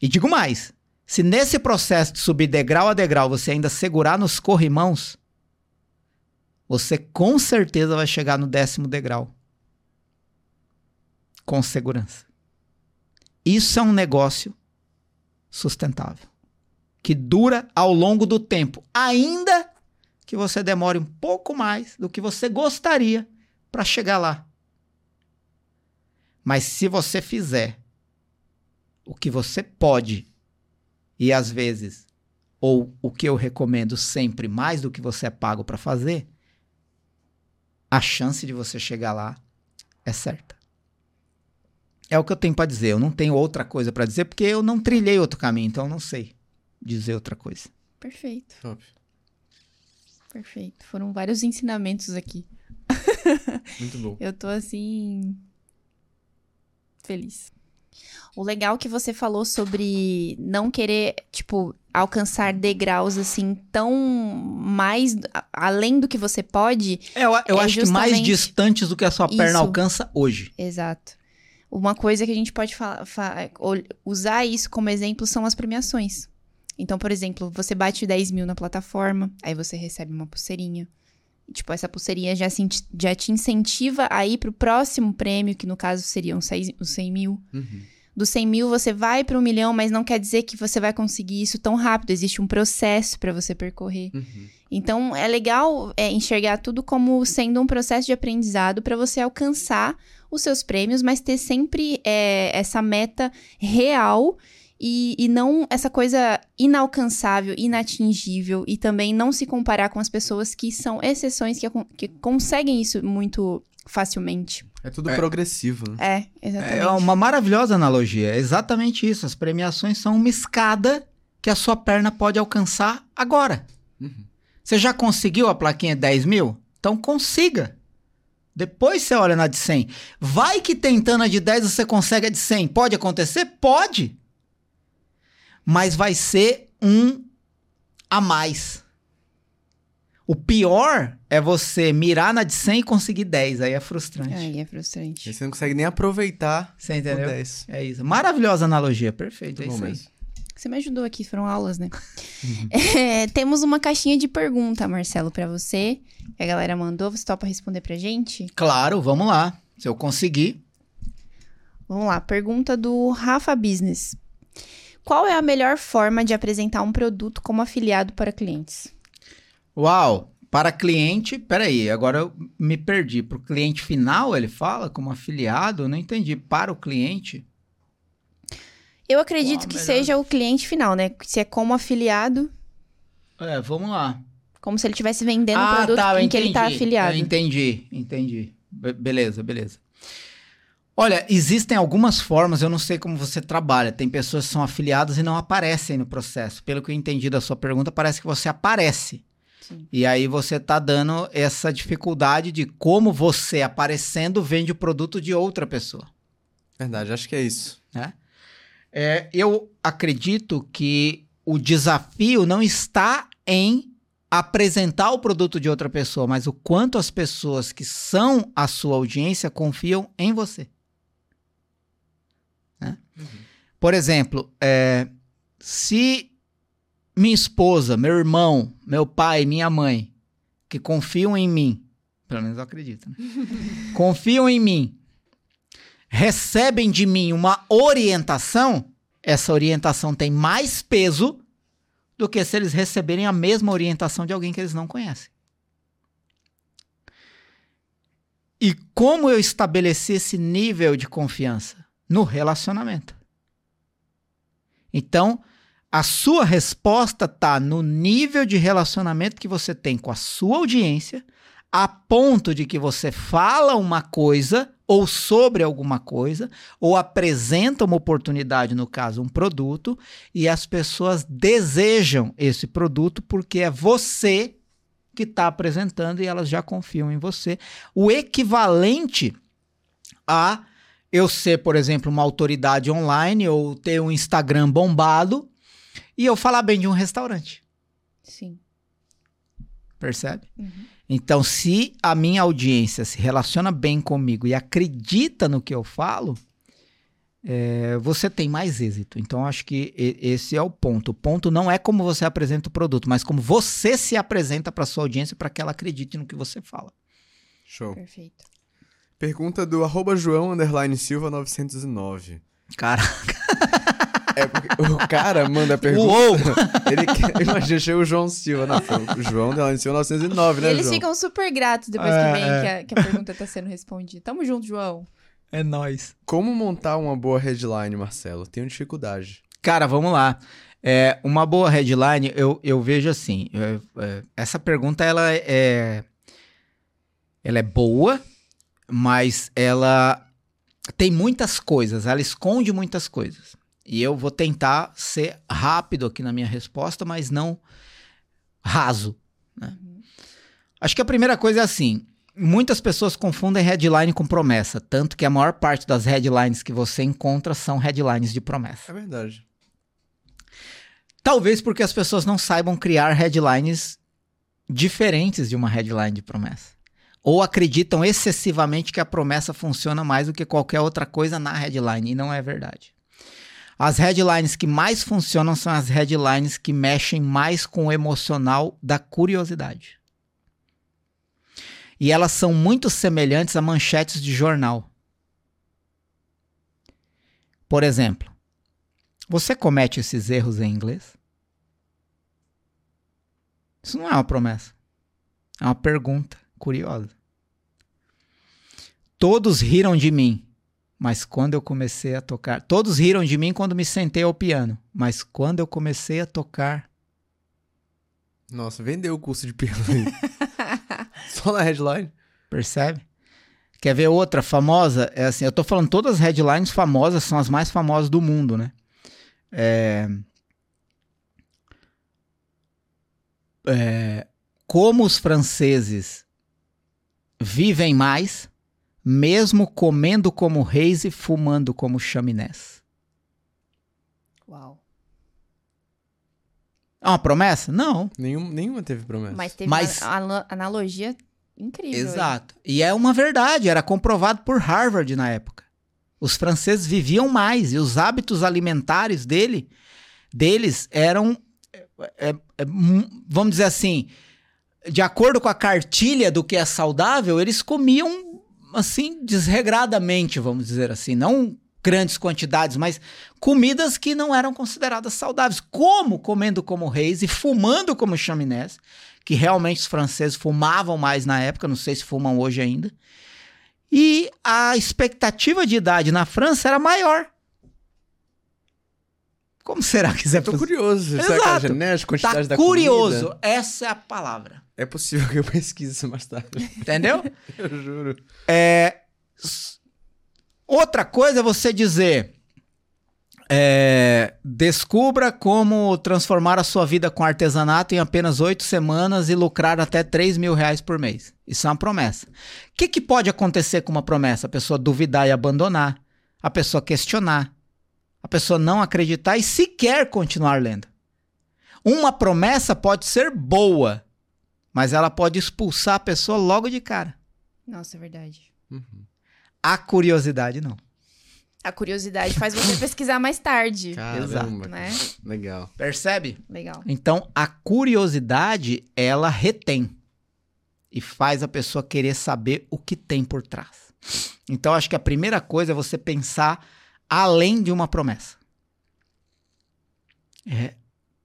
E digo mais: se nesse processo de subir degrau a degrau você ainda segurar nos corrimãos, você com certeza vai chegar no décimo degrau. Com segurança. Isso é um negócio sustentável que dura ao longo do tempo, ainda que você demore um pouco mais do que você gostaria para chegar lá. Mas se você fizer o que você pode e às vezes ou o que eu recomendo sempre mais do que você é pago para fazer, a chance de você chegar lá é certa. É o que eu tenho para dizer. Eu não tenho outra coisa para dizer porque eu não trilhei outro caminho, então eu não sei dizer outra coisa. Perfeito. Top. Perfeito. Foram vários ensinamentos aqui. Muito bom. Eu tô assim. feliz. O legal que você falou sobre não querer, tipo, alcançar degraus assim tão mais além do que você pode. É, eu, eu É acho que mais distantes do que a sua perna isso. alcança hoje. Exato. Uma coisa que a gente pode usar isso como exemplo são as premiações. Então, por exemplo, você bate 10 mil na plataforma, aí você recebe uma pulseirinha. E, tipo, essa pulseirinha já, se já te incentiva a ir pro próximo prêmio, que no caso seriam os 100 mil. Uhum. Do 100 mil você vai para um milhão, mas não quer dizer que você vai conseguir isso tão rápido. Existe um processo para você percorrer. Uhum. Então, é legal é, enxergar tudo como sendo um processo de aprendizado para você alcançar os seus prêmios, mas ter sempre é, essa meta real e, e não essa coisa inalcançável, inatingível e também não se comparar com as pessoas que são exceções que, que conseguem isso muito facilmente. É tudo progressivo, né? É, exatamente. É uma maravilhosa analogia. É exatamente isso. As premiações são uma escada que a sua perna pode alcançar agora. Uhum. Você já conseguiu a plaquinha de 10 mil? Então consiga. Depois você olha na de 100. Vai que tentando a de 10 você consegue a de 100. Pode acontecer? Pode. Mas vai ser um a mais. O pior é você mirar na de 100 e conseguir 10. Aí é frustrante. Aí é frustrante. Aí você não consegue nem aproveitar Você o entendeu? 10. É isso. Maravilhosa analogia. Perfeito. É Bom isso aí. mesmo. Você me ajudou aqui, foram aulas, né? É, temos uma caixinha de pergunta, Marcelo, pra você. Que a galera mandou. Você topa responder pra gente? Claro, vamos lá. Se eu conseguir. Vamos lá. Pergunta do Rafa Business. Qual é a melhor forma de apresentar um produto como afiliado para clientes? Uau! Para cliente, peraí, agora eu me perdi. Para o cliente final, ele fala como afiliado? Eu não entendi. Para o cliente? Eu acredito a que melhor? seja o cliente final, né? Se é como afiliado, É, vamos lá. como se ele estivesse vendendo o ah, produto tá, em que ele tá entendi. afiliado. Eu entendi, entendi. Be- beleza, beleza. Olha, existem algumas formas, eu não sei como você trabalha. Tem pessoas que são afiliadas e não aparecem no processo. Pelo que eu entendi da sua pergunta, parece que você aparece. Sim. E aí você tá dando essa dificuldade de como você aparecendo vende o produto de outra pessoa. Verdade, acho que é isso. É, eu acredito que o desafio não está em apresentar o produto de outra pessoa, mas o quanto as pessoas que são a sua audiência confiam em você. Né? Por exemplo, é, se minha esposa, meu irmão, meu pai, minha mãe, que confiam em mim, pelo menos eu acredito, né? confiam em mim, recebem de mim uma orientação, essa orientação tem mais peso do que se eles receberem a mesma orientação de alguém que eles não conhecem. E como eu estabeleci esse nível de confiança? No relacionamento. Então, a sua resposta está no nível de relacionamento que você tem com a sua audiência, a ponto de que você fala uma coisa ou sobre alguma coisa, ou apresenta uma oportunidade, no caso, um produto, e as pessoas desejam esse produto porque é você que está apresentando e elas já confiam em você. O equivalente a eu ser, por exemplo, uma autoridade online ou ter um Instagram bombado e eu falar bem de um restaurante. Sim. Percebe? Uhum. Então, se a minha audiência se relaciona bem comigo e acredita no que eu falo, é, você tem mais êxito. Então, acho que esse é o ponto. O ponto não é como você apresenta o produto, mas como você se apresenta para sua audiência para que ela acredite no que você fala. Show. Perfeito. Pergunta do arroba João underline Silva 909. Cara, É porque o cara manda a pergunta. uou! Ele quer, imagina, chega o João Silva na frente. O João underline Silva 909, E né, eles João? ficam super gratos depois É, que vem é. que, a, que a pergunta tá sendo respondida. Tamo junto, João. É nóis. Como montar uma boa headline, Marcelo? Tenho dificuldade. Cara, vamos lá. É, uma boa headline, eu, eu vejo assim. é, é, essa pergunta ela é, ela é boa, mas ela tem muitas coisas, ela esconde muitas coisas. E eu vou tentar ser rápido aqui na minha resposta, mas não raso. né? Acho que a primeira coisa é assim: muitas pessoas confundem headline com promessa, tanto que a maior parte das headlines que você encontra são headlines de promessa. É verdade. Talvez porque as pessoas não saibam criar headlines diferentes de uma headline de promessa. Ou acreditam excessivamente que a promessa funciona mais do que qualquer outra coisa na headline, e não é verdade. As headlines que mais funcionam são as headlines que mexem mais com o emocional da curiosidade. E elas são muito semelhantes a manchetes de jornal. Por exemplo, você comete esses erros em inglês? Isso não é uma promessa. É uma pergunta curiosa. Todos riram de mim, mas quando eu comecei a tocar. Todos riram de mim quando me sentei ao piano, mas quando eu comecei a tocar. Nossa, vendeu o curso de piano aí. Só na headline. Percebe? Quer ver outra famosa? É assim, eu tô falando todas as headlines famosas são as mais famosas do mundo, né? É... É... Como os franceses vivem mais, mesmo comendo como reis e fumando como chaminés. Uau. É uma promessa? Não. Nenhum, nenhuma teve promessa. Mas teve Mas- uma ana- analogia incrível. hein? Exato. E é uma verdade, era comprovado por Harvard na época. Os franceses viviam mais e os hábitos alimentares dele, deles eram, é, é, é, mu- vamos dizer assim, de acordo com a cartilha do que é saudável, eles comiam assim desregradamente, vamos dizer assim, não grandes quantidades, mas comidas que não eram consideradas saudáveis, como comendo como reis e fumando como chaminés, que realmente os franceses fumavam mais na época, não sei se fumam hoje ainda. E a expectativa de idade na França era maior. Como será que isso é possível? curioso. Será que é genética, quantidade Tá da curioso, comida? essa é a palavra. É possível que eu pesquise isso mais tarde. Entendeu? Eu juro. É, outra coisa é você dizer. é, descubra como transformar a sua vida com artesanato em apenas oito semanas e lucrar até 3 mil reais por mês. Isso é uma promessa. O que, que pode acontecer com uma promessa? A pessoa duvidar e abandonar, a pessoa questionar, a pessoa não acreditar e sequer continuar lendo. Uma promessa pode ser boa, mas ela pode expulsar a pessoa logo de cara. Nossa, é verdade. A curiosidade não. A curiosidade faz você pesquisar mais tarde. Caramba. Né? Legal. Percebe? Legal. Então, a curiosidade, ela retém e faz a pessoa querer saber o que tem por trás. Então, acho que a primeira coisa é você pensar além de uma promessa. É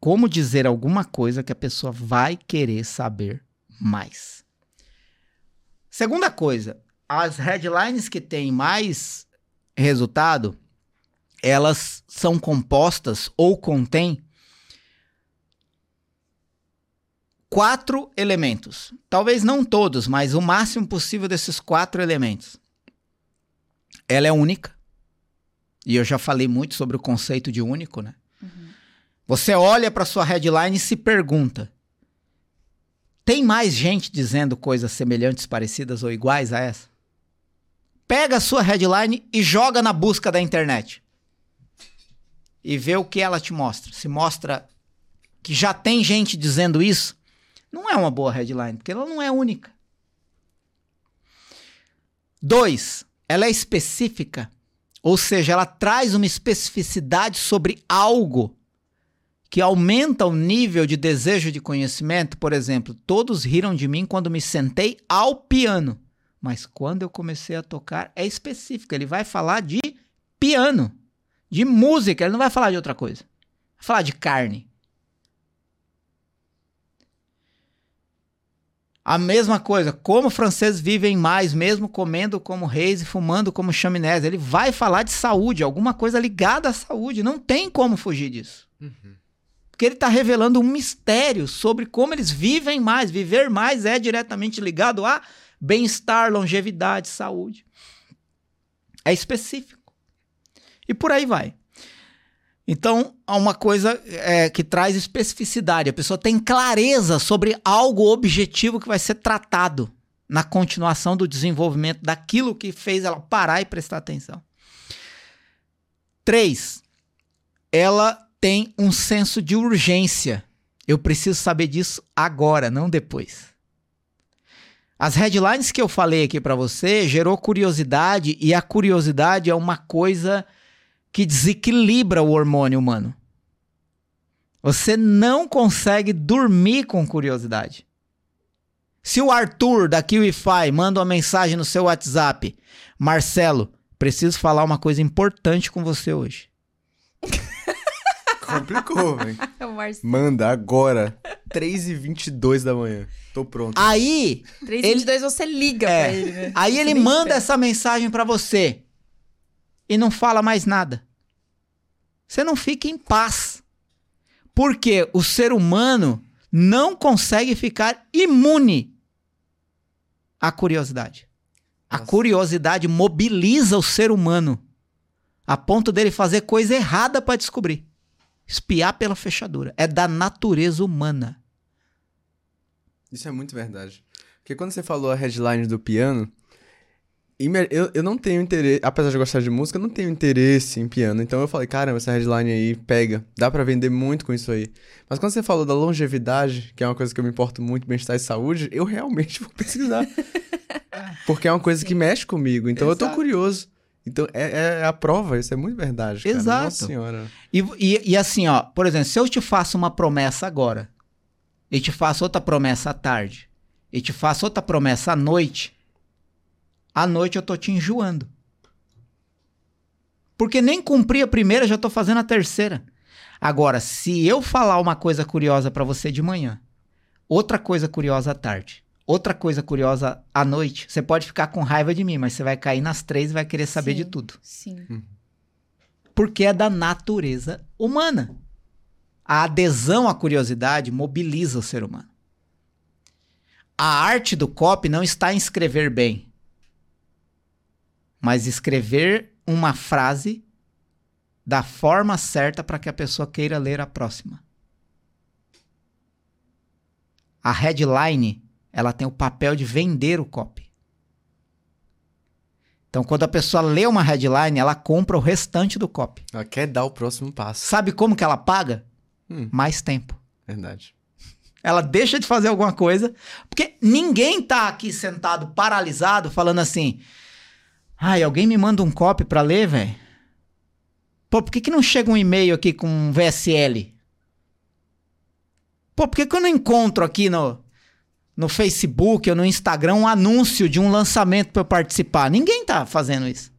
como dizer alguma coisa que a pessoa vai querer saber mais. Segunda coisa, as headlines que têm mais resultado, elas são compostas ou contêm quatro elementos. Talvez não todos, mas o máximo possível desses quatro elementos. Ela é única. E eu já falei muito sobre o conceito de único, né? Você olha para sua headline e se pergunta: tem mais gente dizendo coisas semelhantes, parecidas ou iguais a essa? Pega a sua headline e joga na busca da internet. E vê o que ela te mostra. Se mostra que já tem gente dizendo isso, não é uma boa headline, porque ela não é única. Dois, ela é específica, ou seja, ela traz uma especificidade sobre algo que aumenta o nível de desejo de conhecimento. Por exemplo, todos riram de mim quando me sentei ao piano, mas quando eu comecei a tocar é específico. Ele vai falar de piano, de música, ele não vai falar de outra coisa. Vai falar de carne. A mesma coisa, como franceses vivem mais, mesmo comendo como reis e fumando como chaminés. Ele vai falar de saúde, alguma coisa ligada à saúde. Não tem como fugir disso. Porque ele está revelando um mistério sobre como eles vivem mais. Viver mais é diretamente ligado a bem-estar, longevidade, saúde. É específico. E por aí vai. Então, há uma coisa é, que traz especificidade. A pessoa tem clareza sobre algo objetivo que vai ser tratado na continuação do desenvolvimento daquilo que fez ela parar e prestar atenção. Três, ela tem um senso de urgência. Eu preciso saber disso agora, não depois. As headlines que eu falei aqui para você gerou curiosidade e a curiosidade é uma coisa que desequilibra o hormônio humano. Você não consegue dormir com curiosidade. Se o Arthur da KiwiFi manda uma mensagem no seu WhatsApp, Marcelo, preciso falar uma coisa importante com você hoje. Complicou, velho. É. Manda agora. 3h22 da manhã. Tô pronto. Aí, 322 você liga É. pra ele, né? aí ele manda espera. essa mensagem pra você e não fala mais nada. Você não fica em paz. Porque o ser humano não consegue ficar imune à curiosidade. A Nossa. curiosidade mobiliza o ser humano a ponto dele fazer coisa errada para descobrir. Espiar pela fechadura. É da natureza humana. Isso é muito verdade. Porque quando você falou a headline do piano, eu, eu não tenho interesse, apesar de gostar de música, eu não tenho interesse em piano. Então eu falei, caramba, essa headline aí pega, dá pra vender muito com isso aí. Mas quando você falou da longevidade, que é uma coisa que eu me importo muito, bem-estar e saúde, eu realmente vou pesquisar. Porque é uma coisa que mexe comigo, então eu tô Exato. curioso. Então é, é a prova, isso é muito verdade. Cara. Exato. Nossa senhora. E, e, e assim, ó, por exemplo, se eu te faço uma promessa agora, e te faço outra promessa à tarde, e te faço outra promessa à noite, à noite eu tô te enjoando. Porque nem cumpri a primeira, já tô fazendo a terceira. Agora, se eu falar uma coisa curiosa pra você de manhã, outra coisa curiosa à tarde, outra coisa curiosa à noite, você pode ficar com raiva de mim, mas você vai cair nas três e vai querer saber Sim. de tudo Sim. porque é da natureza humana. A adesão à curiosidade mobiliza o ser humano. A arte do copy não está em escrever bem, mas escrever uma frase da forma certa para que a pessoa queira ler a próxima. A headline, ela tem o papel de vender o copy. Então, quando a pessoa lê uma headline, ela compra o restante do copy. Ela quer dar o próximo passo. Sabe como que ela paga? Hum, Mais tempo. verdade. Ela deixa de fazer alguma coisa, porque ninguém tá aqui sentado paralisado falando assim: "Ai, alguém me manda um copy pra ler, velho?" Pô, por que que não chega um e-mail aqui com um VSL? Pô, por que que eu não encontro aqui no no Facebook ou no Instagram um anúncio de um lançamento pra eu participar? Ninguém tá fazendo isso.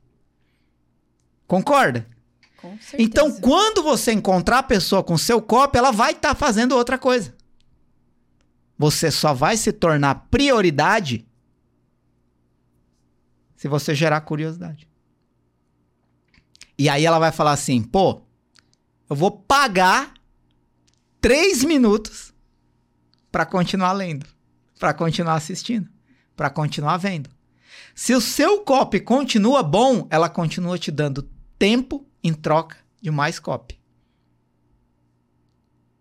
Concorda? Com certeza. Então, quando você encontrar a pessoa com seu copo, ela vai estar fazendo outra coisa. Você só vai se tornar prioridade se você gerar curiosidade. E aí ela vai falar assim: pô, eu vou pagar três minutos para continuar lendo, para continuar assistindo, para continuar vendo. Se o seu copy continua bom, ela continua te dando tempo em troca de mais copy.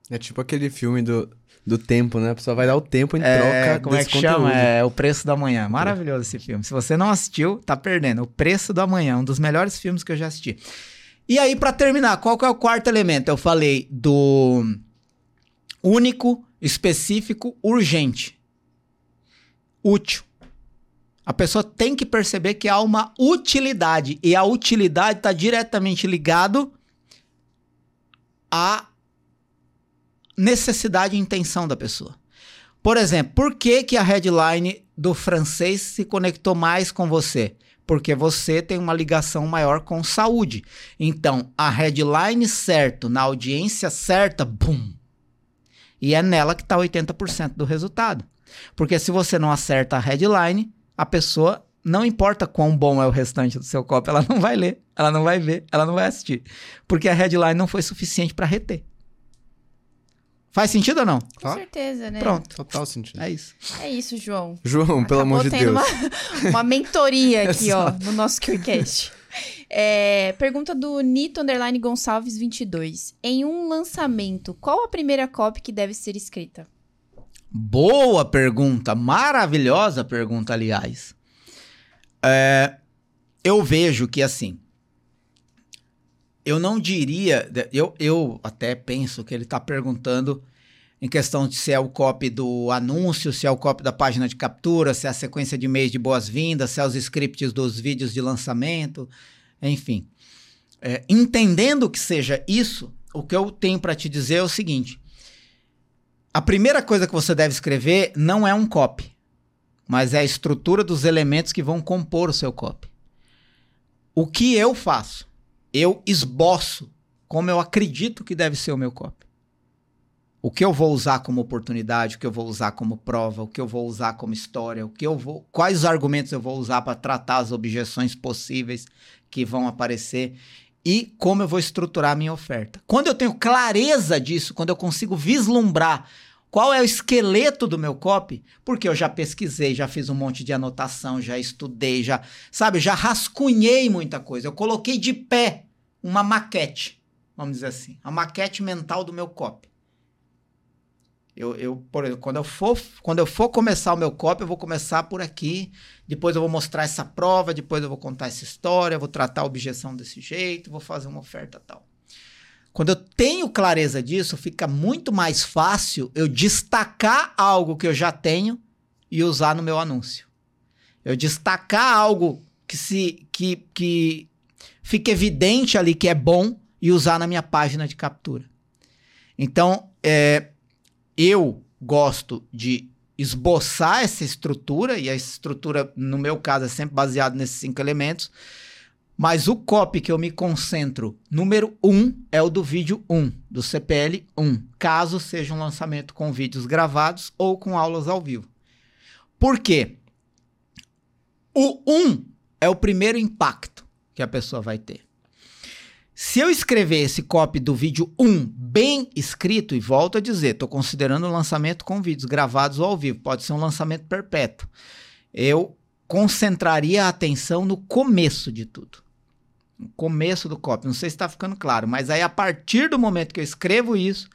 É tipo aquele filme do, do tempo, né? A pessoa vai dar o tempo em É, troca como é que chama? conteúdo. É O Preço da Manhã. Maravilhoso esse filme. Se você não assistiu, tá perdendo. O Preço da Manhã, um dos melhores filmes que eu já assisti. E aí, pra terminar, qual que é o quarto elemento? Eu falei do único, específico, urgente. Útil. A pessoa tem que perceber que há uma utilidade. E a utilidade está diretamente ligado à necessidade e intenção da pessoa. Por exemplo, por que, que a headline do francês se conectou mais com você? Porque você tem uma ligação maior com saúde. Então, a headline certo, na audiência certa, bum. E é nela que está 80% do resultado. Porque se você não acerta a headline, a pessoa, não importa quão bom é o restante do seu copo, ela não vai ler, ela não vai ver, ela não vai assistir. Porque a headline não foi suficiente para reter. Faz sentido ou não? Com certeza, né? Pronto. Total sentido. É isso. É isso, João. João, pelo amor de tendo Deus. Uma, uma mentoria aqui, ó, no nosso QCast. É, pergunta do Nito Underline Gonçalves 22. Em um lançamento, qual a primeira copy que deve ser escrita? Boa pergunta, maravilhosa pergunta, aliás. É, eu vejo que assim, eu não diria, eu, eu até penso que ele está perguntando em questão de se é o copy do anúncio, se é o copy da página de captura, se é a sequência de e-mails de boas-vindas, se é os scripts dos vídeos de lançamento, enfim. É, entendendo que seja isso, o que eu tenho para te dizer é o seguinte: a primeira coisa que você deve escrever não é um copy, mas é a estrutura dos elementos que vão compor o seu copy. O que eu faço? Eu esboço como eu acredito que deve ser o meu copy. O que eu vou usar como oportunidade, o que eu vou usar como prova, o que eu vou usar como história, o que eu vou, quais argumentos eu vou usar para tratar as objeções possíveis que vão aparecer e como eu vou estruturar a minha oferta. Quando eu tenho clareza disso, quando eu consigo vislumbrar Qual é o esqueleto do meu copy? Porque eu já pesquisei, já fiz um monte de anotação, já estudei, já, sabe, já rascunhei muita coisa. Eu coloquei de pé uma maquete, vamos dizer assim, a maquete mental do meu copy. Eu, eu, por exemplo, quando eu, for, quando eu for começar o meu copy, eu vou começar por aqui, depois eu vou mostrar essa prova, depois eu vou contar essa história, vou tratar a objeção desse jeito, vou fazer uma oferta tal. Quando eu tenho clareza disso, fica muito mais fácil eu destacar algo que eu já tenho e usar no meu anúncio. Eu destacar algo que se que, que fica evidente ali que é bom e usar na minha página de captura. Então, é, eu gosto de esboçar essa estrutura, e a estrutura, no meu caso, é sempre baseada nesses cinco elementos. Mas o copy que eu me concentro, número um, é o do vídeo 1, do CPL 1, caso seja um lançamento com vídeos gravados ou com aulas ao vivo. Por quê? O 1 é o primeiro impacto que a pessoa vai ter. Se eu escrever esse copy do vídeo 1 bem escrito, e volto a dizer, estou considerando o lançamento com vídeos gravados ou ao vivo, pode ser um lançamento perpétuo. Eu concentraria a atenção no começo de tudo. No começo do copy. Não sei se está ficando claro, mas aí a partir do momento que eu escrevo isso,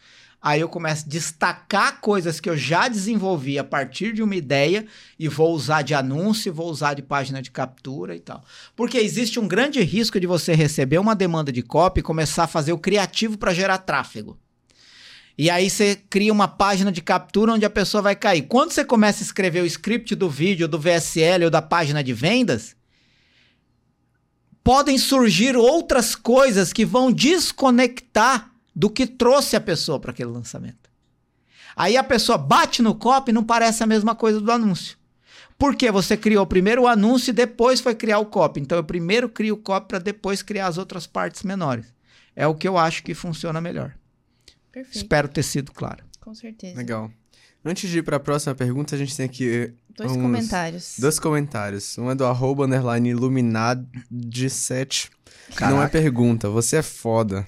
Aí eu começo a destacar coisas que eu já desenvolvi a partir de uma ideia e vou usar de anúncio, vou usar de página de captura e tal. Porque existe um grande risco de você receber uma demanda de copy e começar a fazer o criativo para gerar tráfego. E aí você cria uma página de captura onde a pessoa vai cair. Quando você começa a escrever o script do vídeo, do VSL ou da página de vendas, podem surgir outras coisas que vão desconectar do que trouxe a pessoa para aquele lançamento. Aí a pessoa bate no copy e não parece a mesma coisa do anúncio. Porque você criou primeiro o anúncio e depois foi criar o copy. Então eu primeiro crio o copy para depois criar as outras partes menores. É o que eu acho que funciona melhor. Perfeito. Espero ter sido claro. Com certeza. Legal. Antes de ir para a próxima pergunta, a gente tem aqui Dois uns- comentários. dois comentários. Um é do arroba underline iluminad7. Não é pergunta, você é foda.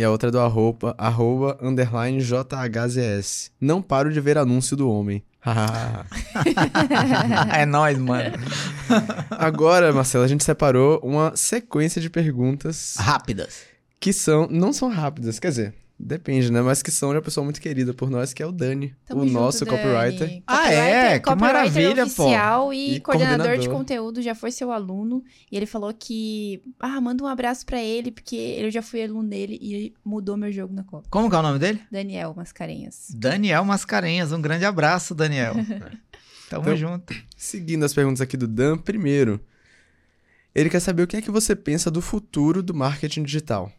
E a outra é do arroba, arroba underline JHZS. Não paro de ver anúncio do homem. é nóis, mano. Agora, Marcelo, a gente separou uma sequência de perguntas Rápidas. que são, não são rápidas, quer dizer, depende, né? Mas que são de uma pessoa muito querida por nós, que é o Dani, Tamo o junto, nosso Dani. copywriter. Ah, é? Que Copywriter maravilha, pô. oficial e, E coordenador de coordenador. conteúdo, já foi seu aluno. E ele falou que, ah, manda um abraço pra ele, porque eu já fui aluno dele e ele mudou meu jogo na Copa. Como que é o nome dele? Daniel Mascarenhas. Daniel Mascarenhas. Um grande abraço, Daniel. Tamo Então- junto. Seguindo as perguntas aqui do Dan, primeiro, ele quer saber o que é que você pensa do futuro do marketing digital.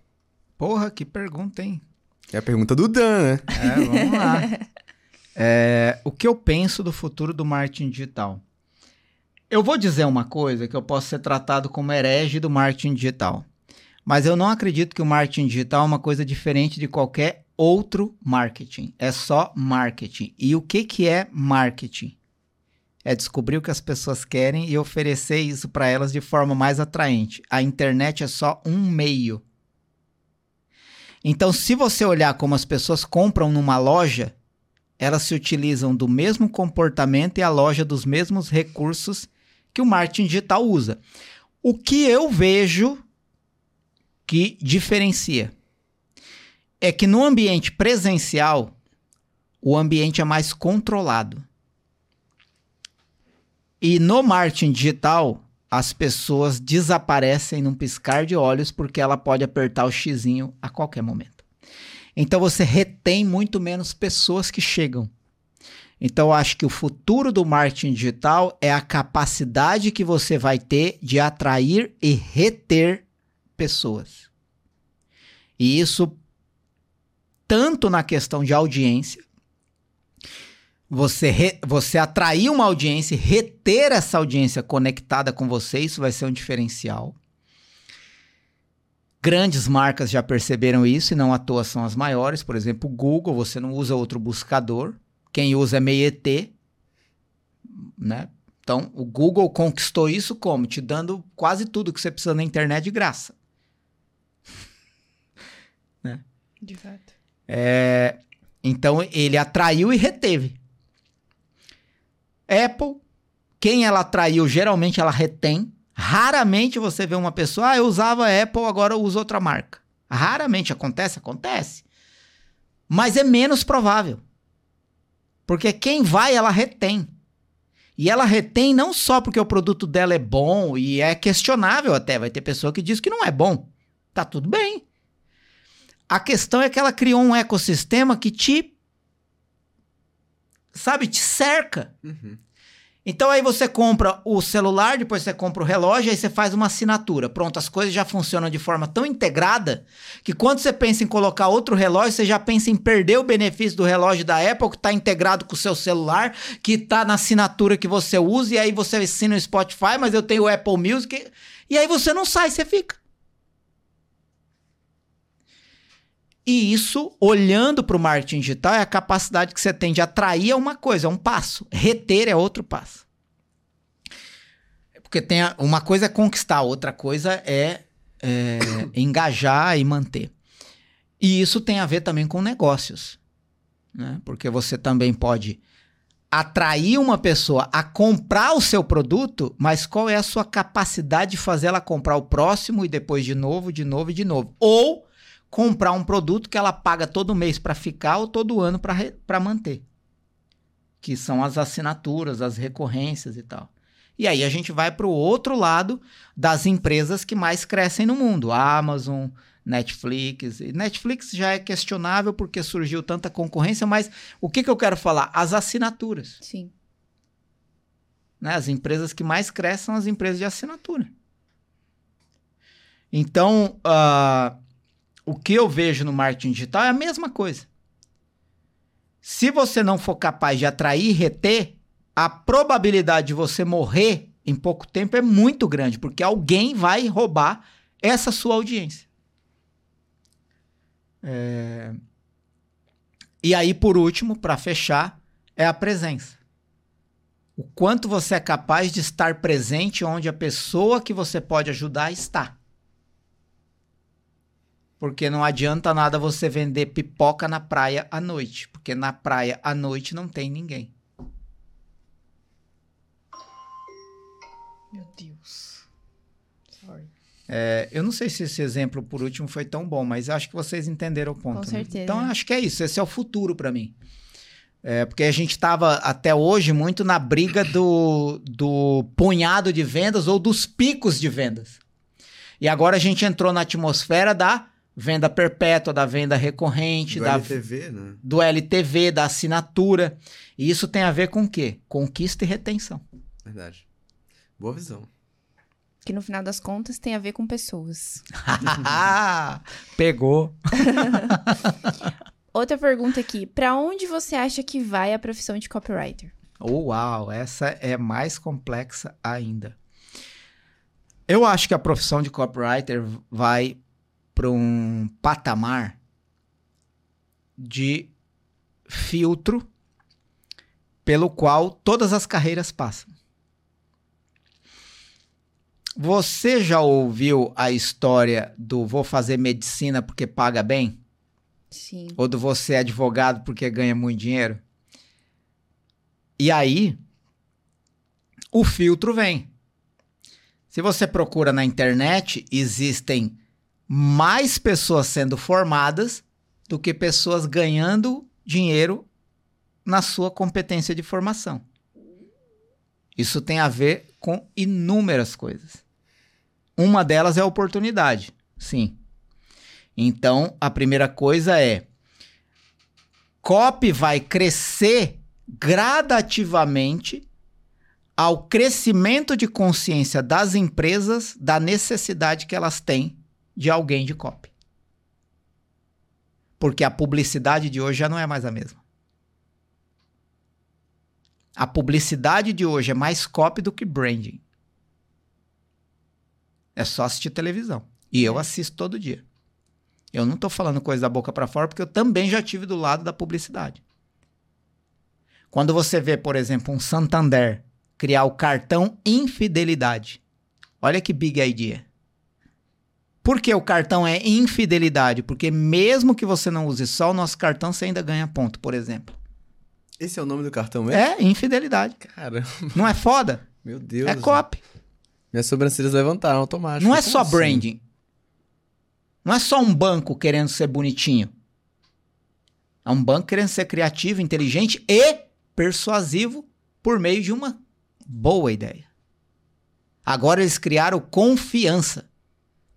Porra, que pergunta, hein? É a pergunta do Dan, né? É, vamos lá. É, o que eu penso do futuro do marketing digital? Eu vou dizer uma coisa que eu posso ser tratado como herege do marketing digital. Mas eu não acredito que o marketing digital é uma coisa diferente de qualquer outro marketing. É só marketing. E o que, que é marketing? É descobrir o que as pessoas querem e oferecer isso para elas de forma mais atraente. A internet é só um meio. Então, se você olhar como as pessoas compram numa loja, elas se utilizam do mesmo comportamento e a loja dos mesmos recursos que o marketing digital usa. O que eu vejo que diferencia é que no ambiente presencial, o ambiente é mais controlado. E no marketing digital, as pessoas desaparecem num piscar de olhos porque ela pode apertar o xizinho a qualquer momento. Então você retém muito menos pessoas que chegam. Então eu acho que o futuro do marketing digital é a capacidade que você vai ter de atrair e reter pessoas. E isso tanto na questão de audiência, você, re- você atrair uma audiência e reter essa audiência conectada com você, isso vai ser um diferencial. Grandes marcas já perceberam isso e não à toa são as maiores. Por exemplo, o Google, você não usa outro buscador. Quem usa é meio ET. Né? Então, o Google conquistou isso como? Te dando quase tudo que você precisa na internet de graça. De fato. É, Então ele atraiu e reteve. Apple, quem ela atraiu, geralmente ela retém. Raramente você vê uma pessoa, ah, eu usava Apple, agora eu uso outra marca. Raramente acontece, acontece. Mas é menos provável. Porque quem vai, ela retém. E ela retém não só porque o produto dela é bom e é questionável até, vai ter pessoa que diz que não é bom. Tá tudo bem. A questão é que ela criou um ecossistema que te sabe, te cerca. Uhum. Então aí você compra o celular, depois você compra o relógio, aí você faz uma assinatura. Pronto, as coisas já funcionam de forma tão integrada que quando você pensa em colocar outro relógio, você já pensa em perder o benefício do relógio da Apple, que está integrado com o seu celular, que está na assinatura que você usa, e aí você assina o Spotify, mas eu tenho o Apple Music, e aí você não sai, você fica. E isso, olhando para o marketing digital, é a capacidade que você tem de atrair a uma coisa, é um passo. Reter é outro passo. Porque tem a, uma coisa é conquistar, outra coisa é, é engajar e manter. E isso tem a ver também com negócios. Né? Porque você também pode atrair uma pessoa a comprar o seu produto, mas qual é a sua capacidade de fazer ela comprar o próximo e depois de novo, de novo e de novo? Ou comprar um produto que ela paga todo mês para ficar ou todo ano para manter. Que são as assinaturas, as recorrências e tal. E aí a gente vai para o outro lado das empresas que mais crescem no mundo: Amazon, Netflix. E Netflix já é questionável porque surgiu tanta concorrência, mas o que, que eu quero falar? As assinaturas. Sim. Né? As empresas que mais crescem são as empresas de assinatura. Então, uh, o que eu vejo no marketing digital é a mesma coisa. Se você não for capaz de atrair e reter, a probabilidade de você morrer em pouco tempo é muito grande, porque alguém vai roubar essa sua audiência. É... E aí, por último, para fechar, é a presença. O quanto você é capaz de estar presente onde a pessoa que você pode ajudar está. Porque não adianta nada você vender pipoca na praia à noite. Porque na praia à noite não tem ninguém. Meu Deus. Sorry. É, eu não sei se esse exemplo por último foi tão bom, mas acho que vocês entenderam o ponto. Com né? certeza. Então acho que é isso. Esse é o futuro para mim. É, porque a gente estava até hoje muito na briga do, do punhado de vendas ou dos picos de vendas. E agora a gente entrou na atmosfera da venda perpétua, da venda recorrente, Do da, LTV, né? do LTV, da assinatura. E isso tem a ver com o quê? Conquista e retenção. Verdade. Boa visão. Que no final das contas tem a ver com pessoas. Pegou. Outra pergunta aqui. Pra onde você acha que vai a profissão de copywriter? Oh, uau, essa é mais complexa ainda. Eu acho que a profissão de copywriter vai para um patamar de filtro pelo qual todas as carreiras passam. Você já ouviu a história do vou fazer medicina porque paga bem? Sim. Ou do você é advogado porque ganha muito dinheiro? E aí, o filtro vem. Se você procura na internet, existem mais pessoas sendo formadas do que pessoas ganhando dinheiro na sua competência de formação. Isso tem a ver com inúmeras coisas. Uma delas é a oportunidade, sim. Então, a primeira coisa é: COP vai crescer gradativamente ao crescimento de consciência das empresas da necessidade que elas têm de alguém de copy. Porque a publicidade de hoje já não é mais a mesma. A publicidade de hoje é mais copy do que branding. É só assistir televisão. E eu assisto todo dia. Eu não estou falando coisa da boca para fora porque eu também já tive do lado da publicidade. Quando você vê, por exemplo, um Santander criar o cartão infidelidade. Olha que big idea. Por que o cartão é infidelidade? Porque mesmo que você não use só o nosso cartão, você ainda ganha ponto, por exemplo. Esse é o nome do cartão mesmo? É infidelidade. Cara, Não é foda? meu Deus. é copy. Minhas sobrancelhas levantaram automático. Não é Como só assim? branding. Não é só um banco querendo ser bonitinho. É um banco querendo ser criativo, inteligente e persuasivo por meio de uma boa ideia. Agora eles criaram confiança.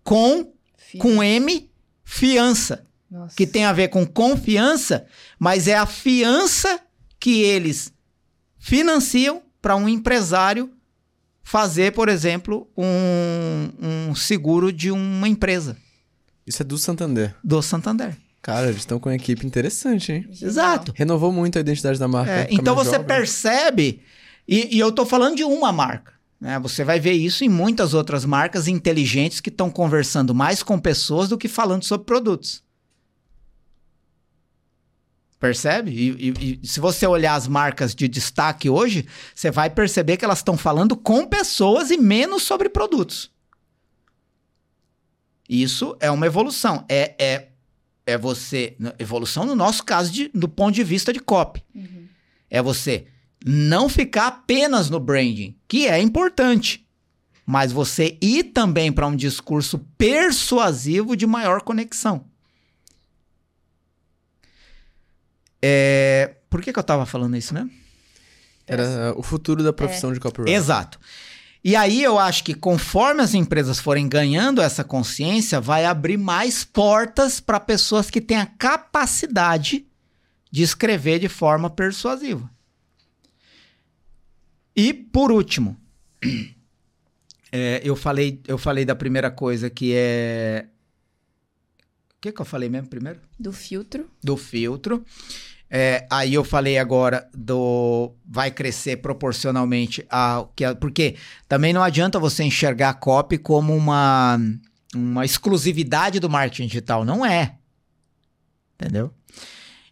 Com, com M, fiança. Nossa. Que tem a ver com confiança, mas é a fiança que eles financiam para um empresário fazer, por exemplo, um, um seguro de uma empresa Isso é do Santander. do Santander. Cara, eles estão com uma equipe interessante, hein? Exato. Renovou muito a identidade da marca. É, então você jovem. percebe, e, e eu tô falando de uma marca. Né? Você vai ver isso em muitas outras marcas inteligentes que estão conversando mais com pessoas do que falando sobre produtos. Percebe? E, e- e se você olhar as marcas de destaque hoje, você vai perceber que elas estão falando com pessoas e menos sobre produtos. Isso é uma evolução. É, é, é você. Evolução no nosso caso, de, do ponto de vista de copy. Uhum. É você não ficar apenas no branding, que é importante, mas você ir também para um discurso persuasivo de maior conexão. É, Por que, que eu estava falando isso, né? Era uh, o futuro da profissão de copyright. Exato. E aí eu acho que conforme as empresas forem ganhando essa consciência, vai abrir mais portas para pessoas que têm a capacidade de escrever de forma persuasiva. E por último, é, eu falei eu falei da primeira coisa que é o que que eu falei mesmo primeiro? Do filtro. do filtro. É, aí eu falei agora do vai crescer proporcionalmente ao que a- porque também não adianta você enxergar a copy como uma uma exclusividade do marketing digital, não é. Entendeu?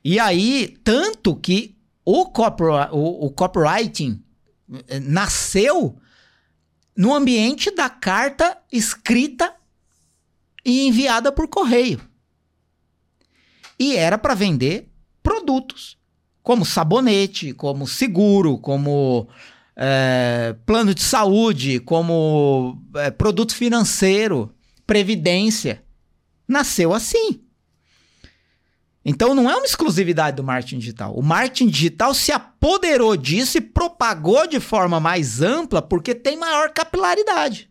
E aí tanto que o, copyri- o, o copywriting nasceu no ambiente da carta escrita e enviada por correio e era para vender produtos, como sabonete, como seguro, como é, plano de saúde, como é, produto financeiro, previdência. Nasceu assim. Então não é uma exclusividade do marketing digital. O marketing digital se apoderou disso e propagou de forma mais ampla porque tem maior capilaridade.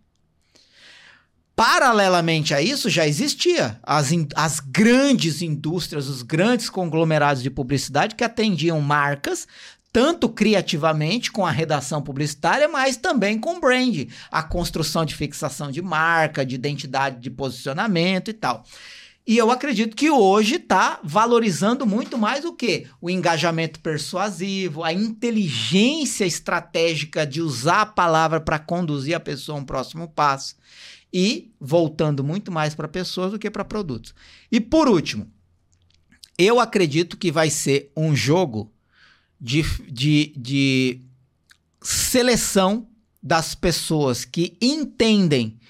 Paralelamente a isso, já existia as, as grandes indústrias, os grandes conglomerados de publicidade que atendiam marcas, tanto criativamente com a redação publicitária, mas também com branding, a construção de fixação de marca, de identidade de posicionamento e tal. E eu acredito que hoje está valorizando muito mais o que? O engajamento persuasivo, a inteligência estratégica de usar a palavra para conduzir a pessoa a um próximo passo e voltando muito mais para pessoas do que para produtos. E por último, eu acredito que vai ser um jogo de, de, de seleção das pessoas que entendem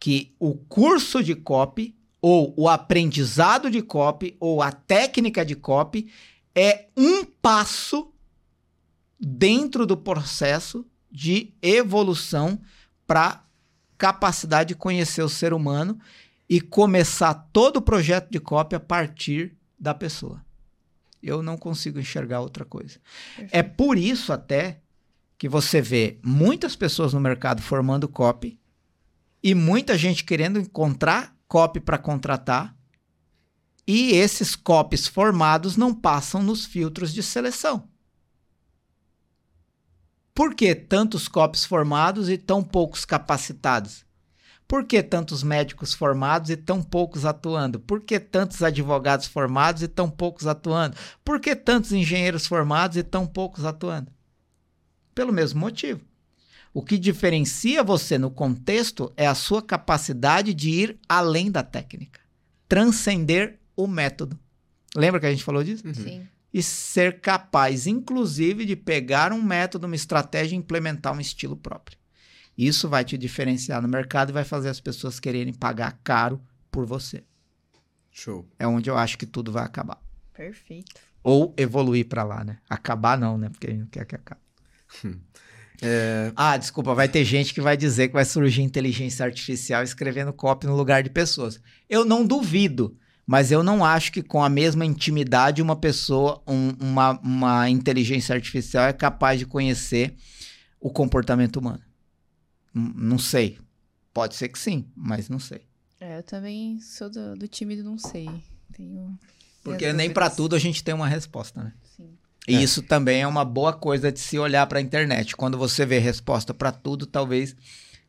que o curso de copy ou o aprendizado de copy ou a técnica de copy é um passo dentro do processo de evolução para capacidade de conhecer o ser humano e começar todo o projeto de cópia a partir da pessoa. Eu não consigo enxergar outra coisa. É por isso até que você vê muitas pessoas no mercado formando copy e muita gente querendo encontrar copy para contratar e esses copies formados não passam nos filtros de seleção. Por que tantos copies formados e tão poucos capacitados? Por que tantos médicos formados e tão poucos atuando? Por que tantos advogados formados e tão poucos atuando? Por que tantos engenheiros formados e tão poucos atuando? Pelo mesmo motivo. O que diferencia você no contexto é a sua capacidade de ir além da técnica, transcender o método. Lembra que a gente falou disso? Sim. e ser capaz, inclusive, de pegar um método, uma estratégia e implementar um estilo próprio. Isso vai te diferenciar no mercado e vai fazer as pessoas quererem pagar caro por você. Show. É onde eu acho que tudo vai acabar. Perfeito. Ou evoluir pra lá, né? Acabar não, né? Porque a gente não quer que acabe. É, Ah, desculpa, vai ter gente que vai dizer que vai surgir inteligência artificial escrevendo copy no lugar de pessoas. Eu não duvido, mas eu não acho que com a mesma intimidade uma pessoa, um- uma, uma inteligência artificial é capaz de conhecer o comportamento humano. N- Não sei. Pode ser que sim, mas não sei. É, eu também sou do, do time do não sei. Tenho. Porque nem pra dúvidas. tudo a gente tem uma resposta, né? Sim. E É. isso também é uma boa coisa de se olhar pra internet. Quando você vê resposta pra tudo, talvez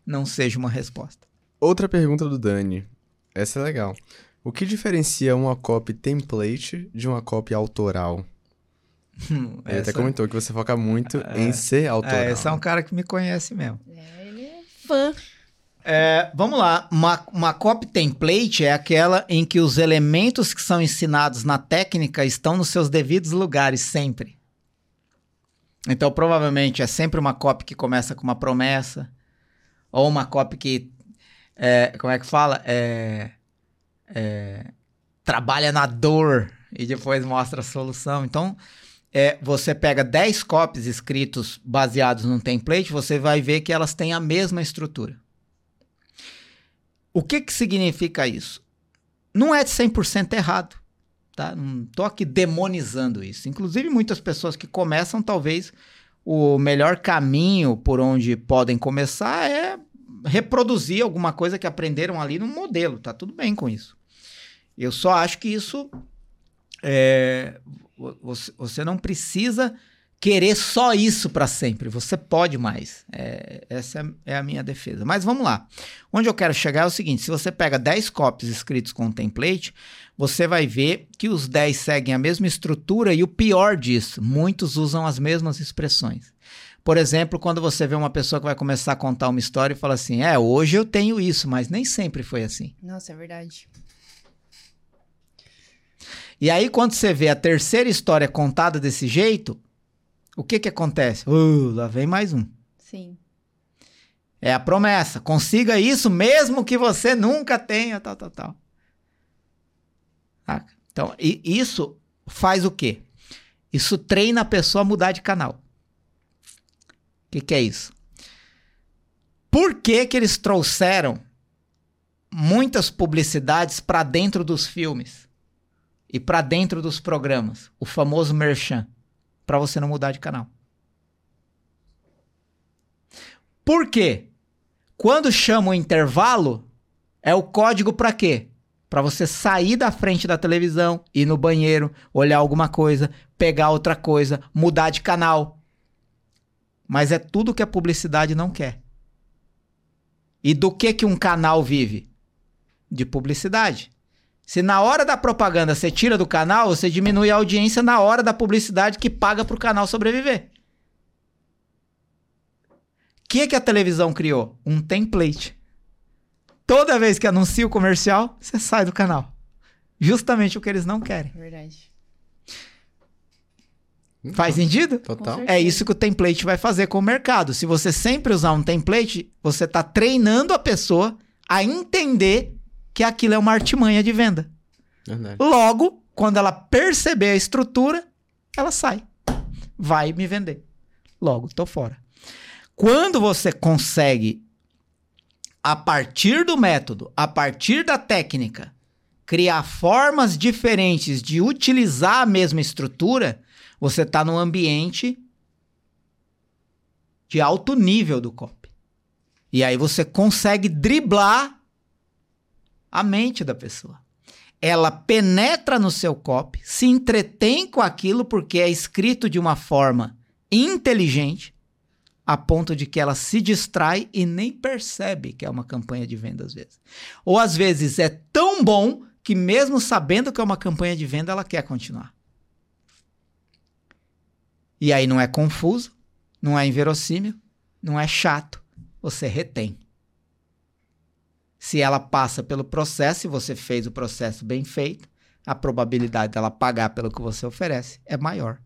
não seja uma resposta. outra pergunta do Dani. Essa é legal. O que diferencia uma copy template de uma copy autoral? Ele até Essa- comentou que você foca muito em ser autoral. É, esse é um cara que me conhece mesmo. É, ele é fã. É, vamos lá. Uma, uma copy template é aquela em que os elementos que são ensinados na técnica estão nos seus devidos lugares sempre. Então, provavelmente, é sempre uma copy que começa com uma promessa. Ou uma copy que. é, como é que fala? É, é, trabalha na dor e depois mostra a solução. Então, é, você pega 10 copies escritos baseados num template, você vai ver que elas têm a mesma estrutura. O que, que significa isso? Não é 100% errado. Tá? Não tô aqui demonizando isso. Inclusive, muitas pessoas que começam, talvez o melhor caminho por onde podem começar é reproduzir alguma coisa que aprenderam ali no modelo. Tá tudo bem com isso. Eu só acho que isso é, vo- você, você não precisa querer só isso para sempre. Você pode mais. É, essa é, a minha defesa. Mas vamos lá. Onde eu quero chegar é o seguinte: se você pega 10 copies escritos com um template, você vai ver que os 10 seguem a mesma estrutura e o pior disso, muitos usam as mesmas expressões. Por exemplo, quando você vê uma pessoa que vai começar a contar uma história e fala assim: É, hoje eu tenho isso, mas nem sempre foi assim. Nossa, é verdade. E aí, quando você vê a terceira história contada desse jeito, o que que acontece? Uh, lá vem mais um. Sim. É a promessa. Consiga isso mesmo que você nunca tenha, tal, tal, tal. Saca? Então, isso faz o quê? Isso treina a pessoa a mudar de canal. O que, que é isso? Por que, que eles trouxeram muitas publicidades para dentro dos filmes e para dentro dos programas? O famoso merchan. Para você não mudar de canal. Por quê? Quando chama o intervalo, é o código para quê? Para você sair da frente da televisão, ir no banheiro, olhar alguma coisa, pegar outra coisa, mudar de canal. Mas é tudo que a publicidade não quer. E do que que um canal vive? De publicidade. Se na hora da propaganda você tira do canal, você diminui a audiência na hora da publicidade que paga para o canal sobreviver. O que, que a televisão criou? Um template. Toda vez que anuncia o comercial, você sai do canal. Justamente o que eles não querem. É verdade. Faz sentido? Total. É isso que o template vai fazer com o mercado. Se você sempre usar um template, você está treinando a pessoa a entender que aquilo é uma artimanha de venda. Verdade. Logo, quando ela perceber a estrutura, ela sai. Vai me vender. Logo, tô fora. Quando você consegue, a partir do método, a partir da técnica, criar formas diferentes de utilizar a mesma estrutura, você está num ambiente de alto nível do copy. E aí você consegue driblar a mente da pessoa ela penetra no seu copy, se entretém com aquilo porque é escrito de uma forma inteligente, a ponto de que ela se distrai e nem percebe que é uma campanha de venda às vezes. Ou às vezes é tão bom que mesmo sabendo que é uma campanha de venda, ela quer continuar. E aí não é confuso, não é inverossímil, não é chato, você retém. Se ela passa pelo processo e você fez o processo bem feito, a probabilidade dela pagar pelo que você oferece é maior.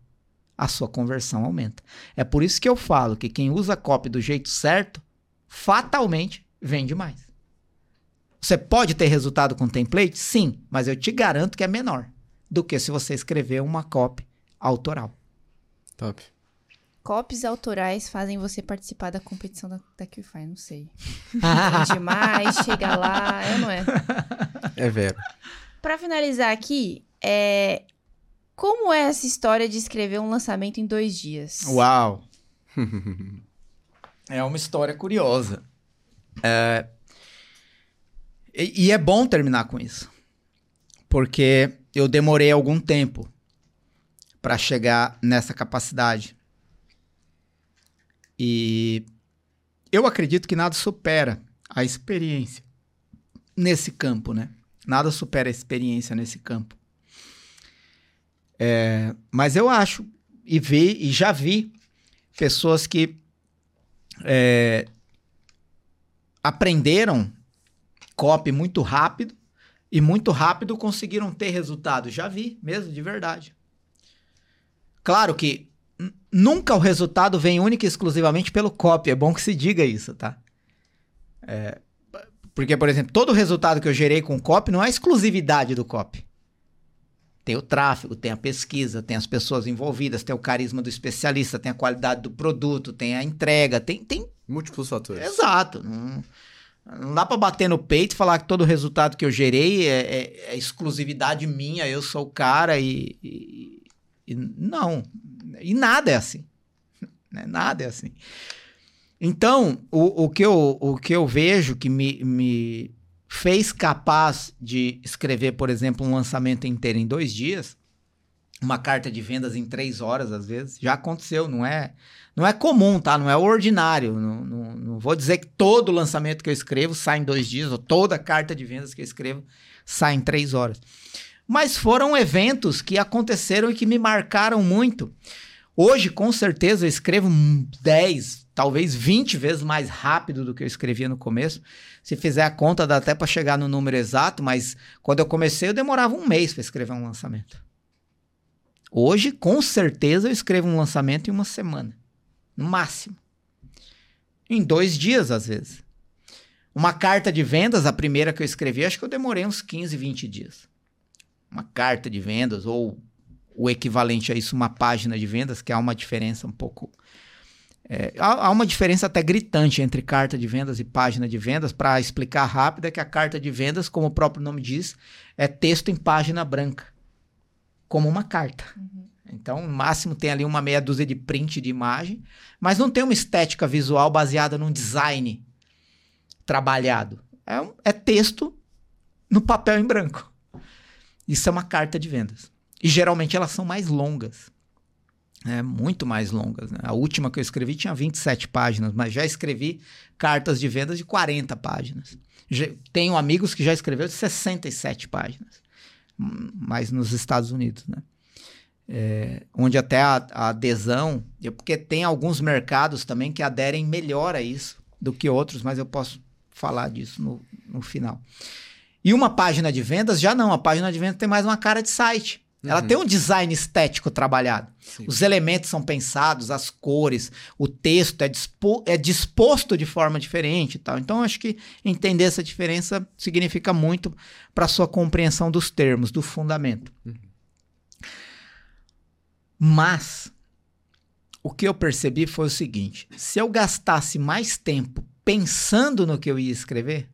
A sua conversão aumenta. É por isso que eu falo que quem usa copy do jeito certo, fatalmente vende mais. Você pode ter resultado com template? Sim, mas eu te garanto que é menor do que se você escrever uma copy autoral. Top. Copies autorais fazem você participar da competição da, da QFI, não sei. Vende mais, chega lá, é ou não é? É vero. Pra finalizar aqui, é... como é essa história de escrever um lançamento em dois dias? Uau! é uma história curiosa. É, E, e é bom terminar com isso. Porque eu demorei algum tempo para chegar nessa capacidade. E eu acredito que nada supera a experiência nesse campo, né? Nada supera a experiência nesse campo. É, mas eu acho e vi e já vi pessoas que é, aprenderam copy muito rápido e muito rápido conseguiram ter resultado. Já vi, mesmo, de verdade. Claro que nunca o resultado vem única e exclusivamente pelo copy. É bom que se diga isso, tá? É, porque, por exemplo, todo resultado que eu gerei com copy não é exclusividade do copy. Tem o tráfego, tem a pesquisa, tem as pessoas envolvidas, tem o carisma do especialista, tem a qualidade do produto, tem a entrega, tem, tem Múltiplos fatores. Exato. Não, não dá pra bater no peito e falar que todo o resultado que eu gerei é, é- é exclusividade minha, eu sou o cara e, e- e não. E nada é assim. Né? Nada é assim. Então, o, o, que, eu, o que eu vejo que me, me fez capaz de escrever, por exemplo, um lançamento inteiro em dois dias, uma carta de vendas em três horas, às vezes, já aconteceu, não é? Não é comum, tá? Não é ordinário. Não, não, não vou dizer que todo lançamento que eu escrevo sai em dois dias, ou toda carta de vendas que eu escrevo sai em três horas. Mas foram eventos que aconteceram e que me marcaram muito. Hoje, com certeza, eu escrevo 10, talvez 20 vezes mais rápido do que eu escrevia no começo. Se fizer a conta, dá até para chegar no número exato, mas quando eu comecei, eu demorava um mês para escrever um lançamento. Hoje, com certeza, eu escrevo um lançamento em uma semana. No máximo. Em dois dias, às vezes. Uma carta de vendas, a primeira que eu escrevi, acho que eu demorei uns 15, 20 dias. Uma carta de vendas, ou o equivalente a isso, uma página de vendas, que há uma diferença um pouco. é, há, há uma diferença até gritante entre carta de vendas e página de vendas. Para explicar rápido, é que a carta de vendas, como o próprio nome diz, é texto em página branca como uma carta. Então, no máximo tem ali uma meia dúzia de print de imagem, mas não tem uma estética visual baseada num design trabalhado. É, um- é texto no papel em branco. Isso é uma carta de vendas. E geralmente elas são mais longas. É, muito mais longas. né? A última que eu escrevi tinha 27 páginas, mas já escrevi cartas de vendas de 40 páginas. Já- tenho amigos que já escreveu de 67 páginas mas nos Estados Unidos, né? É, onde até a, a adesão, eu- porque tem alguns mercados também que aderem melhor a isso do que outros, mas eu posso falar disso no, no final. E uma página de vendas já não, a página de vendas tem mais uma cara de site. Ela Uhum. tem um design estético trabalhado. Sim. Os elementos são pensados, as cores, o texto é, dispo- é disposto de forma diferente e tal. Então, acho que entender essa diferença significa muito para sua compreensão dos termos, do fundamento. Mas, o que eu percebi foi o seguinte: se eu gastasse mais tempo pensando no que eu ia escrever,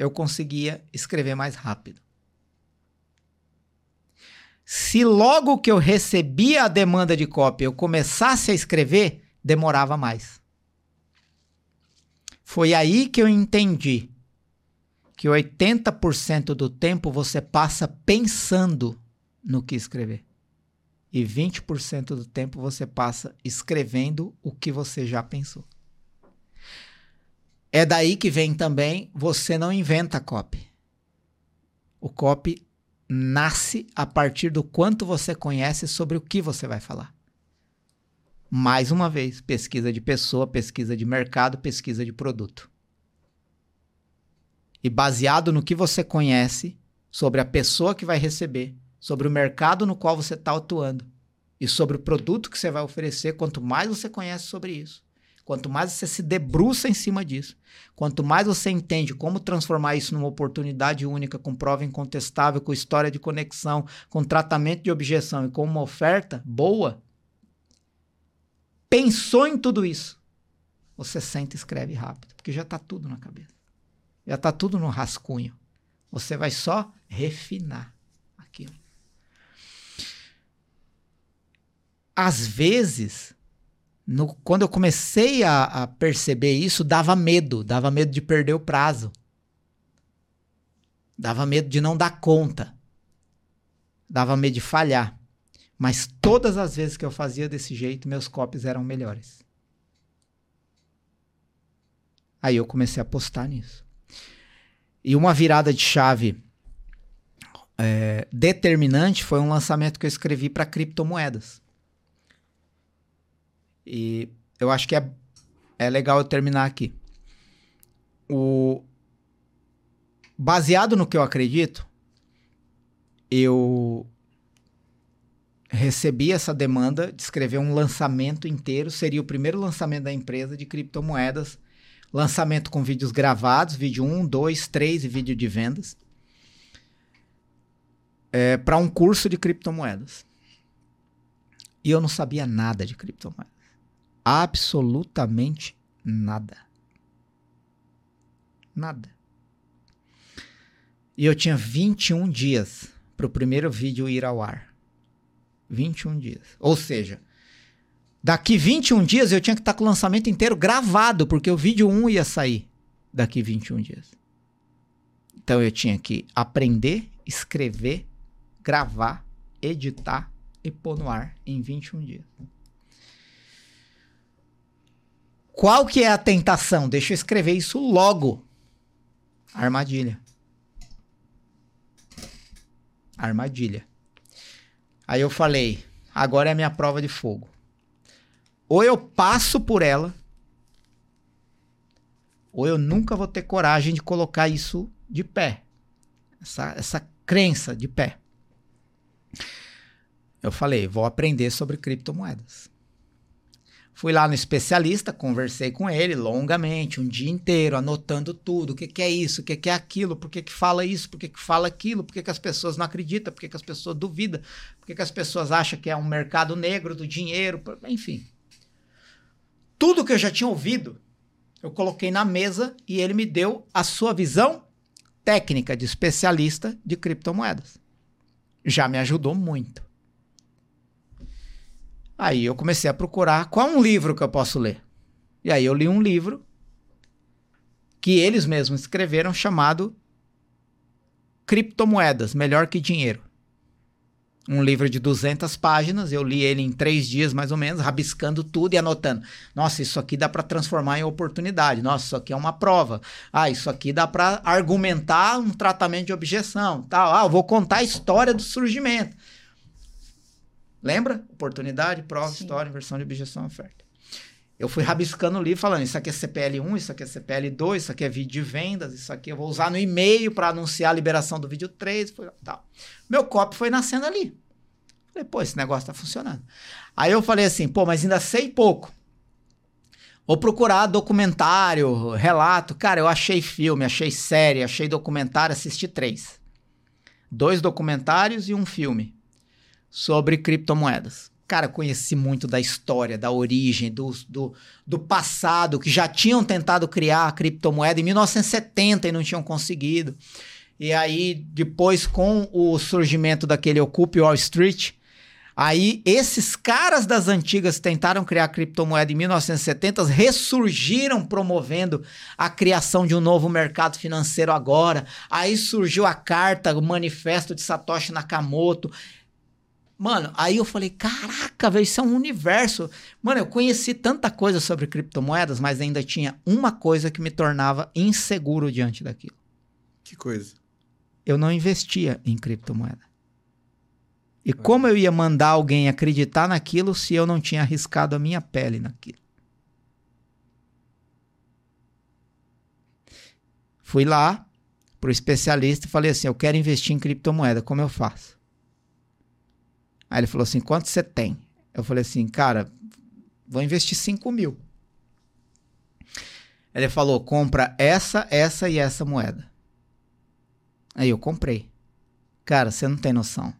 eu conseguia escrever mais rápido. Se logo que eu recebia a demanda de cópia eu começasse a escrever, demorava mais. Foi aí que eu entendi que 80% do tempo você passa pensando no que escrever. E 20% do tempo você passa escrevendo o que você já pensou. É daí que vem também você não inventa copy. O copy nasce a partir do quanto você conhece sobre o que você vai falar. Mais uma vez, pesquisa de pessoa, pesquisa de mercado, pesquisa de produto. E baseado no que você conhece sobre a pessoa que vai receber, sobre o mercado no qual você está atuando e sobre o produto que você vai oferecer, quanto mais você conhece sobre isso, Quanto mais você se debruça em cima disso, quanto mais você entende como transformar isso numa oportunidade única, com prova incontestável, com história de conexão, com tratamento de objeção e com uma oferta boa, pensou em tudo isso, você senta e escreve rápido, porque já está tudo na cabeça. Já está tudo no rascunho. Você vai só refinar aquilo. Às vezes, no, quando eu comecei a, a perceber isso, dava medo, dava medo de perder o prazo. Dava medo de não dar conta. Dava medo de falhar. Mas todas as vezes que eu fazia desse jeito, meus copies eram melhores. Aí eu comecei a apostar nisso. E uma virada de chave é, determinante foi um lançamento que eu escrevi para criptomoedas. E eu acho que é, é legal eu terminar aqui. O, baseado no que eu acredito, eu recebi essa demanda de escrever um lançamento inteiro. Seria o primeiro lançamento da empresa de criptomoedas Lançamento com vídeos gravados, vídeo 1, 2, 3 e vídeo de vendas. É, para um curso de criptomoedas. E eu não sabia nada de criptomoedas. Absolutamente nada. Nada. E eu tinha 21 dias para o primeiro vídeo ir ao ar. 21 dias. Ou seja, Daqui 21 dias eu tinha que estar com o lançamento inteiro gravado, porque o vídeo 1 ia sair daqui 21 dias. Então eu tinha que aprender, escrever, gravar, editar e pôr no ar em 21 dias. Qual que é a tentação? Deixa eu escrever isso logo. Armadilha. Armadilha. Aí eu falei, agora é a minha prova de fogo. Ou eu passo por ela, ou eu nunca vou ter coragem de colocar isso de pé. Essa, essa crença de pé. Eu falei, vou aprender sobre criptomoedas. Fui lá no especialista, conversei com ele longamente, um dia inteiro, anotando tudo. O que, que é isso? O que, que é aquilo? Por que, que fala isso? Por que, que fala aquilo? Por que, que as pessoas não acreditam? Por que, que as pessoas duvidam? Por que, que as pessoas acham que é um mercado negro do dinheiro? Enfim tudo que eu já tinha ouvido, eu coloquei na mesa e ele me deu a sua visão técnica de especialista de criptomoedas. Já me ajudou muito. Aí eu comecei a procurar qual um livro que eu posso ler. E aí eu li um livro que eles mesmos escreveram chamado Criptomoedas, melhor que dinheiro um livro de 200 páginas, eu li ele em três dias mais ou menos, rabiscando tudo e anotando. Nossa, isso aqui dá para transformar em oportunidade. Nossa, isso aqui é uma prova. Ah, isso aqui dá para argumentar um tratamento de objeção. Tal. Ah, eu vou contar a história do surgimento. Lembra? Oportunidade, prova, Sim. história, inversão de objeção, oferta. Eu fui rabiscando o livro falando, isso aqui é CPL1, isso aqui é CPL2, isso aqui é vídeo de vendas, isso aqui eu vou usar no e-mail para anunciar a liberação do vídeo 3, foi, tal. Meu copy foi nascendo ali. Falei, pô, esse negócio tá funcionando. Aí eu falei assim, pô, mas ainda sei pouco. Vou procurar documentário, relato. Cara, eu achei filme, achei série, achei documentário, assisti três. Dois documentários e um filme sobre criptomoedas. Cara, conheci muito da história, da origem, do, do, do passado, que já tinham tentado criar a criptomoeda em 1970 e não tinham conseguido. E aí, depois, com o surgimento daquele Occupy Wall Street, Aí, esses caras das antigas tentaram criar a criptomoeda em 1970, ressurgiram promovendo a criação de um novo mercado financeiro agora. Aí surgiu a carta, o manifesto de Satoshi Nakamoto. Mano, aí eu falei, caraca, velho, isso é um universo. Mano, eu conheci tanta coisa sobre criptomoedas, mas ainda tinha uma coisa que me tornava inseguro diante daquilo. Que coisa? Eu não investia em criptomoeda. E como eu ia mandar alguém acreditar naquilo se eu não tinha arriscado a minha pele naquilo? Fui lá pro especialista e falei assim: eu quero investir em criptomoeda, como eu faço? Aí ele falou assim: quanto você tem? Eu falei assim, cara, vou investir 5 mil. Ele falou: compra essa, essa e essa moeda. Aí eu comprei. Cara, você não tem noção.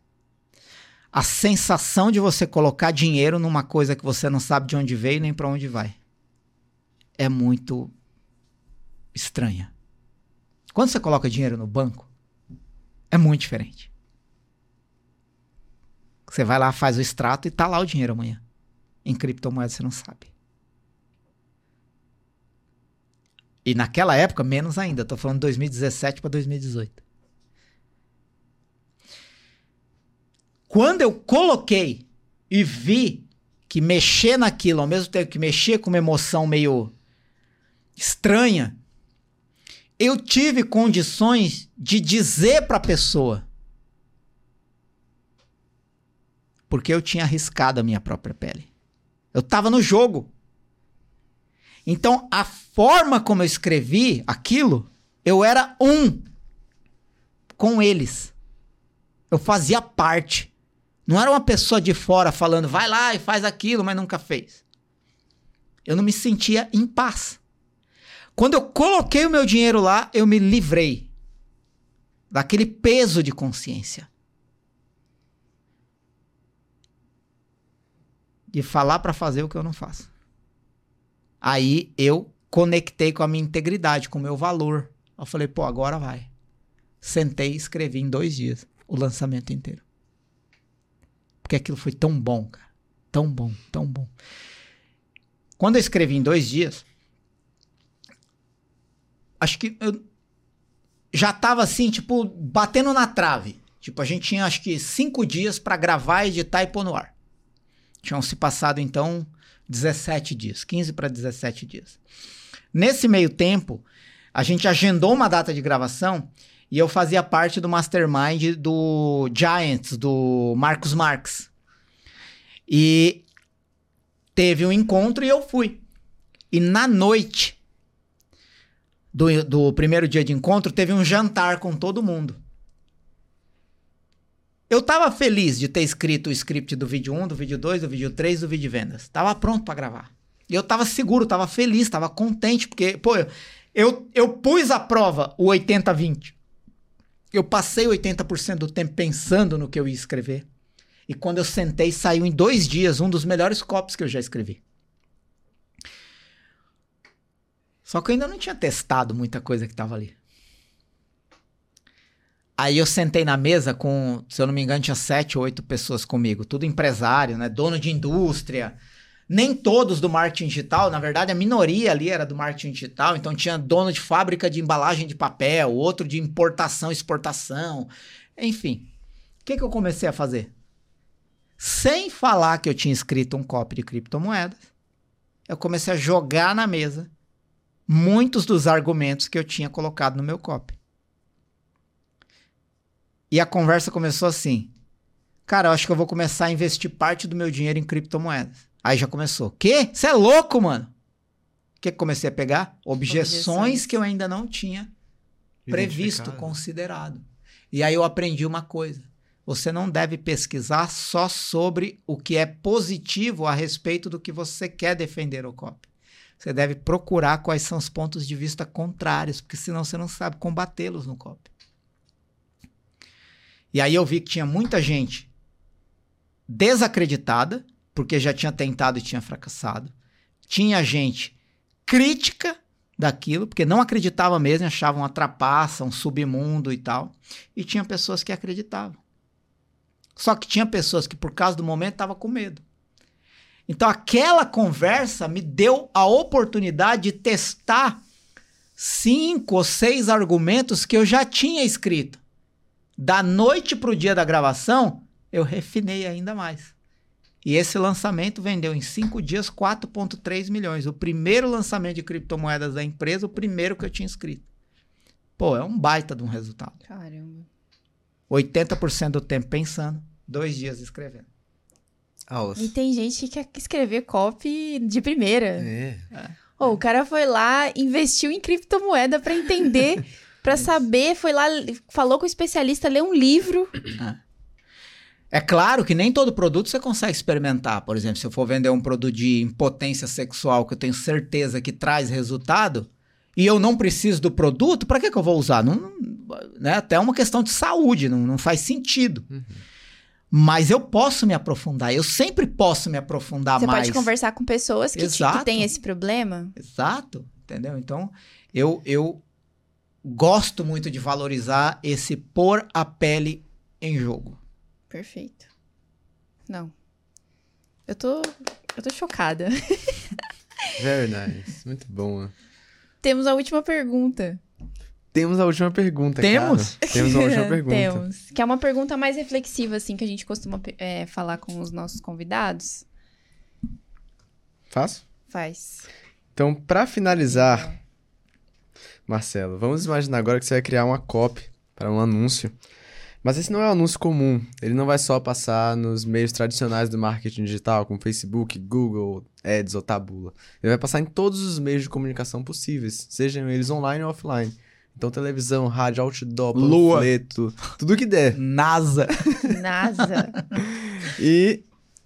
A sensação de você colocar dinheiro numa coisa que você não sabe de onde veio nem para onde vai é muito estranha. Quando você coloca dinheiro no banco, é muito diferente. Você vai lá, faz o extrato e tá lá o dinheiro amanhã. Em criptomoeda você não sabe. E naquela época, menos ainda. Tô falando 2017 para 2018. Quando eu coloquei e vi que mexer naquilo, ao mesmo tempo que mexer com uma emoção meio estranha, eu tive condições de dizer para a pessoa. Porque eu tinha arriscado a minha própria pele. Eu estava no jogo. Então, a forma como eu escrevi aquilo, eu era um com eles. Eu fazia parte. Não era uma pessoa de fora falando, vai lá e faz aquilo, mas nunca fez. Eu não me sentia em paz. Quando eu coloquei o meu dinheiro lá, eu me livrei daquele peso de consciência. De falar para fazer o que eu não faço. Aí eu conectei com a minha integridade, com o meu valor. Eu falei, pô, agora vai. Sentei e escrevi em dois dias o lançamento inteiro. Porque aquilo foi tão bom, cara. Tão bom, tão bom. Quando eu escrevi em dois dias, acho que eu já tava assim, tipo, batendo na trave. Tipo, a gente tinha acho que cinco dias para gravar, editar e pôr no ar. Tinham se passado então 17 dias, 15 para 17 dias. Nesse meio tempo, a gente agendou uma data de gravação e eu fazia parte do mastermind do Giants, do Marcos Marx. E teve um encontro e eu fui. E na noite do, do primeiro dia de encontro, teve um jantar com todo mundo. Eu tava feliz de ter escrito o script do vídeo 1, do vídeo 2, do vídeo 3, do vídeo vendas. Tava pronto para gravar. E eu tava seguro, tava feliz, tava contente, porque, pô, eu, eu pus à prova o 80-20. Eu passei 80% do tempo pensando no que eu ia escrever. E quando eu sentei, saiu em dois dias um dos melhores copos que eu já escrevi. Só que eu ainda não tinha testado muita coisa que tava ali. Aí eu sentei na mesa com, se eu não me engano, tinha sete ou oito pessoas comigo, tudo empresário, né? Dono de indústria. Nem todos do marketing digital, na verdade, a minoria ali era do marketing digital, então tinha dono de fábrica de embalagem de papel, outro de importação, exportação, enfim. O que, que eu comecei a fazer? Sem falar que eu tinha escrito um copy de criptomoedas, eu comecei a jogar na mesa muitos dos argumentos que eu tinha colocado no meu copy. E a conversa começou assim: Cara, eu acho que eu vou começar a investir parte do meu dinheiro em criptomoedas. Aí já começou. Quê? Você é louco, mano? O que, que comecei a pegar? Objeções, Objeções, que eu ainda não tinha previsto, considerado. E aí eu aprendi uma coisa. Você não deve pesquisar só sobre o que é positivo a respeito do que você quer defender o copy você deve procurar quais são os pontos de vista contrários, porque senão você não sabe combatê-los no copy. E aí eu vi que tinha muita gente desacreditada, porque já tinha tentado e tinha fracassado. Tinha gente crítica daquilo, porque não acreditava mesmo, achavam uma trapaça, um submundo e tal. E tinha pessoas que acreditavam. Só que tinha pessoas que, por causa do momento, estavam com medo. Então aquela conversa me deu a oportunidade de testar cinco ou seis argumentos que eu já tinha escrito. Da noite para o dia da gravação, eu refinei ainda mais. E esse lançamento vendeu em cinco dias 4,3 milhões. O primeiro lançamento de criptomoedas da empresa, o primeiro que eu tinha escrito. Pô, é um baita de um resultado. Caramba. 80% do tempo pensando, dois dias escrevendo. E tem gente que quer escrever copy de primeira. É. Oh, o cara foi lá, investiu em criptomoeda para entender, para saber, foi lá, falou com o especialista, leu um livro. É. é claro que nem todo produto você consegue experimentar. Por exemplo, se eu for vender um produto de impotência sexual que eu tenho certeza que traz resultado, e eu não preciso do produto, para que, que eu vou usar? Não, né? Até uma questão de saúde, não, não faz sentido. Uhum. Mas eu posso me aprofundar, eu sempre posso me aprofundar Você mais. pode conversar com pessoas que, te- que Exato. têm esse problema. Exato, entendeu? Então, eu, eu gosto muito de valorizar esse pôr a pele em jogo. Perfeito. Não. Eu tô. Eu tô chocada. Very nice. Muito bom. né? Temos a última pergunta. Temos a última pergunta, Temos? cara. Temos a última pergunta. Temos. Que é uma pergunta mais reflexiva, assim, que a gente costuma é, falar com os nossos convidados. Faço? Faz. Então, pra finalizar, Marcelo, vamos imaginar agora que você vai criar uma copy para um anúncio. Mas esse não é um anúncio comum. Ele não vai só passar nos meios tradicionais do marketing digital, como Facebook, Google, Ads ou Tabula. Ele vai passar em todos os meios de comunicação possíveis, sejam eles online ou offline. Então, televisão, rádio, outdoor, Lua. panfleto, tudo que der. NASA. NASA. E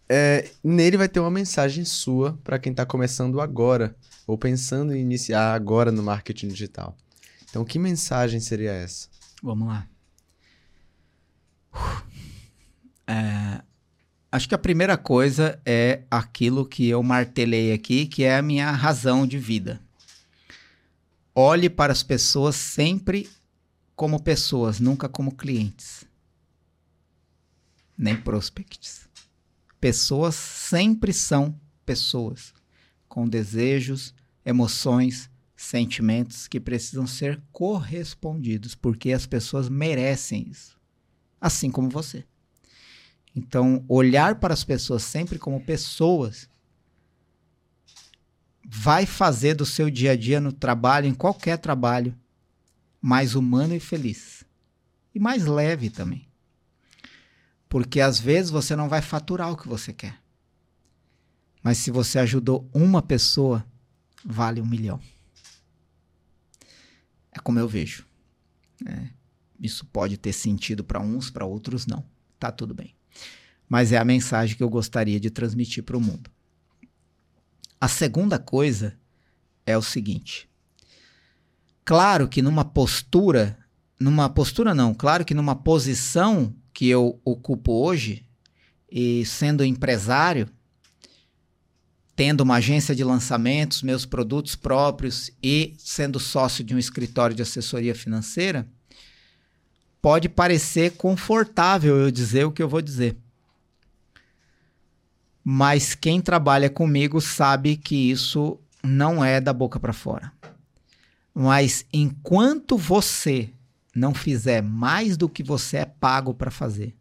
é, nele vai ter uma mensagem sua para quem está começando agora ou pensando em iniciar agora no marketing digital. Então, que mensagem seria essa? Vamos lá. É, acho que a primeira coisa é aquilo que eu martelei aqui, que é a minha razão de vida. Olhe para as pessoas sempre como pessoas, nunca como clientes. Nem prospects. Pessoas sempre são pessoas, com desejos, emoções, sentimentos que precisam ser correspondidos, porque as pessoas merecem isso, assim como você. Então, olhar para as pessoas sempre como pessoas vai fazer do seu dia a dia no trabalho, em qualquer trabalho, mais humano e feliz. E mais leve também. Porque às vezes você não vai faturar o que você quer. Mas se você ajudou uma pessoa, vale um milhão. É como eu vejo. É, isso pode ter sentido para uns, para outros não. Tá tudo bem. Mas é a mensagem que eu gostaria de transmitir para o mundo. A segunda coisa é o seguinte. Claro que numa postura, numa postura não, claro que numa posição que eu ocupo hoje, e sendo empresário, tendo uma agência de lançamentos, meus produtos próprios e sendo sócio de um escritório de assessoria financeira, pode parecer confortável eu dizer o que eu vou dizer. Mas quem trabalha comigo sabe que isso não é da boca para fora. Mas enquanto você não fizer mais do que você é pago para fazer,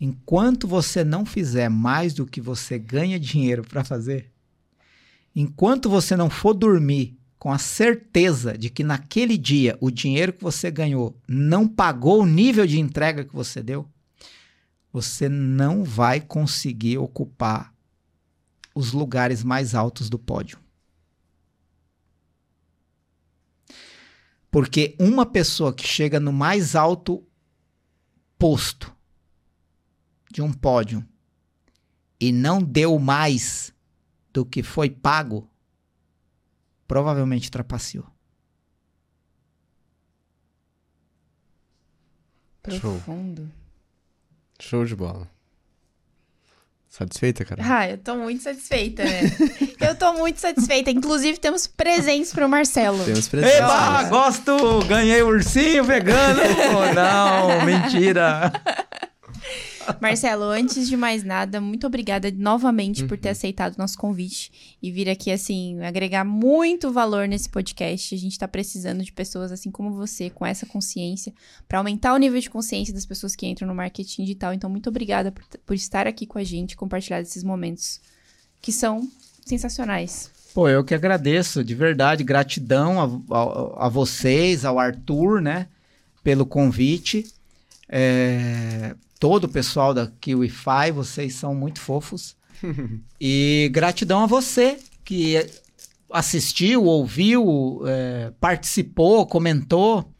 enquanto você não fizer mais do que você ganha dinheiro para fazer, enquanto você não for dormir com a certeza de que naquele dia o dinheiro que você ganhou não pagou o nível de entrega que você deu, você não vai conseguir ocupar os lugares mais altos do pódio. Porque uma pessoa que chega no mais alto posto de um pódio e não deu mais do que foi pago, provavelmente trapaceou. Show. Profundo. Show de bola. Satisfeita, cara? Ah, eu tô muito satisfeita, né? eu tô muito satisfeita. Inclusive, temos presentes pro Marcelo. Temos presentes. Eba, gosto! Ganhei ursinho vegano! oh, não, mentira! Marcelo, antes de mais nada, muito obrigada novamente por Uhum. ter aceitado o nosso convite e vir aqui, assim, agregar muito valor nesse podcast. A gente tá precisando de pessoas assim como você, com essa consciência, para aumentar o nível de consciência das pessoas que entram no marketing digital. Então, muito obrigada por, por estar aqui com a gente, compartilhar esses momentos que são sensacionais. Pô, eu que agradeço, de verdade, gratidão a, a- a vocês, ao Arthur, né, pelo convite. É, todo o pessoal da KiwiFi, vocês são muito fofos. e gratidão a você que assistiu, ouviu, é, participou, comentou.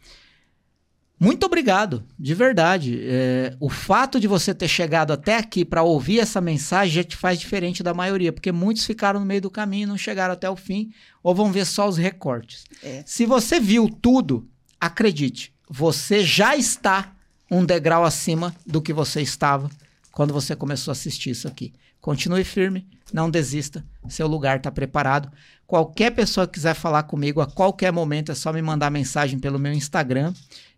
Muito obrigado, de verdade. É, o fato de você ter chegado até aqui para ouvir essa mensagem já te faz diferente da maioria, porque muitos ficaram no meio do caminho e não chegaram até o fim, ou vão ver só os recortes. É. Se você viu tudo, acredite, você já está um degrau acima do que você estava quando você começou a assistir isso aqui. Continue firme, não desista, seu lugar está preparado. Qualquer pessoa que quiser falar comigo a qualquer momento é só me mandar mensagem pelo meu Instagram.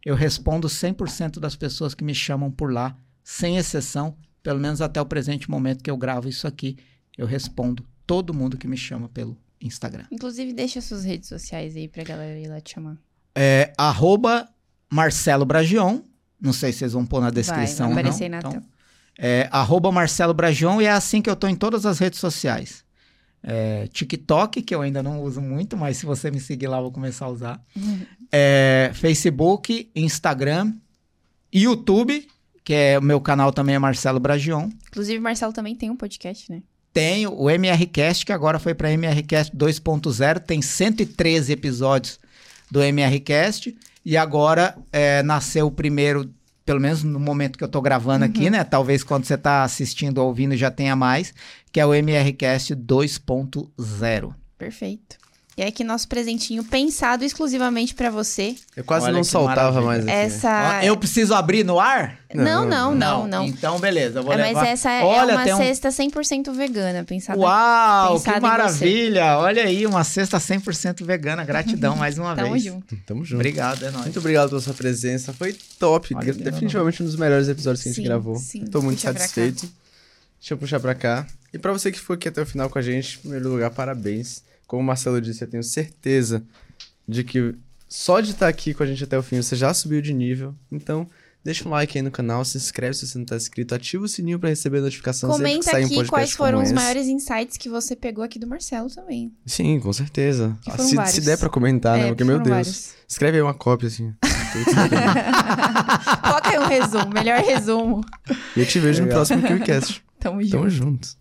Eu respondo 100% das pessoas que me chamam por lá, sem exceção, pelo menos até o presente momento que eu gravo isso aqui. Eu respondo todo mundo que me chama pelo Instagram. Inclusive, deixa suas redes sociais aí pra galera ir lá te chamar. É arroba Marcelo Bragion. Não sei se vocês vão pôr na descrição. vai ou aparecer não. na Então, é arroba Marcelo Bragion e é assim que eu tô em todas as redes sociais. É, TikTok, que eu ainda não uso muito, mas se você me seguir lá, eu vou começar a usar. É, Facebook, Instagram, YouTube, que é o meu canal também é Marcelo Bragion. Inclusive, o Marcelo também tem um podcast, né? Tenho o MRCast, que agora foi para MRCast 2.0, tem 113 episódios do MRCast, e agora é, nasceu o primeiro, pelo menos no momento que eu tô gravando aqui, né? Talvez quando você tá assistindo ou ouvindo já tenha mais, que é o MRCast 2.0. Perfeito. E aí que nosso presentinho pensado exclusivamente pra você. Eu quase Olha não que soltava maravilha. mais aqui. Essa. Eu preciso abrir no ar? Não, não, não, não. Então, beleza, eu vou É, levar. mas essa é, Olha, é uma tem um... cesta 100% vegana, pensada. Uau, pensado que em maravilha! Olha aí, uma cesta 100% vegana. Gratidão mais uma Tamo vez. junto. Tamo junto. Obrigado, é nóis. Muito obrigado pela sua presença. Foi top. Olha, Definitivamente um dos melhores episódios que a gente Sim, gravou. sim. Tô muito satisfeito. Deixa eu puxar pra cá. E pra você que ficou aqui até o final com a gente, em primeiro lugar, parabéns. Como o Marcelo disse, eu tenho certeza de que só de estar aqui com a gente até o fim você já subiu de nível. Então, deixa um like aí no canal, se inscreve se você não tá inscrito, ativa o sininho pra receber a notificação sempre que Comenta sair um aqui podcast quais foram os maiores insights que você pegou aqui do Marcelo também. Sim, com certeza. Que foram Se, se der pra comentar, né? É, Porque, meu Deus. vários. Escreve aí uma cópia, assim. Coloca aí um resumo, melhor resumo. e eu te vejo no Legal. próximo KiwiCast. Tamo junto. Tamo junto.